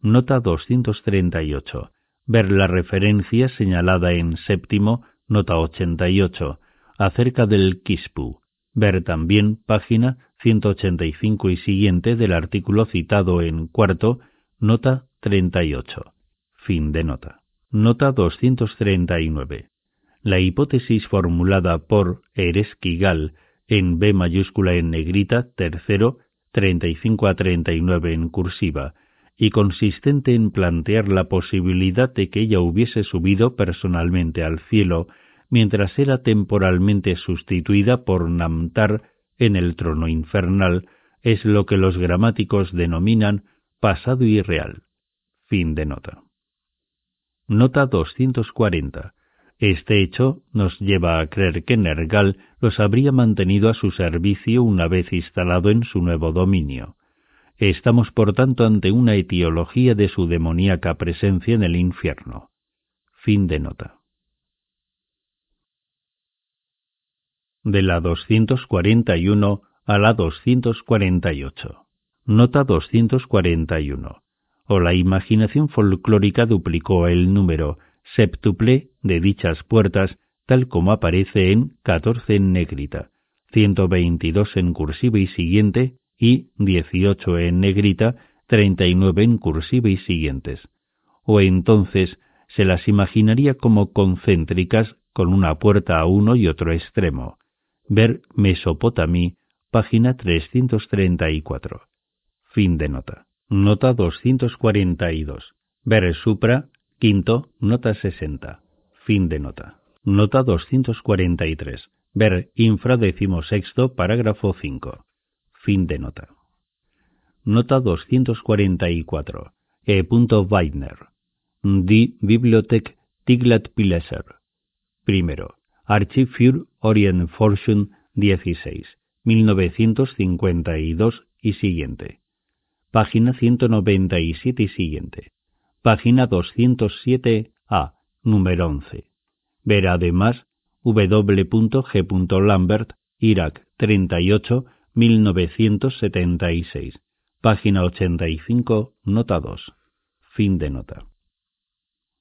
Speaker 1: Nota 238. Ver la referencia señalada en séptimo, nota 88, acerca del Kispu. Ver también página 185 y siguiente del artículo citado en cuarto, nota 38. Fin de nota. Nota 239. La hipótesis formulada por Eresquigal en B mayúscula en negrita, tercero, 35 a 39 en cursiva, y consistente en plantear la posibilidad de que ella hubiese subido personalmente al cielo mientras era temporalmente sustituida por Namtar en el trono infernal, es lo que los gramáticos denominan pasado irreal. Fin de nota. Nota 240. Este hecho nos lleva a creer que Nergal los habría mantenido a su servicio una vez instalado en su nuevo dominio. Estamos por tanto ante una etiología de su demoníaca presencia en el infierno. Fin de nota. De la 241 a la 248. Nota 241. O la imaginación folclórica duplicó el número septuple de dichas puertas tal como aparece en 14 en negrita, 122 en cursiva y siguiente y 18 en negrita, 39 en cursiva y siguientes. O entonces se las imaginaría como concéntricas con una puerta a uno y otro extremo. Ver Mesopotamí, página 334. Fin de nota. Nota 242. Ver Supra, quinto, nota 60. Fin de nota. Nota 243. Ver Infra sexto, parágrafo 5. Fin de nota. Nota 244. E. Weidner. Die Bibliothek Tiglat Pileser. Primero. Archiv für Orientforschung 16. 1952 y siguiente. Página 197 y siguiente. Página 207a, número 11. Ver además w.g. Lambert, Irak 38, 1976, página 85, nota 2. Fin de nota.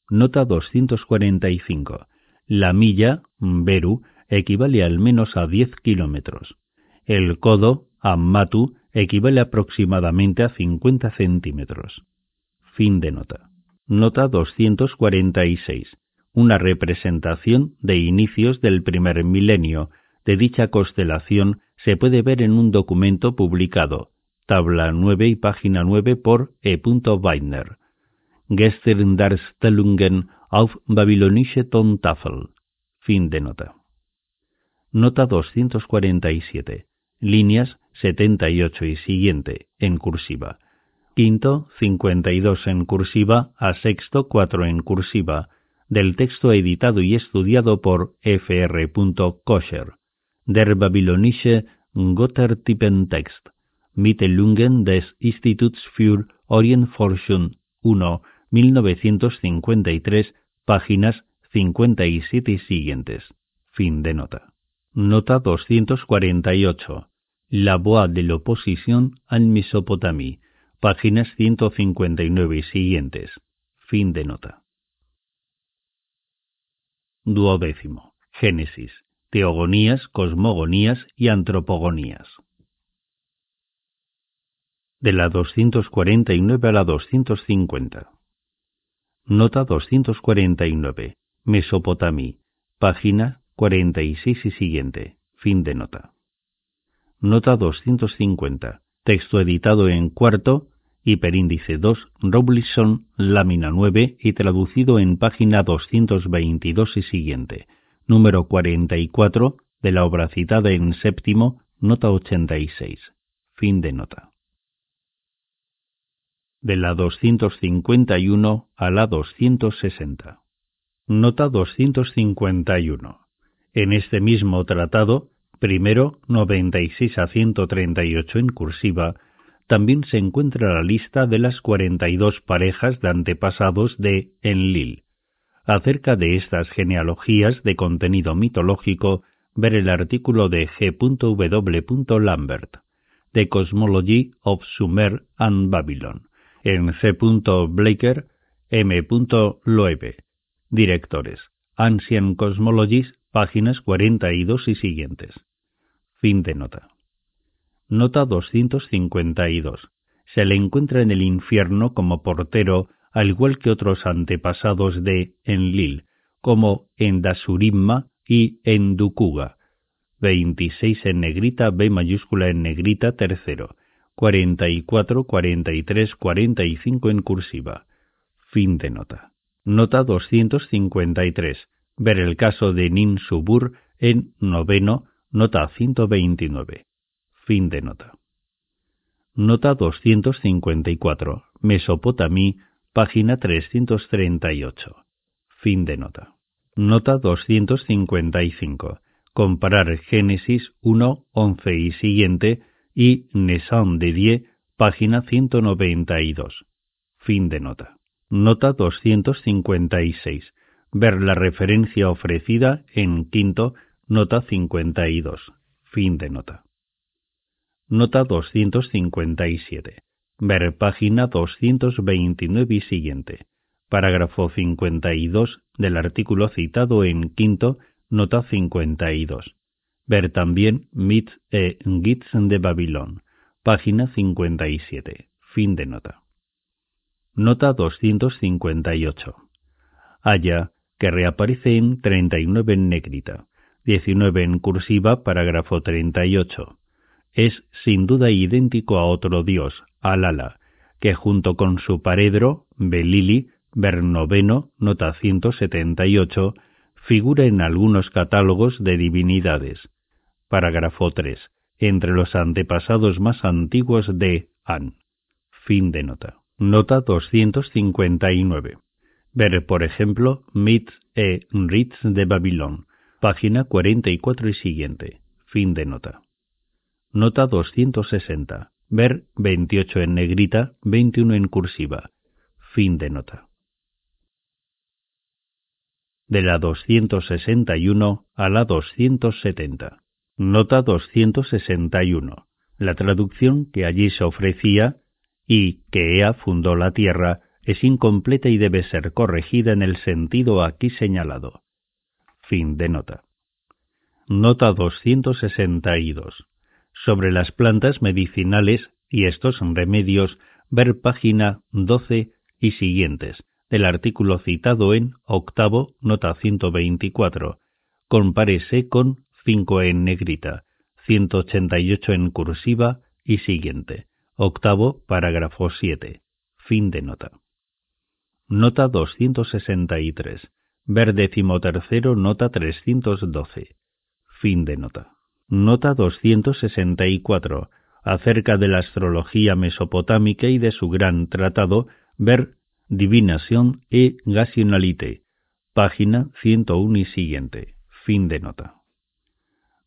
Speaker 1: Nota 245. La milla, Beru, equivale al menos a 10 kilómetros. El codo, Ammatu, equivale aproximadamente a 50 centímetros. Fin de nota. Nota 246. Una representación de inicios del primer milenio de dicha constelación se puede ver en un documento publicado, tabla 9 y página 9 por E. Weidner. Gestern Darstellungen auf babylonische Tontafel. Fin de nota. Nota 247. Líneas 78 y siguiente, en cursiva. Quinto, 52 en cursiva a sexto, 4 en cursiva, del texto editado y estudiado por F. R. Koscher der babylonische Gottertypentext, Mittelungen des Instituts für Orientforschung 1, 1953, páginas 57 y siguientes. Fin de nota. Nota 248. La voix de l'opposition en Mesopotamie. Páginas 159 y siguientes. Fin de nota. Duodécimo. Génesis. Teogonías, cosmogonías y antropogonías. De la 249 a la 250. Nota 249. Mesopotamí. Página 46 y siguiente. Fin de nota. Nota 250. Texto editado en cuarto, hiperíndice 2, Roblinson, lámina 9 y traducido en página 222 y siguiente. Número 44 de la obra citada en séptimo, nota 86. Fin de nota de la 251 a la 260. Nota 251. En este mismo tratado, primero 96 a 138 en cursiva, también se encuentra la lista de las 42 parejas de antepasados de Enlil. Acerca de estas genealogías de contenido mitológico, ver el artículo de G. Lambert, The Cosmology of Sumer and Babylon en C. Blaker, M. Loewe. Directores. Ancient Cosmologies, páginas 42 y siguientes. Fin de nota. Nota 252. Se le encuentra en el infierno como portero, al igual que otros antepasados de Enlil, como Endasurimma y Endukuga. 26 en negrita, B mayúscula en negrita, tercero. 44, 43, 45 en cursiva. Fin de nota. Nota 253. Ver el caso de Nin Subur en noveno, nota 129. Fin de nota. Nota 254. Mesopotamí, página 338. Fin de nota. Nota 255. Comparar Génesis 1, 11 y siguiente y Nessan de Die, página 192. Fin de nota. Nota 256. Ver la referencia ofrecida en quinto, nota 52. Fin de nota. Nota 257. Ver página 229 y siguiente. Parágrafo 52 del artículo citado en quinto, nota 52. Ver también Myth e Gits de Babilón, página 57. Fin de nota. Nota 258. Haya que reaparece en 39 en negrita, 19 en cursiva, parágrafo 38. Es sin duda idéntico a otro dios, Alala, que junto con su paredro, Belili, ver noveno, nota 178, figura en algunos catálogos de divinidades, Parágrafo 3. Entre los antepasados más antiguos de An. Fin de nota. Nota 259. Ver, por ejemplo, Myths e Rits de Babilón, página 44 y siguiente. Fin de nota. Nota 260. Ver 28 en negrita, 21 en cursiva. Fin de nota. De la 261 a la 270. Nota 261. La traducción que allí se ofrecía y que Ea fundó la tierra es incompleta y debe ser corregida en el sentido aquí señalado. Fin de nota. Nota 262. Sobre las plantas medicinales y estos remedios, ver página 12 y siguientes del artículo citado en octavo, nota 124. Compárese con 5 en negrita, 188 en cursiva y siguiente. Octavo, parágrafo 7. Fin de nota. Nota 263. Ver tercero, nota 312. Fin de nota. Nota 264. Acerca de la astrología mesopotámica y de su gran tratado, ver Divinación e Gasionalite. Página 101 y siguiente. Fin de nota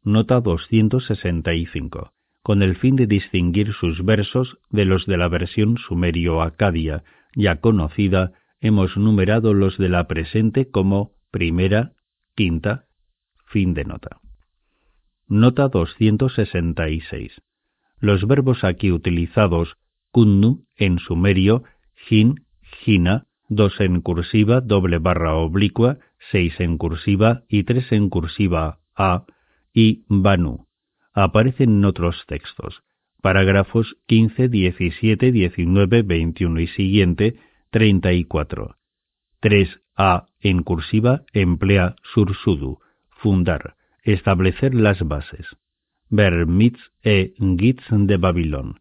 Speaker 1: nota 265, con el fin de distinguir sus versos de los de la versión sumerio-acadia, ya conocida, hemos numerado los de la presente como primera, quinta, fin de nota. Nota 266. Los verbos aquí utilizados, kunnu en sumerio, jin, jina, dos en cursiva, doble barra oblicua, seis en cursiva y tres en cursiva a, y banu, aparecen en otros textos, parágrafos 15, 17, 19, 21 y siguiente, 34. 3a en cursiva emplea sursudu, fundar, establecer las bases. Ver Mitz e Gitz de Babilón,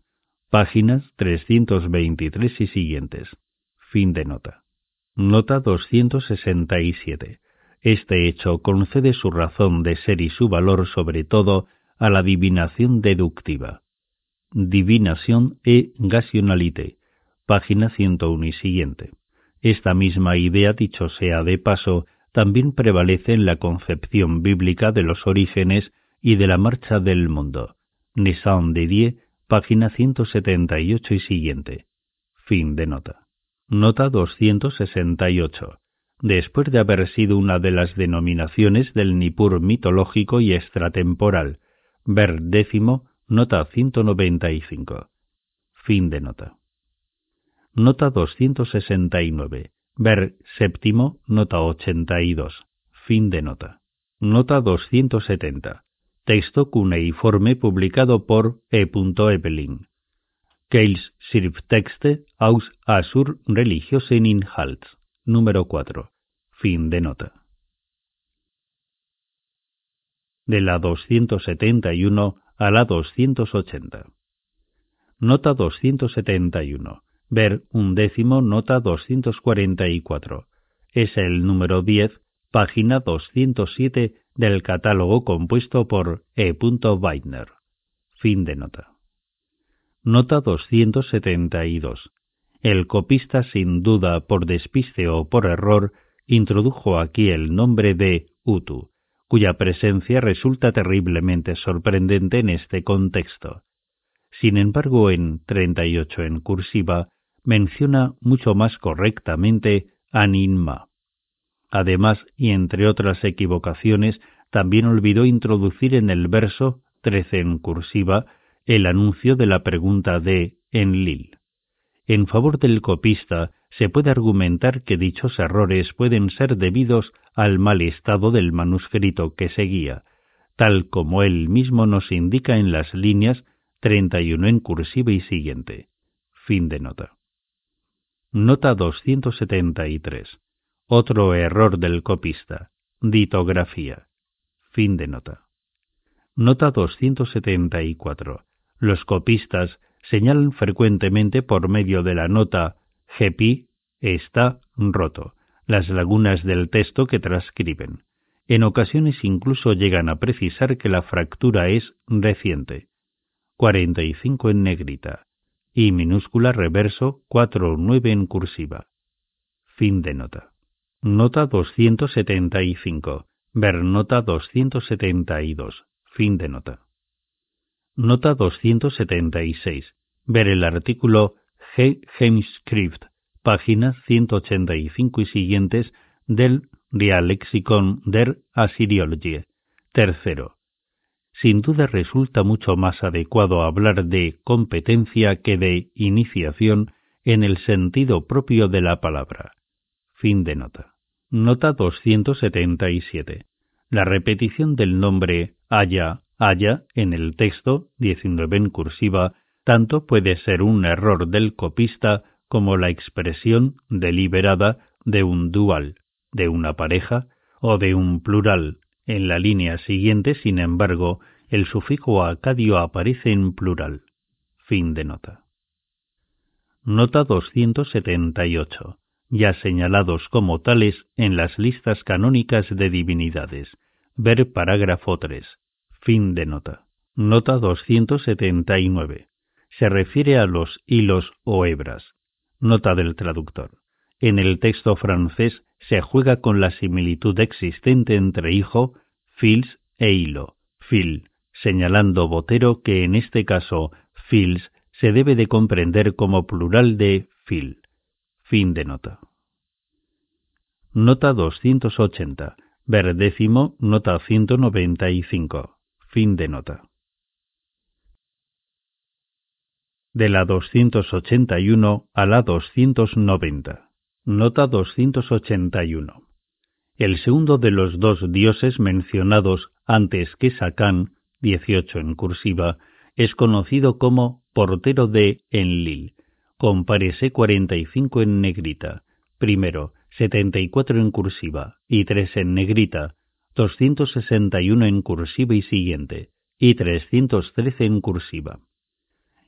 Speaker 1: páginas 323 y siguientes. Fin de nota. Nota 267. Este hecho concede su razón de ser y su valor sobre todo a la divinación deductiva. Divinación e gasionalité, página 101 y siguiente. Esta misma idea, dicho sea de paso, también prevalece en la concepción bíblica de los orígenes y de la marcha del mundo. Nissan de Die, página 178 y siguiente. Fin de nota. Nota 268. Después de haber sido una de las denominaciones del Nippur mitológico y extratemporal, ver décimo, nota 195. Fin de nota. Nota 269. Ver séptimo, nota 82. Fin de nota. Nota 270. Texto cuneiforme publicado por E. Evelyn. Keils Schrifttexte aus Asur Religiosen Inhalts. Número 4. Fin de nota. De la 271 a la 280. Nota 271 Ver un décimo nota 244. Es el número 10, página 207 del catálogo compuesto por E. Weidner. Fin de nota. Nota 272. El copista, sin duda por despiste o por error, introdujo aquí el nombre de Utu, cuya presencia resulta terriblemente sorprendente en este contexto. Sin embargo, en 38 en cursiva, menciona mucho más correctamente Aninma. Además, y entre otras equivocaciones, también olvidó introducir en el verso 13 en cursiva el anuncio de la pregunta de Enlil. En favor del copista, se puede argumentar que dichos errores pueden ser debidos al mal estado del manuscrito que seguía, tal como él mismo nos indica en las líneas 31 en cursiva y siguiente. Fin de nota. Nota 273. Otro error del copista. Ditografía. Fin de nota. Nota 274. Los copistas señalan frecuentemente por medio de la nota GPI está roto las lagunas del texto que transcriben. En ocasiones incluso llegan a precisar que la fractura es reciente. 45 en negrita y minúscula reverso 4 o 9 en cursiva. Fin de nota. Nota 275. Ver nota 272. Fin de nota. Nota 276. Ver el artículo G. Heimskrift, páginas 185 y siguientes del Dialexicon der Assyriologie. Tercero sin duda resulta mucho más adecuado hablar de competencia que de iniciación en el sentido propio de la palabra. Fin de nota. Nota 277. La repetición del nombre haya, haya en el texto 19 en cursiva tanto puede ser un error del copista como la expresión deliberada de un dual, de una pareja o de un plural. En la línea siguiente, sin embargo, el sufijo acadio aparece en plural. Fin de nota. Nota 278. Ya señalados como tales en las listas canónicas de divinidades. Ver parágrafo 3. Fin de nota. Nota 279. Se refiere a los hilos o hebras. Nota del traductor. En el texto francés se juega con la similitud existente entre hijo, fils e hilo. Fil, señalando Botero que en este caso fils se debe de comprender como plural de fil. Fin de nota. Nota 280. Ver décimo, nota 195. Fin de nota. De la 281 a la 290. Nota 281. El segundo de los dos dioses mencionados antes que Sacán, 18 en cursiva, es conocido como portero de Enlil. Compárese 45 en negrita. Primero, 74 en cursiva y 3 en negrita, 261 en cursiva y siguiente, y 313 en cursiva.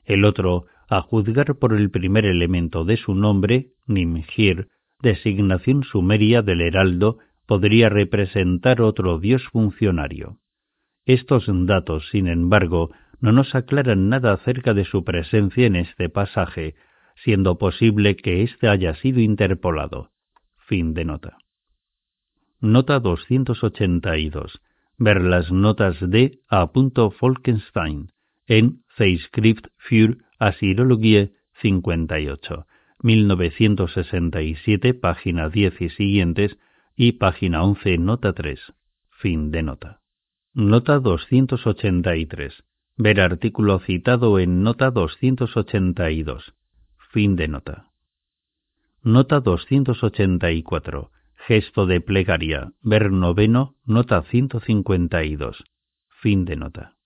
Speaker 1: El otro, a juzgar por el primer elemento de su nombre, Nimgir, designación sumeria del heraldo, podría representar otro dios funcionario. Estos datos, sin embargo, no nos aclaran nada acerca de su presencia en este pasaje, siendo posible que éste haya sido interpolado. Fin de nota. Nota 282. Ver las notas de A. Falkenstein en Zeitschrift für Asirologie 58, 1967, página 10 y siguientes, y página 11, nota 3. Fin de nota. Nota 283. Ver artículo citado en nota 282. Fin de nota. Nota 284. Gesto de plegaria. Ver noveno, nota 152. Fin de nota.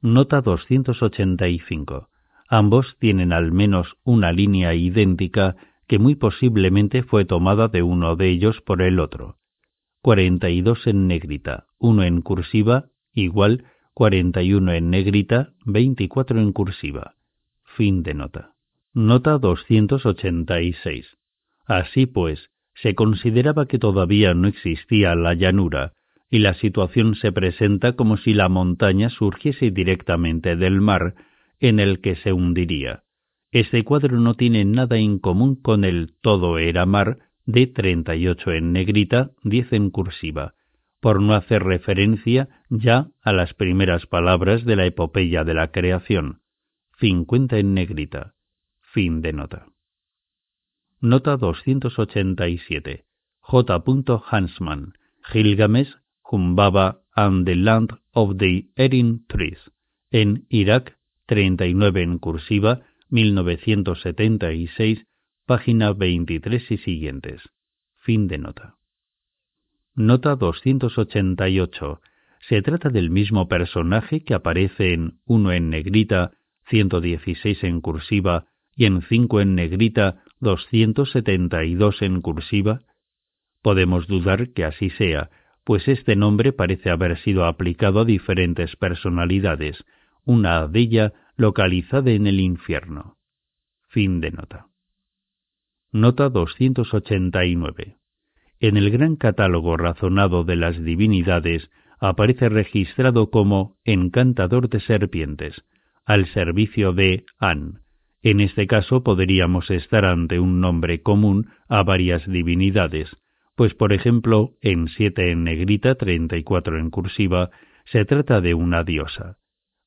Speaker 1: Nota 285. Ambos tienen al menos una línea idéntica que muy posiblemente fue tomada de uno de ellos por el otro. 42 en negrita, 1 en cursiva, igual 41 en negrita, 24 en cursiva. Fin de nota. Nota 286. Así pues, se consideraba que todavía no existía la llanura, y la situación se presenta como si la montaña surgiese directamente del mar, en el que se hundiría. Este cuadro no tiene nada en común con el todo era mar de 38 en negrita, 10 en cursiva, por no hacer referencia ya a las primeras palabras de la epopeya de la creación, 50 en negrita. Fin de nota. Nota 287. J. Hansman. Gilgamesh, Humbaba and the Land of the Erin Trees. En Irak, 39 en cursiva, 1976, página 23 y siguientes. Fin de nota. Nota 288. Se trata del mismo personaje que aparece en 1 en negrita, 116 en cursiva y en 5 en negrita 272 en cursiva? Podemos dudar que así sea, pues este nombre parece haber sido aplicado a diferentes personalidades, una de ellas localizada en el infierno. Fin de nota. Nota 289. En el gran catálogo razonado de las divinidades aparece registrado como encantador de serpientes, al servicio de An, en este caso podríamos estar ante un nombre común a varias divinidades, pues por ejemplo en 7 en negrita, 34 en cursiva, se trata de una diosa.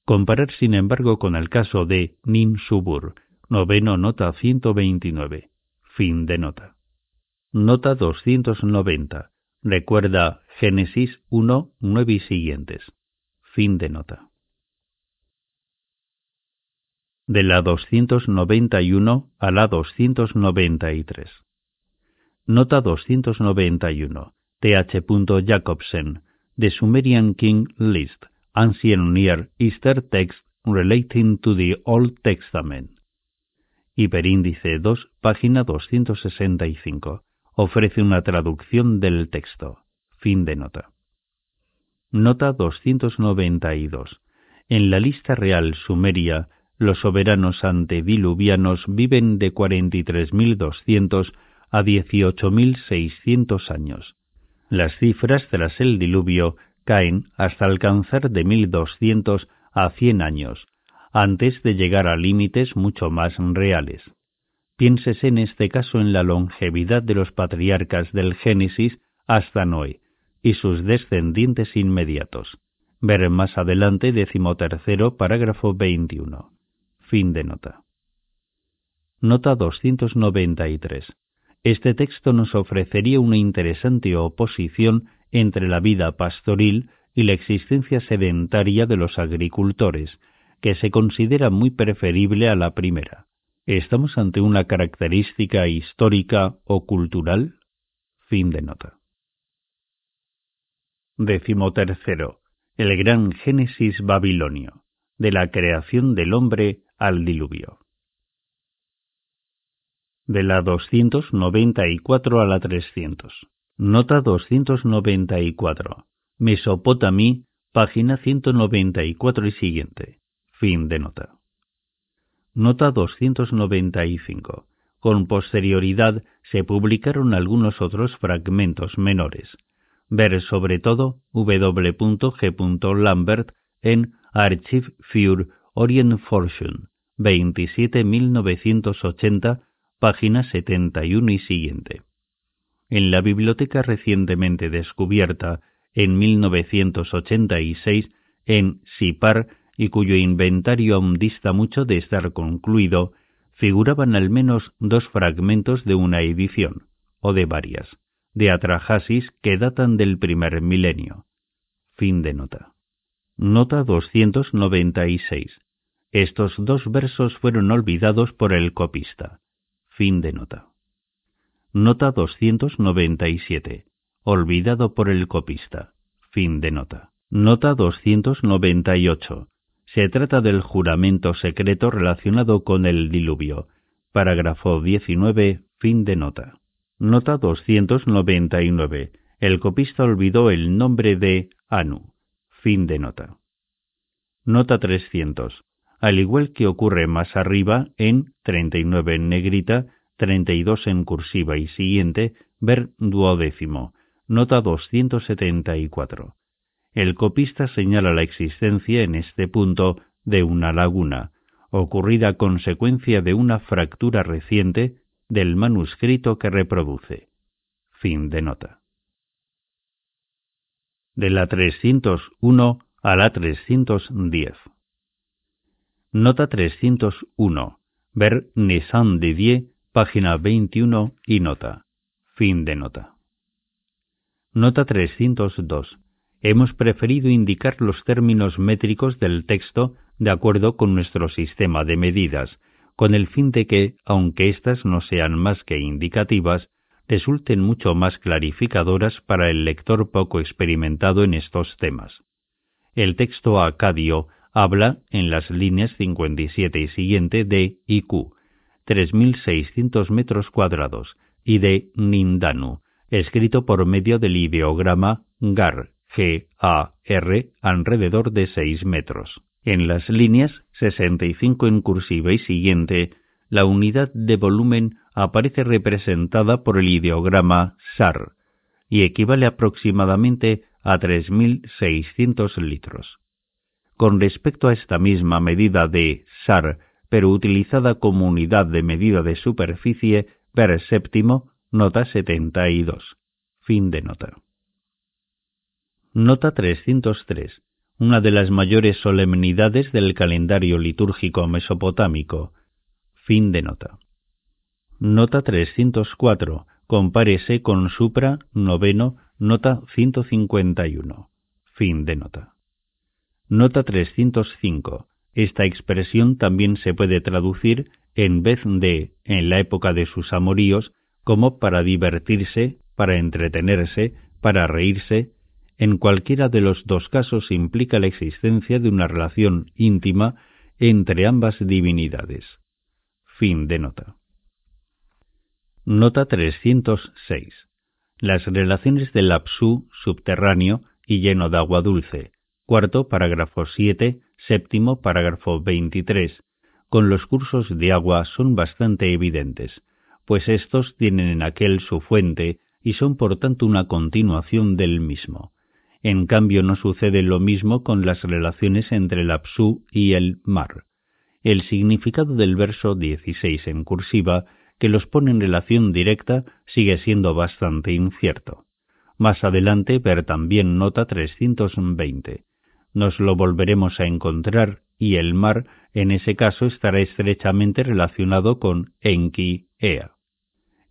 Speaker 1: Comparar sin embargo con el caso de Nin Subur, noveno nota 129, fin de nota. Nota 290. Recuerda Génesis 1, 9 y siguientes. Fin de nota de la 291 a la 293. Nota 291. Th. Jacobsen, The Sumerian King List, Ancient Near Easter Text Relating to the Old Testament. Hiperíndice 2, página 265. Ofrece una traducción del texto. Fin de nota. Nota 292. En la lista real sumeria los soberanos antediluvianos viven de 43.200 a 18.600 años. Las cifras tras el diluvio caen hasta alcanzar de 1.200 a 100 años, antes de llegar a límites mucho más reales. Piénsese en este caso en la longevidad de los patriarcas del Génesis hasta Noé y sus descendientes inmediatos. Ver más adelante decimotercero parágrafo 21. Fin de nota. Nota 293. este texto nos ofrecería una interesante oposición entre la vida pastoril y la existencia sedentaria de los agricultores, que se considera muy preferible a la primera. ¿Estamos ante una característica histórica o cultural? Fin de nota. Décimo tercero. El gran Génesis babilonio, de la creación del hombre al diluvio. De la 294 a la 300. Nota 294. Mesopotamí, página 194 y siguiente. Fin de nota. Nota 295. Con posterioridad se publicaron algunos otros fragmentos menores. Ver sobre todo W. En Archive für Orient Fortune, 27.1980, página 71 y siguiente. En la biblioteca recientemente descubierta en 1986 en Sipar y cuyo inventario aún dista mucho de estar concluido, figuraban al menos dos fragmentos de una edición, o de varias, de Atrahasis que datan del primer milenio. Fin de nota. Nota 296. Estos dos versos fueron olvidados por el copista. Fin de nota. Nota 297. Olvidado por el copista. Fin de nota. Nota 298. Se trata del juramento secreto relacionado con el diluvio. Parágrafo 19. Fin de nota. Nota 299. El copista olvidó el nombre de Anu. Fin de nota. Nota 300. Al igual que ocurre más arriba en 39 en negrita, 32 en cursiva y siguiente, ver duodécimo. Nota 274. El copista señala la existencia en este punto de una laguna, ocurrida a consecuencia de una fractura reciente del manuscrito que reproduce. Fin de nota. De la 301 a la 310. Nota 301. Ver Nissan Didier, página 21 y nota. Fin de nota. Nota 302 hemos preferido indicar los términos métricos del texto de acuerdo con nuestro sistema de medidas, con el fin de que, aunque éstas no sean más que indicativas, resulten mucho más clarificadoras para el lector poco experimentado en estos temas. El texto acadio habla, en las líneas 57 y siguiente, de IQ, 3.600 metros cuadrados, y de Nindanu, escrito por medio del ideograma GAR, G-A-R alrededor de 6 metros. En las líneas 65 en cursiva y siguiente, la unidad de volumen aparece representada por el ideograma SAR y equivale aproximadamente a 3.600 litros. Con respecto a esta misma medida de SAR, pero utilizada como unidad de medida de superficie, ver séptimo, nota 72. Fin de nota. Nota 303. Una de las mayores solemnidades del calendario litúrgico mesopotámico. Fin de nota. Nota 304. Compárese con Supra noveno, nota 151. Fin de nota. Nota 305. Esta expresión también se puede traducir en vez de en la época de sus amoríos como para divertirse, para entretenerse, para reírse, en cualquiera de los dos casos implica la existencia de una relación íntima entre ambas divinidades. Fin de nota. Nota 306. Las relaciones del Apsu subterráneo y lleno de agua dulce. Cuarto, parágrafo 7, séptimo, parágrafo 23, con los cursos de agua son bastante evidentes, pues estos tienen en aquel su fuente y son por tanto una continuación del mismo. En cambio, no sucede lo mismo con las relaciones entre el Apsu y el mar. El significado del verso 16 en cursiva, que los pone en relación directa, sigue siendo bastante incierto. Más adelante, ver también nota 320. Nos lo volveremos a encontrar y el mar, en ese caso, estará estrechamente relacionado con Enki Ea.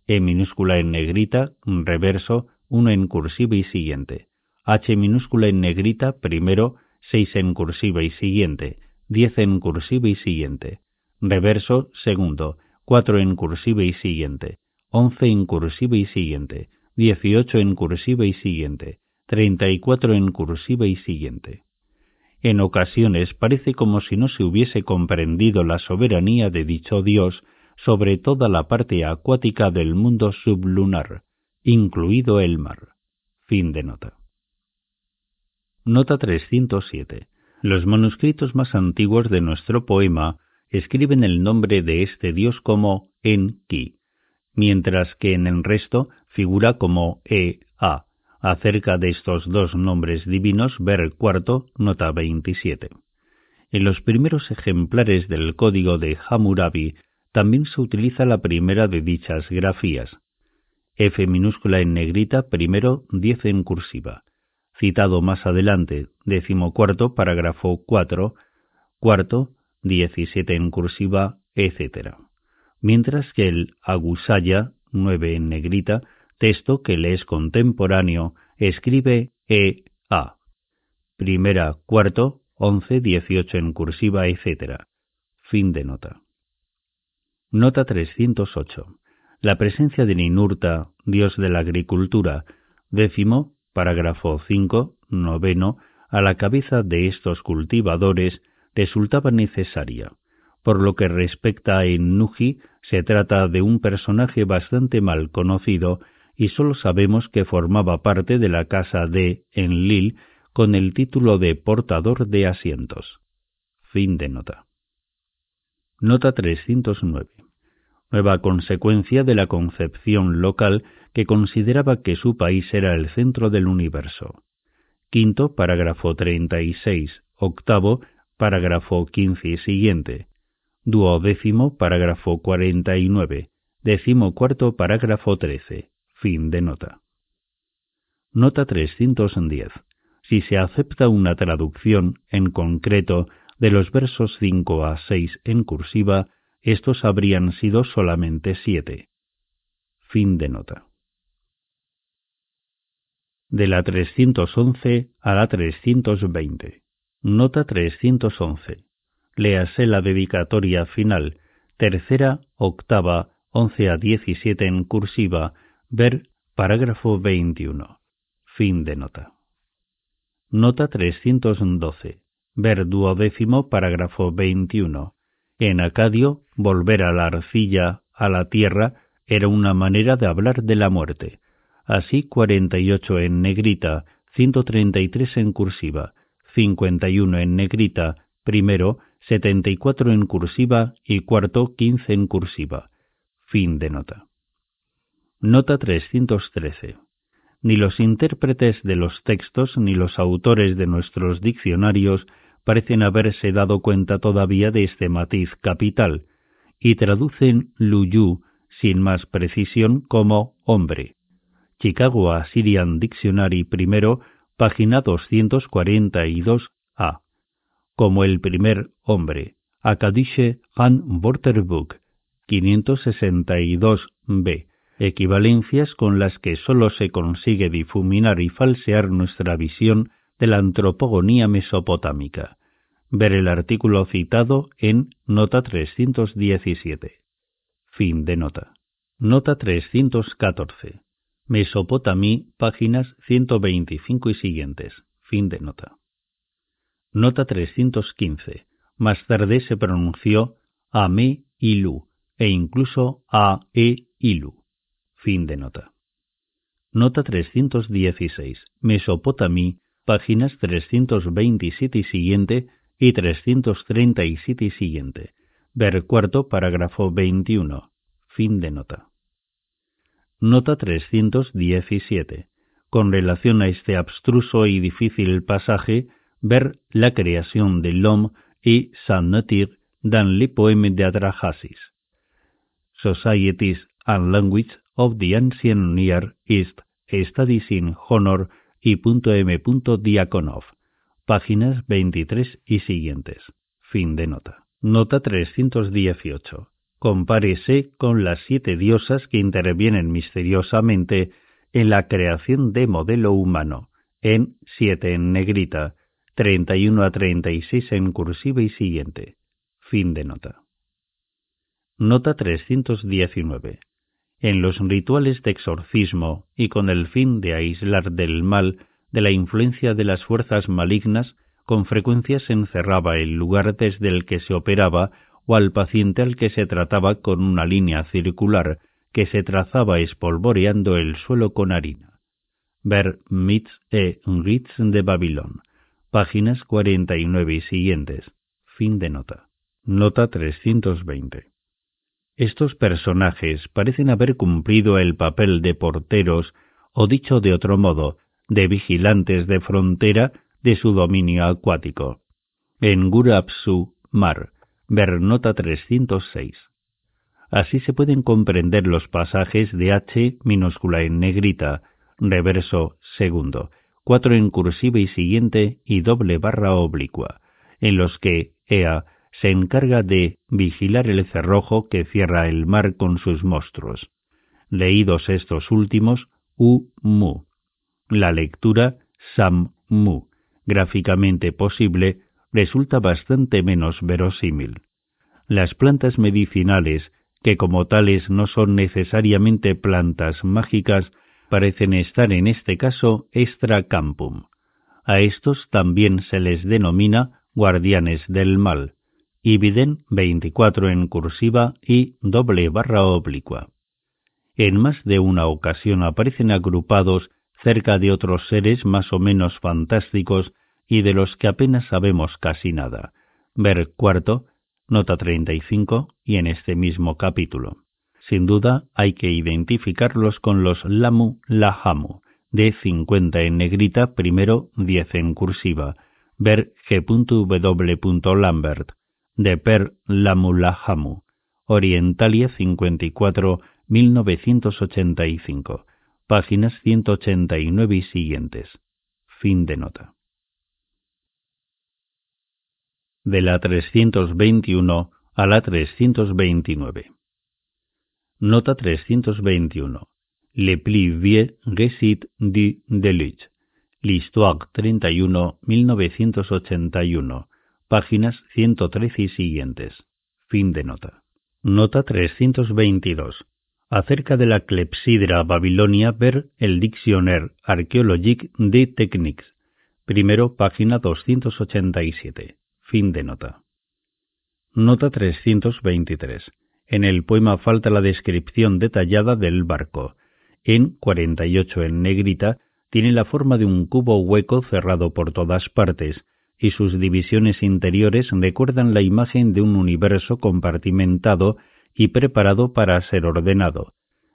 Speaker 1: E minúscula en negrita, reverso, 1 en cursiva y siguiente. H minúscula en negrita, primero, 6 en cursiva y siguiente, 10 en cursiva y siguiente. Reverso, segundo, 4 en cursiva y siguiente, 11 en cursiva y siguiente, 18 en cursiva y siguiente, 34 en cursiva y siguiente. En ocasiones parece como si no se hubiese comprendido la soberanía de dicho Dios sobre toda la parte acuática del mundo sublunar, incluido el mar. Fin de nota. Nota 307. Los manuscritos más antiguos de nuestro poema escriben el nombre de este dios como Enki, mientras que en el resto figura como Ea. Acerca de estos dos nombres divinos, ver cuarto, nota 27. En los primeros ejemplares del código de Hammurabi también se utiliza la primera de dichas grafías. F minúscula en negrita, primero 10 en cursiva. Citado más adelante, decimocuarto, parágrafo 4, cuarto, 17 en cursiva, etc. Mientras que el Agusaya, 9 en negrita, texto que le es contemporáneo, escribe E-A. Primera, cuarto, once, dieciocho en cursiva, etc. Fin de nota. Nota 308. La presencia de Ninurta, dios de la agricultura, décimo, parágrafo 5, noveno, a la cabeza de estos cultivadores resultaba necesaria. Por lo que respecta a Ennuji, se trata de un personaje bastante mal conocido y sólo sabemos que formaba parte de la casa de Enlil con el título de portador de asientos. Fin de nota. Nota 309. Nueva consecuencia de la concepción local que consideraba que su país era el centro del universo. Quinto, parágrafo 36. Octavo, parágrafo 15 y siguiente. Duodécimo, parágrafo 49. Décimo cuarto, parágrafo 13. Fin de nota. Nota 310. Si se acepta una traducción, en concreto, de los versos 5 a 6 en cursiva, estos habrían sido solamente siete. Fin de nota. De la 311 a la 320. Nota 311. Léase la dedicatoria final, tercera, octava, 11 a 17 en cursiva, Ver parágrafo 21. Fin de nota. Nota 312. Ver duodécimo parágrafo 21. En acadio, volver a la arcilla, a la tierra, era una manera de hablar de la muerte. Así 48 en negrita, 133 en cursiva, 51 en negrita, primero, 74 en cursiva y cuarto 15 en cursiva. Fin de nota. Nota 313. Ni los intérpretes de los textos ni los autores de nuestros diccionarios parecen haberse dado cuenta todavía de este matiz capital, y traducen Luyu sin más precisión como hombre. Chicago Assyrian Dictionary primero, página 242a. Como el primer hombre. Akadische Han Wörterbuch 562b equivalencias con las que sólo se consigue difuminar y falsear nuestra visión de la antropogonía mesopotámica. Ver el artículo citado en Nota 317. Fin de nota. Nota 314. Mesopotamí, páginas 125 y siguientes. Fin de nota. Nota 315. Más tarde se pronunció Ame Ilu e incluso A-E Ilu. Fin de nota. Nota 316. Mesopotamí, páginas 327 y siguiente y 337 y siguiente. Ver cuarto, parágrafo 21. Fin de nota. Nota 317. Con relación a este abstruso y difícil pasaje, ver la creación de Lom y Sannatir dan le poème de Adrahasis. Societies and Language of the Ancient Near East Studies in Honor y M. Diakonov, páginas 23 y siguientes. Fin de nota. Nota 318. compárese con las siete diosas que intervienen misteriosamente en la creación de modelo humano, en 7 en negrita, 31 a 36 en cursiva y siguiente. Fin de nota. Nota 319. En los rituales de exorcismo y con el fin de aislar del mal de la influencia de las fuerzas malignas, con frecuencia se encerraba el lugar desde el que se operaba o al paciente al que se trataba con una línea circular que se trazaba espolvoreando el suelo con harina. Ver Myths e Rits de Babilón, páginas 49 y siguientes. Fin de nota. Nota 320. Estos personajes parecen haber cumplido el papel de porteros, o dicho de otro modo, de vigilantes de frontera de su dominio acuático. En Gurapsu, mar, ver nota 306. Así se pueden comprender los pasajes de H minúscula en negrita, reverso segundo, cuatro en cursiva y siguiente y doble barra oblicua, en los que Ea se encarga de vigilar el cerrojo que cierra el mar con sus monstruos. Leídos estos últimos, U Mu. La lectura Sam Mu, gráficamente posible, resulta bastante menos verosímil. Las plantas medicinales, que como tales no son necesariamente plantas mágicas, parecen estar en este caso extra campum. A estos también se les denomina guardianes del mal, Ibiden 24 en cursiva y doble barra oblicua. En más de una ocasión aparecen agrupados cerca de otros seres más o menos fantásticos y de los que apenas sabemos casi nada. Ver cuarto, nota 35 y en este mismo capítulo. Sin duda hay que identificarlos con los Lamu Lahamu, de 50 en negrita, primero 10 en cursiva. Ver G.W. De Per Lamu Lahamu, Orientalia 54, 1985, páginas 189 y siguientes. Fin de nota. De la 321 a la 329. Nota 321. Le Plivier Récit du Deluge. L'Histoire 31, 1981. Páginas 113 y siguientes. Fin de nota. Nota 322. Acerca de la clepsidra babilonia, ver el Dictionnaire archéologique des techniques. Primero, página 287. Fin de nota. Nota 323. En el poema falta la descripción detallada del barco. En 48 en negrita tiene la forma de un cubo hueco cerrado por todas partes, y sus divisiones interiores recuerdan la imagen de un universo compartimentado y preparado para ser ordenado.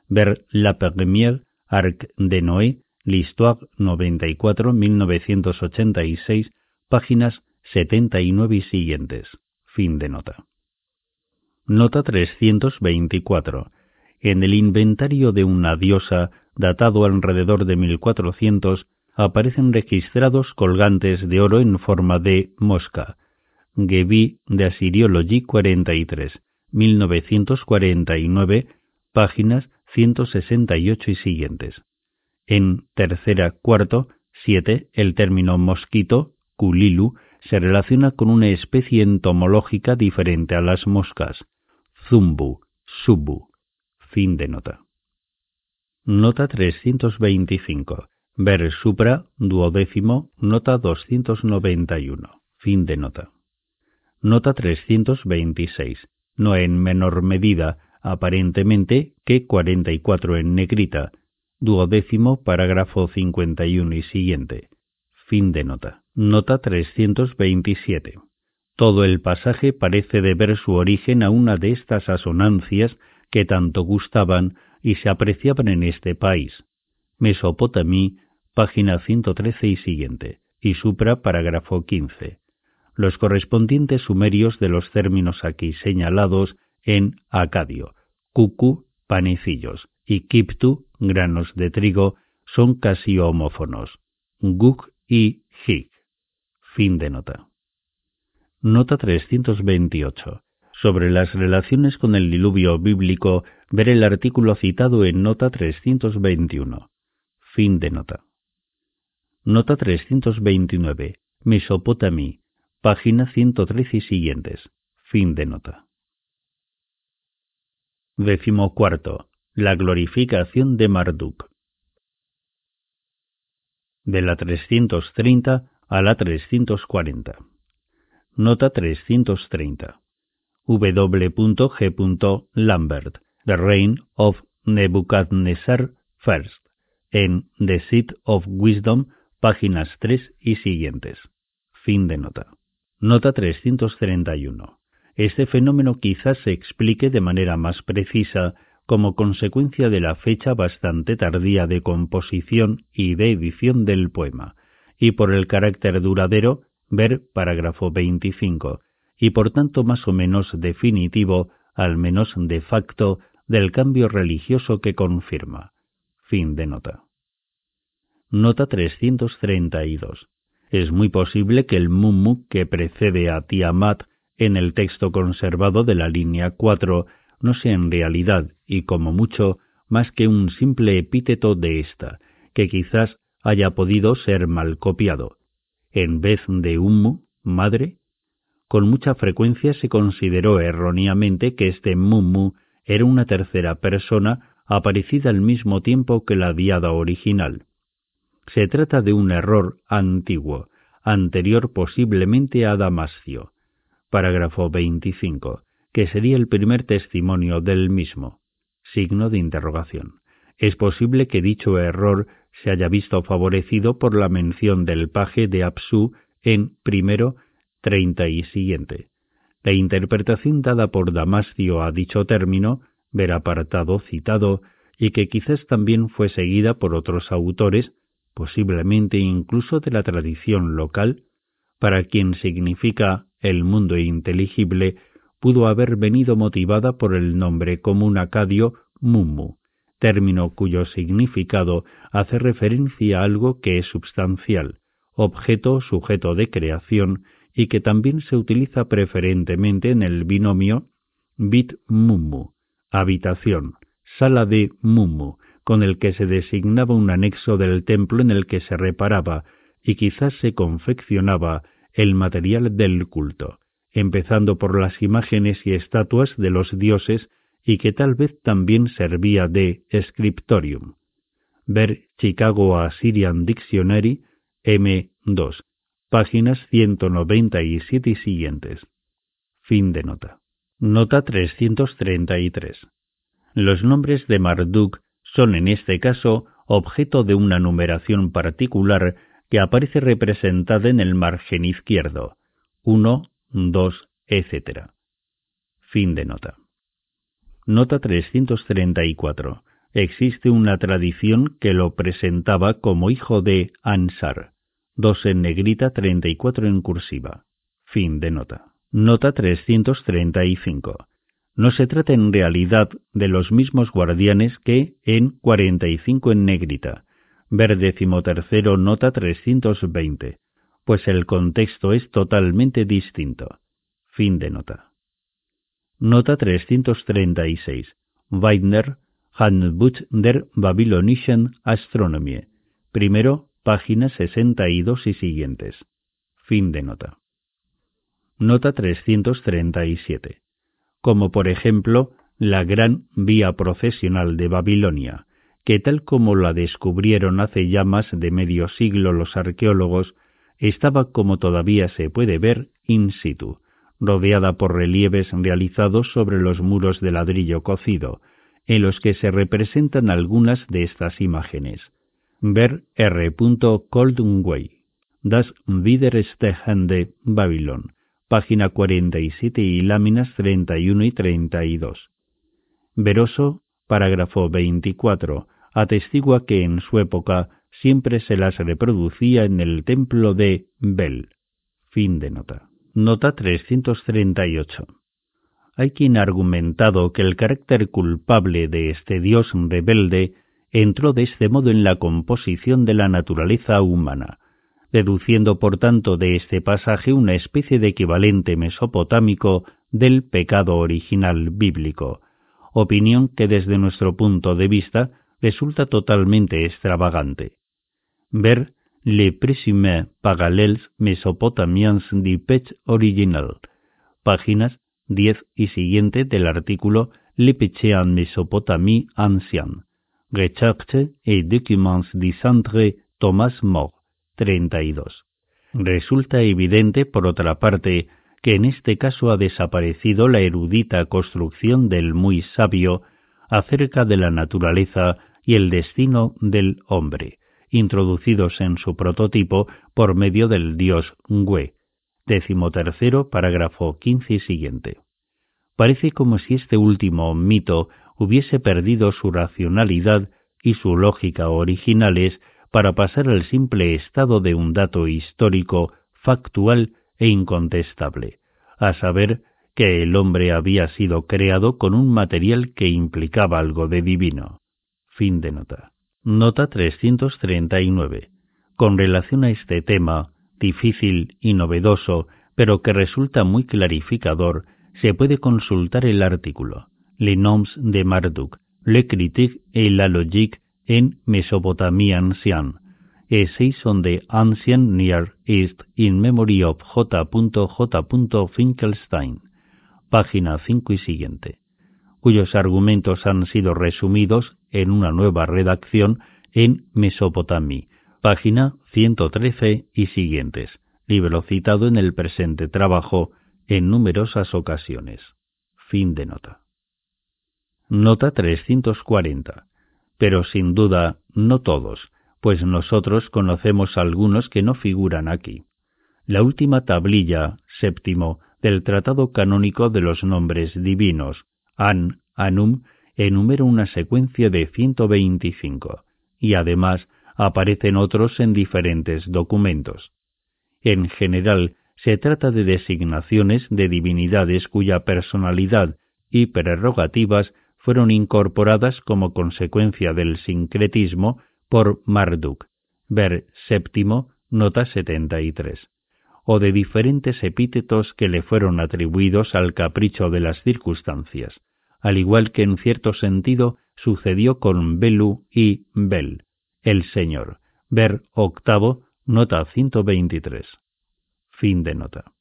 Speaker 1: Ver La Première Arc de Noé, L'Histoire 94, 1986, páginas 79 y siguientes. Fin de nota. Nota 324. En el inventario de una diosa, datado alrededor de 1400, aparecen registrados colgantes de oro en forma de mosca. Gebi de Assyriology 43, 1949, páginas 168 y siguientes. En tercera cuarto, 7, el término mosquito, kulilu, se relaciona con una especie entomológica diferente a las moscas, Zumbu, Subu. Fin de nota. Nota 325. Ver supra, duodécimo, nota 291. Fin de nota. Nota 326. No en menor medida, aparentemente, que 44 en negrita. Duodécimo, parágrafo 51 y siguiente. Fin de nota. Nota 327. Todo el pasaje parece deber su origen a una de estas asonancias que tanto gustaban y se apreciaban en este país. Mesopotamí, página 113 y siguiente, y supra, parágrafo 15. Los correspondientes sumerios de los términos aquí señalados en acadio, cucu, panecillos, y kiptu, granos de trigo, son casi homófonos, guk y hik. Fin de nota. Nota 328. Sobre las relaciones con el diluvio bíblico, ver el artículo citado en nota 321. Fin de nota. Nota 329. Mesopotami. Página 113 y siguientes. Fin de nota. Décimo cuarto. La glorificación de Marduk. De la 330 a la 340. Nota 330. W. Lambert, The Reign of Nebuchadnezzar First, en The Seat of Wisdom, páginas 3 y siguientes. Fin de nota. Nota 331. Este fenómeno quizás se explique de manera más precisa como consecuencia de la fecha bastante tardía de composición y de edición del poema, y por el carácter duradero, ver parágrafo 25, y por tanto más o menos definitivo, al menos de facto, del cambio religioso que confirma. Fin de nota. Nota 332. Es muy posible que el Mummu que precede a Tiamat en el texto conservado de la línea 4 no sea en realidad, y como mucho, más que un simple epíteto de ésta, que quizás haya podido ser mal copiado. En vez de Ummu, madre, con mucha frecuencia se consideró erróneamente que este Mummu era una tercera persona aparecida al mismo tiempo que la diada original. Se trata de un error antiguo, anterior posiblemente a Damascio. Parágrafo 25, que sería el primer testimonio del mismo. Signo de interrogación. Es posible que dicho error se haya visto favorecido por la mención del paje de Apsu en primero 30 y siguiente. La interpretación dada por Damascio a dicho término, ver apartado citado, y que quizás también fue seguida por otros autores, posiblemente incluso de la tradición local, para quien significa el mundo inteligible, pudo haber venido motivada por el nombre común acadio Mummu, término cuyo significado hace referencia a algo que es substancial, objeto sujeto de creación y que también se utiliza preferentemente en el binomio bit-mummu, habitación, sala de mummu, con el que se designaba un anexo del templo en el que se reparaba y quizás se confeccionaba el material del culto, empezando por las imágenes y estatuas de los dioses y que tal vez también servía de scriptorium. Ver Chicago Assyrian Dictionary M2, páginas 197 y siguientes. Fin de nota. Nota 333. Los nombres de Marduk son en este caso objeto de una numeración particular que aparece representada en el margen izquierdo, 1, 2, etc. Fin de nota. Nota 334. Existe una tradición que lo presentaba como hijo de Ansar. 2 en negrita, 34 en cursiva. Fin de nota. Nota 335. No se trata en realidad de los mismos guardianes que en 45 en negrita. Ver tercero nota 320, pues el contexto es totalmente distinto. Fin de nota. Nota 336. Weidner, Handbuch der Babylonischen Astronomie. Primero, páginas 62 y siguientes. Fin de nota. Nota 337. Como por ejemplo, la gran vía procesional de Babilonia, que tal como la descubrieron hace ya más de medio siglo los arqueólogos, estaba como todavía se puede ver in situ, rodeada por relieves realizados sobre los muros de ladrillo cocido, en los que se representan algunas de estas imágenes. Ver R. Coldway, Das Widerstehende Babylon, página 47 y láminas 31 y 32. Veroso, parágrafo 24, atestigua que en su época siempre se las reproducía en el templo de Bel. Fin de nota. Nota 338. Hay quien ha argumentado que el carácter culpable de este dios rebelde entró de este modo en la composición de la naturaleza humana, deduciendo por tanto de este pasaje una especie de equivalente mesopotámico del pecado original bíblico, opinión que desde nuestro punto de vista resulta totalmente extravagante. Ver Les présumés parallèles mesopotamiens du Pech original, páginas 10 y siguiente del artículo Le Péché en Mésopotamie ancienne, Recherche et documents du Centre Thomas More, 32. Resulta evidente, por otra parte, que en este caso ha desaparecido la erudita construcción del muy sabio acerca de la naturaleza y el destino del hombre, introducidos en su prototipo por medio del dios Ngüe. Décimo tercero, parágrafo quince y siguiente. Parece como si este último mito hubiese perdido su racionalidad y su lógica originales para pasar al simple estado de un dato histórico, factual e incontestable, a saber que el hombre había sido creado con un material que implicaba algo de divino. Fin de nota. Nota 339. Con relación a este tema, difícil y novedoso, pero que resulta muy clarificador, se puede consultar el artículo Les noms de Marduk, Le critique et la logique en Mesopotamie ancienne, Essays on the Ancient Near East in Memory of J. J. Finkelstein, página 5 y siguiente, cuyos argumentos han sido resumidos en una nueva redacción en Mesopotamie, página 113 y siguientes, libro citado en el presente trabajo en numerosas ocasiones. Fin de nota. Nota 340. Pero sin duda, no todos, pues nosotros conocemos algunos que no figuran aquí. La última tablilla, séptimo, del Tratado Canónico de los Nombres Divinos, An, Anum, enumera una secuencia de 125, y además aparecen otros en diferentes documentos. En general, se trata de designaciones de divinidades cuya personalidad y prerrogativas fueron incorporadas como consecuencia del sincretismo por Marduk, ver séptimo, nota 73, o de diferentes epítetos que le fueron atribuidos al capricho de las circunstancias, al igual que en cierto sentido sucedió con Belu y Bel, el Señor, ver octavo, nota 123. Fin de nota.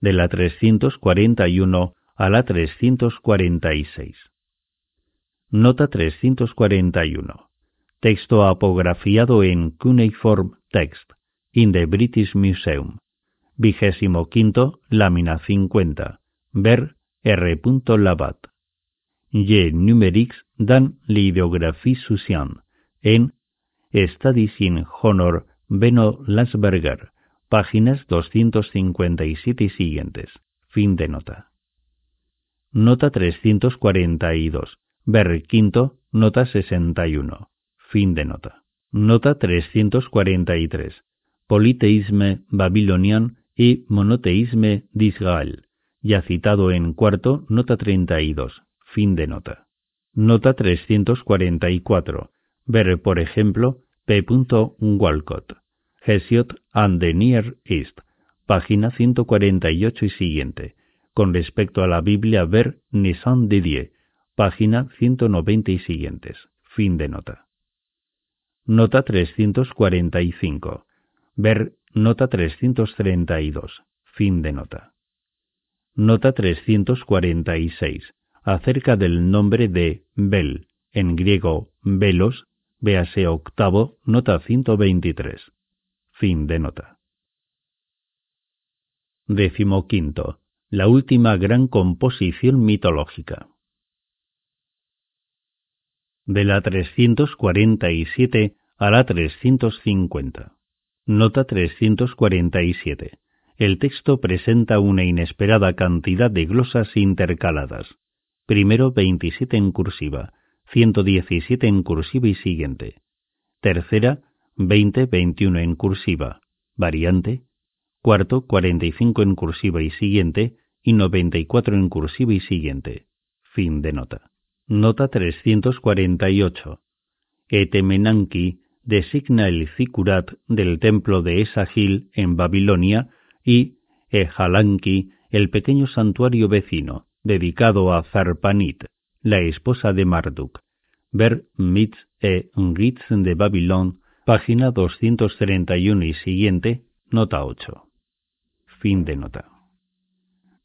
Speaker 1: De la 341 a la 346. Nota 341. Texto apografiado en Cuneiform Text, in the British Museum. Vigésimo quinto, lámina 50. Ver R. Labat. Y numerics dan l'ideographie sociale en Studies in Honor Beno Lasberger, páginas 257 y siguientes. Fin de nota. Nota 342 Ver quinto, nota 61. Fin de nota. Nota 343. Politeísme babilonian y monoteísme d'Israel. Ya citado en cuarto, nota 32. Fin de nota. Nota 344. Ver, por ejemplo, P. Walcott. Hesiod and the Near East. Página 148 y siguiente. Con respecto a la Biblia, ver Nissan Didier página 190 y siguientes. Fin de nota. Nota 345. Ver nota 332. Fin de nota. Nota 346. Acerca del nombre de Bel, en griego Velos, véase octavo, nota 123. Fin de nota. Décimo quinto. La última gran composición mitológica de la 347 a la 350. Nota 347. El texto presenta una inesperada cantidad de glosas intercaladas. Primero 27 en cursiva, 117 en cursiva y siguiente. Tercera 20-21 en cursiva, variante. Cuarto 45 en cursiva y siguiente y 94 en cursiva y siguiente. Fin de nota. Nota 348. Etemenanki designa el zikurat del templo de Esagil en Babilonia y e Halanki, el pequeño santuario vecino, dedicado a Zarpanit, la esposa de Marduk. Ver Myths e Ritz de Babilón, página 231 y siguiente, nota 8. Fin de nota.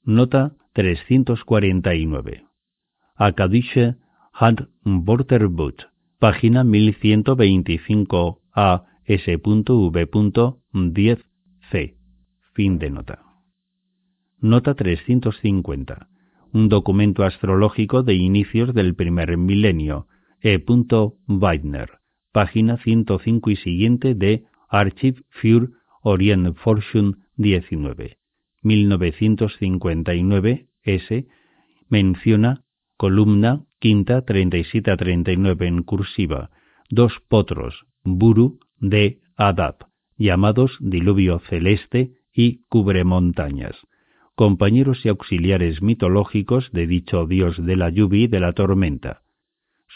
Speaker 1: Nota 349. Akadische Handwörterbuch, página 1125 a s.v.10 c. Fin de nota. Nota 350. Un documento astrológico de inicios del primer milenio, E. Weidner, página 105 y siguiente de Archiv für Orientforschung 19, 1959 S. Menciona columna quinta 37 a 39 en cursiva, dos potros, Buru de Adab, llamados diluvio celeste y cubremontañas, compañeros y auxiliares mitológicos de dicho dios de la lluvia y de la tormenta.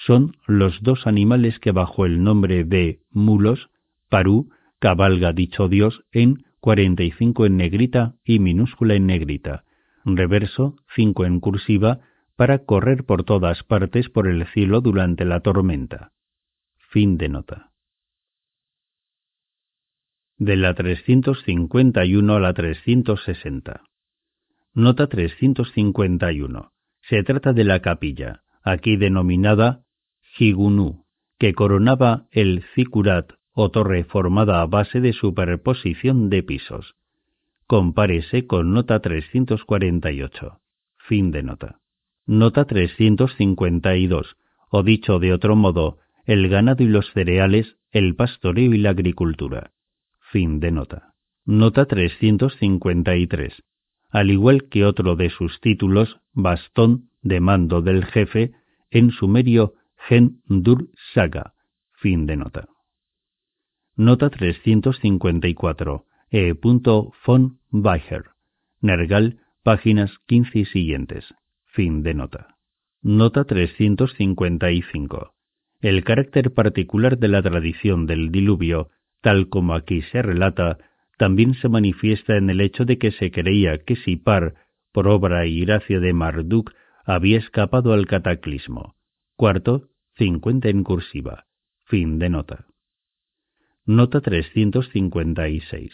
Speaker 1: Son los dos animales que bajo el nombre de mulos, Parú, cabalga dicho dios en 45 en negrita y minúscula en negrita, reverso 5 en cursiva, para correr por todas partes por el cielo durante la tormenta. Fin de nota. De la 351 a la 360. Nota 351. Se trata de la capilla, aquí denominada Higunu, que coronaba el Zikurat o torre formada a base de superposición de pisos. Compárese con nota 348. Fin de nota. Nota 352. O dicho de otro modo, el ganado y los cereales, el pastoreo y la agricultura. Fin de nota. Nota 353. Al igual que otro de sus títulos, bastón de mando del jefe, en sumerio Gen Dur Saga. Fin de nota. Nota 354. E. von Weicher. Nergal, páginas 15 y siguientes. Fin de nota. Nota 355. El carácter particular de la tradición del diluvio, tal como aquí se relata, también se manifiesta en el hecho de que se creía que Sipar, por obra y gracia de Marduk, había escapado al cataclismo. Cuarto, 50 en cursiva. Fin de nota. Nota 356.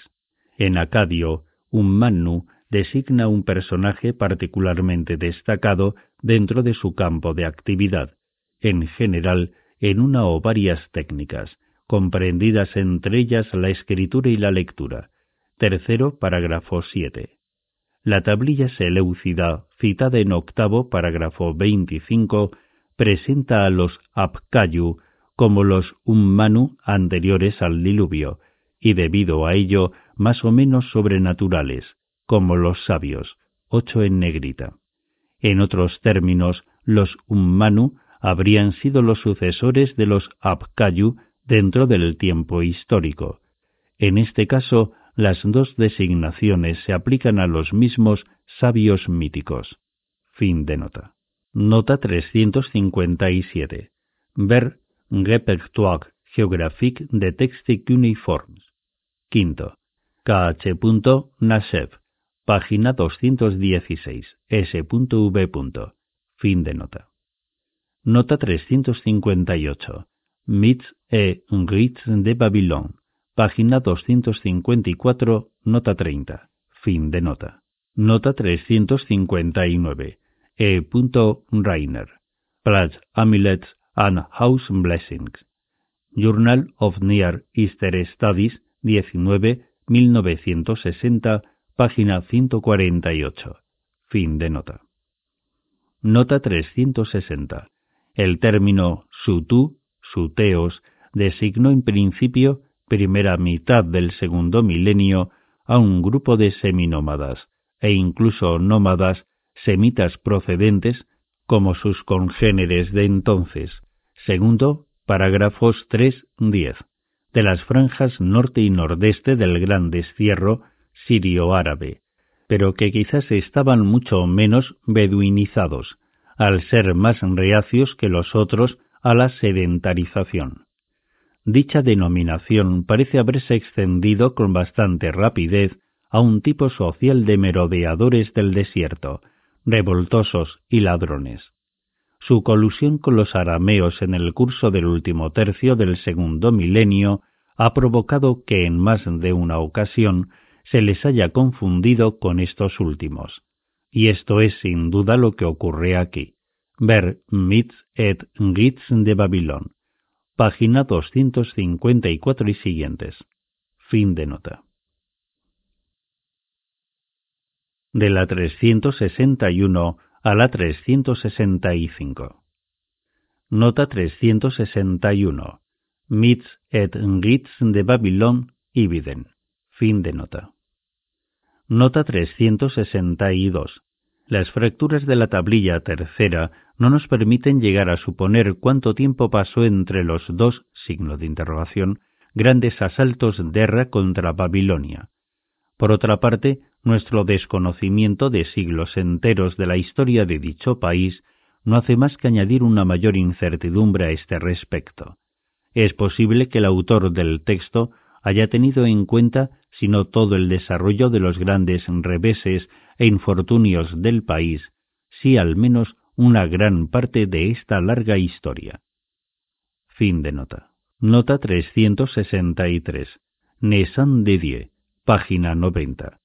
Speaker 1: En Acadio, un Mannu designa un personaje particularmente destacado dentro de su campo de actividad, en general en una o varias técnicas, comprendidas entre ellas la escritura y la lectura. Tercero, parágrafo 7. La tablilla seleucida, citada en octavo, parágrafo 25, presenta a los Apkayu como los Ummanu anteriores al diluvio, y debido a ello más o menos sobrenaturales, como los sabios, ocho en negrita. En otros términos, los Ummanu habrían sido los sucesores de los Apkayu dentro del tiempo histórico. En este caso, las dos designaciones se aplican a los mismos sabios míticos. Fin de nota. Nota 357. Ver Repertoire géographique de texte cuneiformes. Quinto. KH. Nashev. Página 216. S.V. Fin de nota. Nota 358. Myths et Rites de Babilón. Página 254, nota 30. Fin de nota. Nota 359. E. Rainer. Plats Amulets and House Blessings. Journal of Near Easter Studies, 19, 1960, página 148. Fin de nota. Nota 360. El término sutú, suteos, designó en principio, primera mitad del segundo milenio, a un grupo de seminómadas, e incluso nómadas, semitas procedentes, como sus congéneres de entonces. Segundo, parágrafos 3-10, de las franjas norte y nordeste del gran destierro sirio-árabe, pero que quizás estaban mucho menos beduinizados, al ser más reacios que los otros a la sedentarización. Dicha denominación parece haberse extendido con bastante rapidez a un tipo social de merodeadores del desierto, revoltosos y ladrones. Su colusión con los arameos en el curso del último tercio del segundo milenio ha provocado que en más de una ocasión se les haya confundido con estos últimos. Y esto es sin duda lo que ocurre aquí. Ver Myths et Gits de Babilón, página 254 y siguientes. Fin de nota. De la 361 a la 365. Nota 361. Myths et Gits de Babilón, Ibiden. Fin de nota. Nota 362. Las fracturas de la tablilla tercera no nos permiten llegar a suponer cuánto tiempo pasó entre los dos, signo de interrogación, grandes asaltos de guerra contra Babilonia. Por otra parte, nuestro desconocimiento de siglos enteros de la historia de dicho país no hace más que añadir una mayor incertidumbre a este respecto. Es posible que el autor del texto haya tenido en cuenta, si no todo el desarrollo de los grandes reveses e infortunios del país, sí al menos una gran parte de esta larga historia. Fin de nota. Nota 363. Nesan Die, página 90.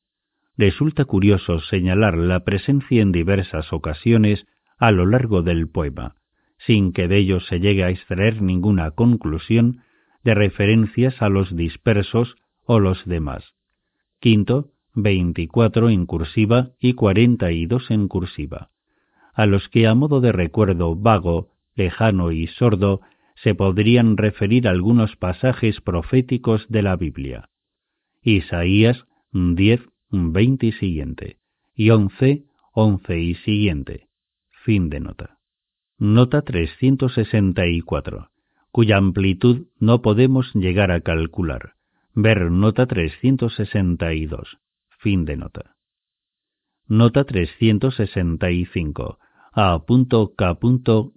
Speaker 1: Resulta curioso señalar la presencia en diversas ocasiones a lo largo del poema, sin que de ello se llegue a extraer ninguna conclusión, de referencias a los dispersos o los demás. Quinto, 24 en cursiva y 42 en cursiva, a los que a modo de recuerdo vago, lejano y sordo se podrían referir algunos pasajes proféticos de la Biblia. Isaías 10, 20 y siguiente, y 11, 11 y siguiente. Fin de nota. Nota 364, cuya amplitud no podemos llegar a calcular. Ver nota 362. Fin de nota. Nota 365. A. K.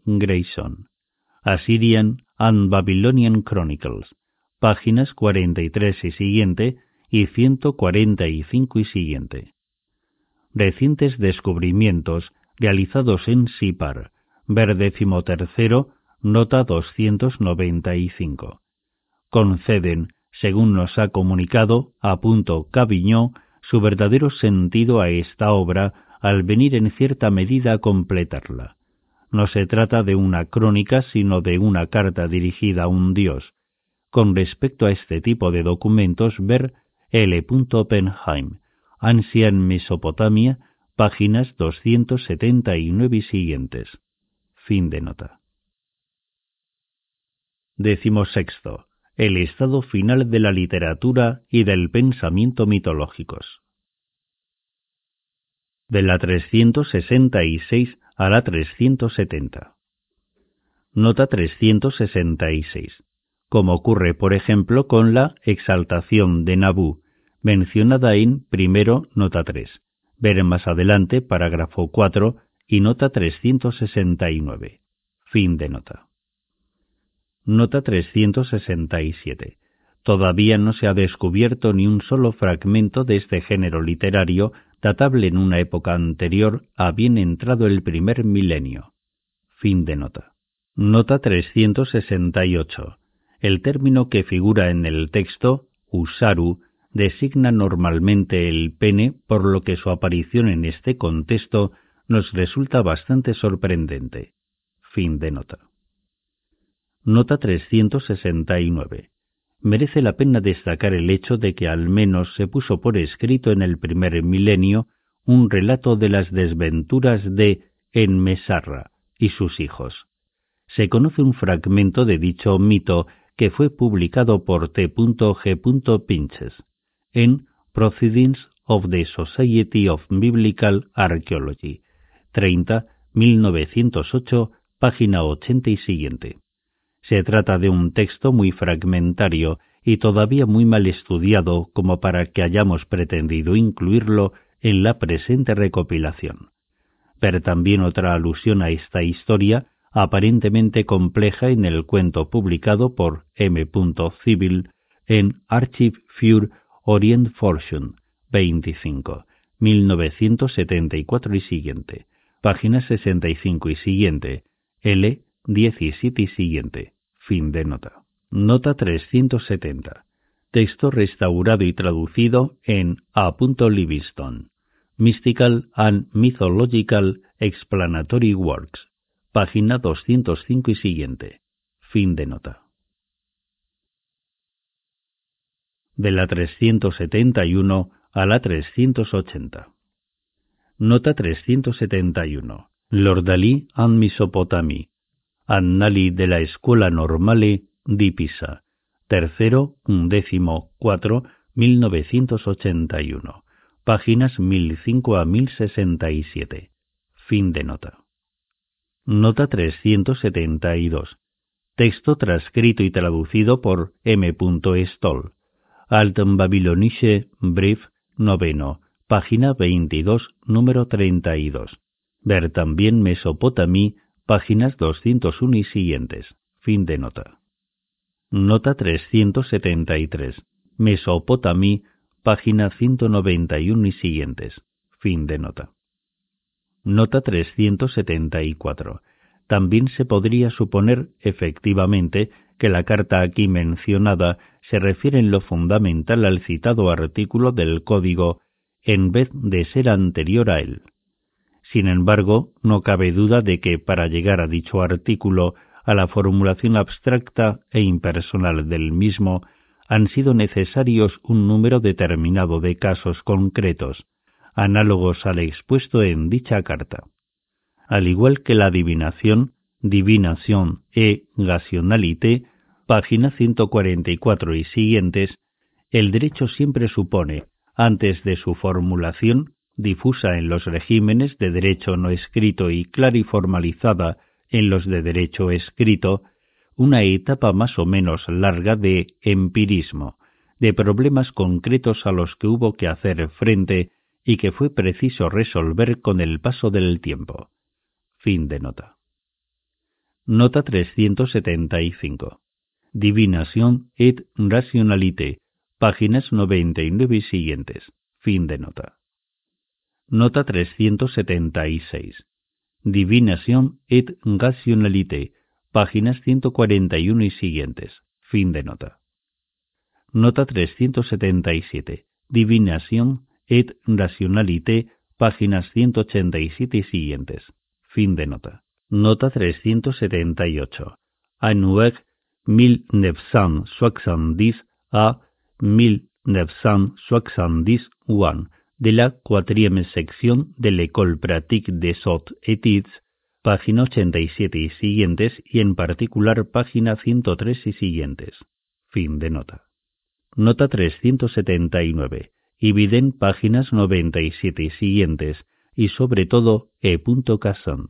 Speaker 1: Grayson. Assyrian and Babylonian Chronicles. Páginas 43 y siguiente y 145 y siguiente. Recientes descubrimientos realizados en Sipar, ver décimo tercero, nota 295. Conceden, según nos ha comunicado, a punto Caviñó, su verdadero sentido a esta obra al venir en cierta medida a completarla. No se trata de una crónica, sino de una carta dirigida a un dios. Con respecto a este tipo de documentos, ver L. Oppenheim, Ancient Mesopotamia, páginas 279 y siguientes. Fin de nota. Décimo sexto. El estado final de la literatura y del pensamiento mitológicos. De la 366 a la 370. Nota 366. Como ocurre, por ejemplo, con la exaltación de Nabú, mencionada en primero nota 3 Ver más adelante parágrafo 4 y nota 369. Fin de nota. Nota 367. Todavía no se ha descubierto ni un solo fragmento de este género literario datable en una época anterior a bien entrado el primer milenio. Fin de nota. Nota 368. El término que figura en el texto, usaru, designa normalmente el pene, por lo que su aparición en este contexto nos resulta bastante sorprendente. Fin de nota. Nota 369. Merece la pena destacar el hecho de que al menos se puso por escrito en el primer milenio un relato de las desventuras de Enmesarra y sus hijos. Se conoce un fragmento de dicho mito que fue publicado por T. Pinches en Proceedings of the Society of Biblical Archaeology, 30, 1908, página 80 y siguiente. Se trata de un texto muy fragmentario y todavía muy mal estudiado como para que hayamos pretendido incluirlo en la presente recopilación. Pero también otra alusión a esta historia aparentemente compleja en el cuento publicado por M. Civil en Archive für Orient Fortune, 25, 1974 y siguiente, página 65 y siguiente, L 17 y siguiente, fin de nota. Nota 370. Texto restaurado y traducido en A. Livingston. Mystical and Mythological Explanatory Works. Página 205 y siguiente. Fin de nota. De la 371 a la 380. Nota 371. Lord Dalí and Misopotami. Annali de la Escuela Normale di Pisa. Tercero, undécimo, cuatro, 1981. Páginas 1005 a 1067. Fin de nota. Nota 372. Texto transcrito y traducido por M. Stoll. Alten Babylonische Brief noveno, página 22, número 32. Ver también Mesopotamí, páginas 201 y siguientes. Fin de nota. Nota 373. Mesopotamí, página 191 y siguientes. Fin de nota. Nota 374. También se podría suponer, efectivamente, que la carta aquí mencionada se refiere en lo fundamental al citado artículo del Código en vez de ser anterior a él. Sin embargo, no cabe duda de que para llegar a dicho artículo, a la formulación abstracta e impersonal del mismo, han sido necesarios un número determinado de casos concretos, análogos al expuesto en dicha carta. Al igual que la adivinación, divinación e rationalité, página 144 y siguientes, el derecho siempre supone, antes de su formulación, difusa en los regímenes de derecho no escrito y clariformalizada en los de derecho escrito, una etapa más o menos larga de empirismo, de problemas concretos a los que hubo que hacer frente y que fue preciso resolver con el paso del tiempo. Fin de nota. Nota 375. Divination et Rationalité, páginas 99 y siguientes. Fin de nota. Nota 376. Divination et Rationalité, páginas 141 y siguientes. Fin de nota. Nota 377. Divination et Rationalité, páginas 187 y siguientes. Fin de nota. Nota 378. Anueg 1970 a 1971 de la quatrième sección de l'École pratique des hautes études, página 87 y siguientes, y en particular página 103 y siguientes. Fin de nota. Nota 379. Ibiden páginas 97 y siguientes, y sobre todo E. Casson.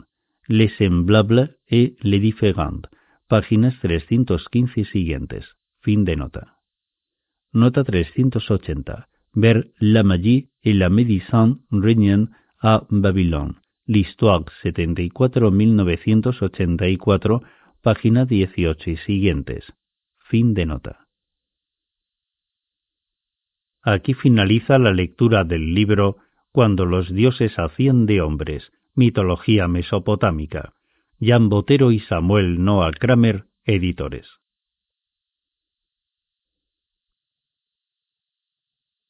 Speaker 1: Les semblables et les différentes, páginas 315 y siguientes. Fin de nota. Nota 380. Ver La magie et la médecine régnant à Babylone. L'Histoire 74-1984, página 18 y siguientes. Fin de nota. Aquí finaliza la lectura del libro Cuando los dioses hacían de hombres, mitología mesopotámica. Jan Botero y Samuel Noah Kramer, editores.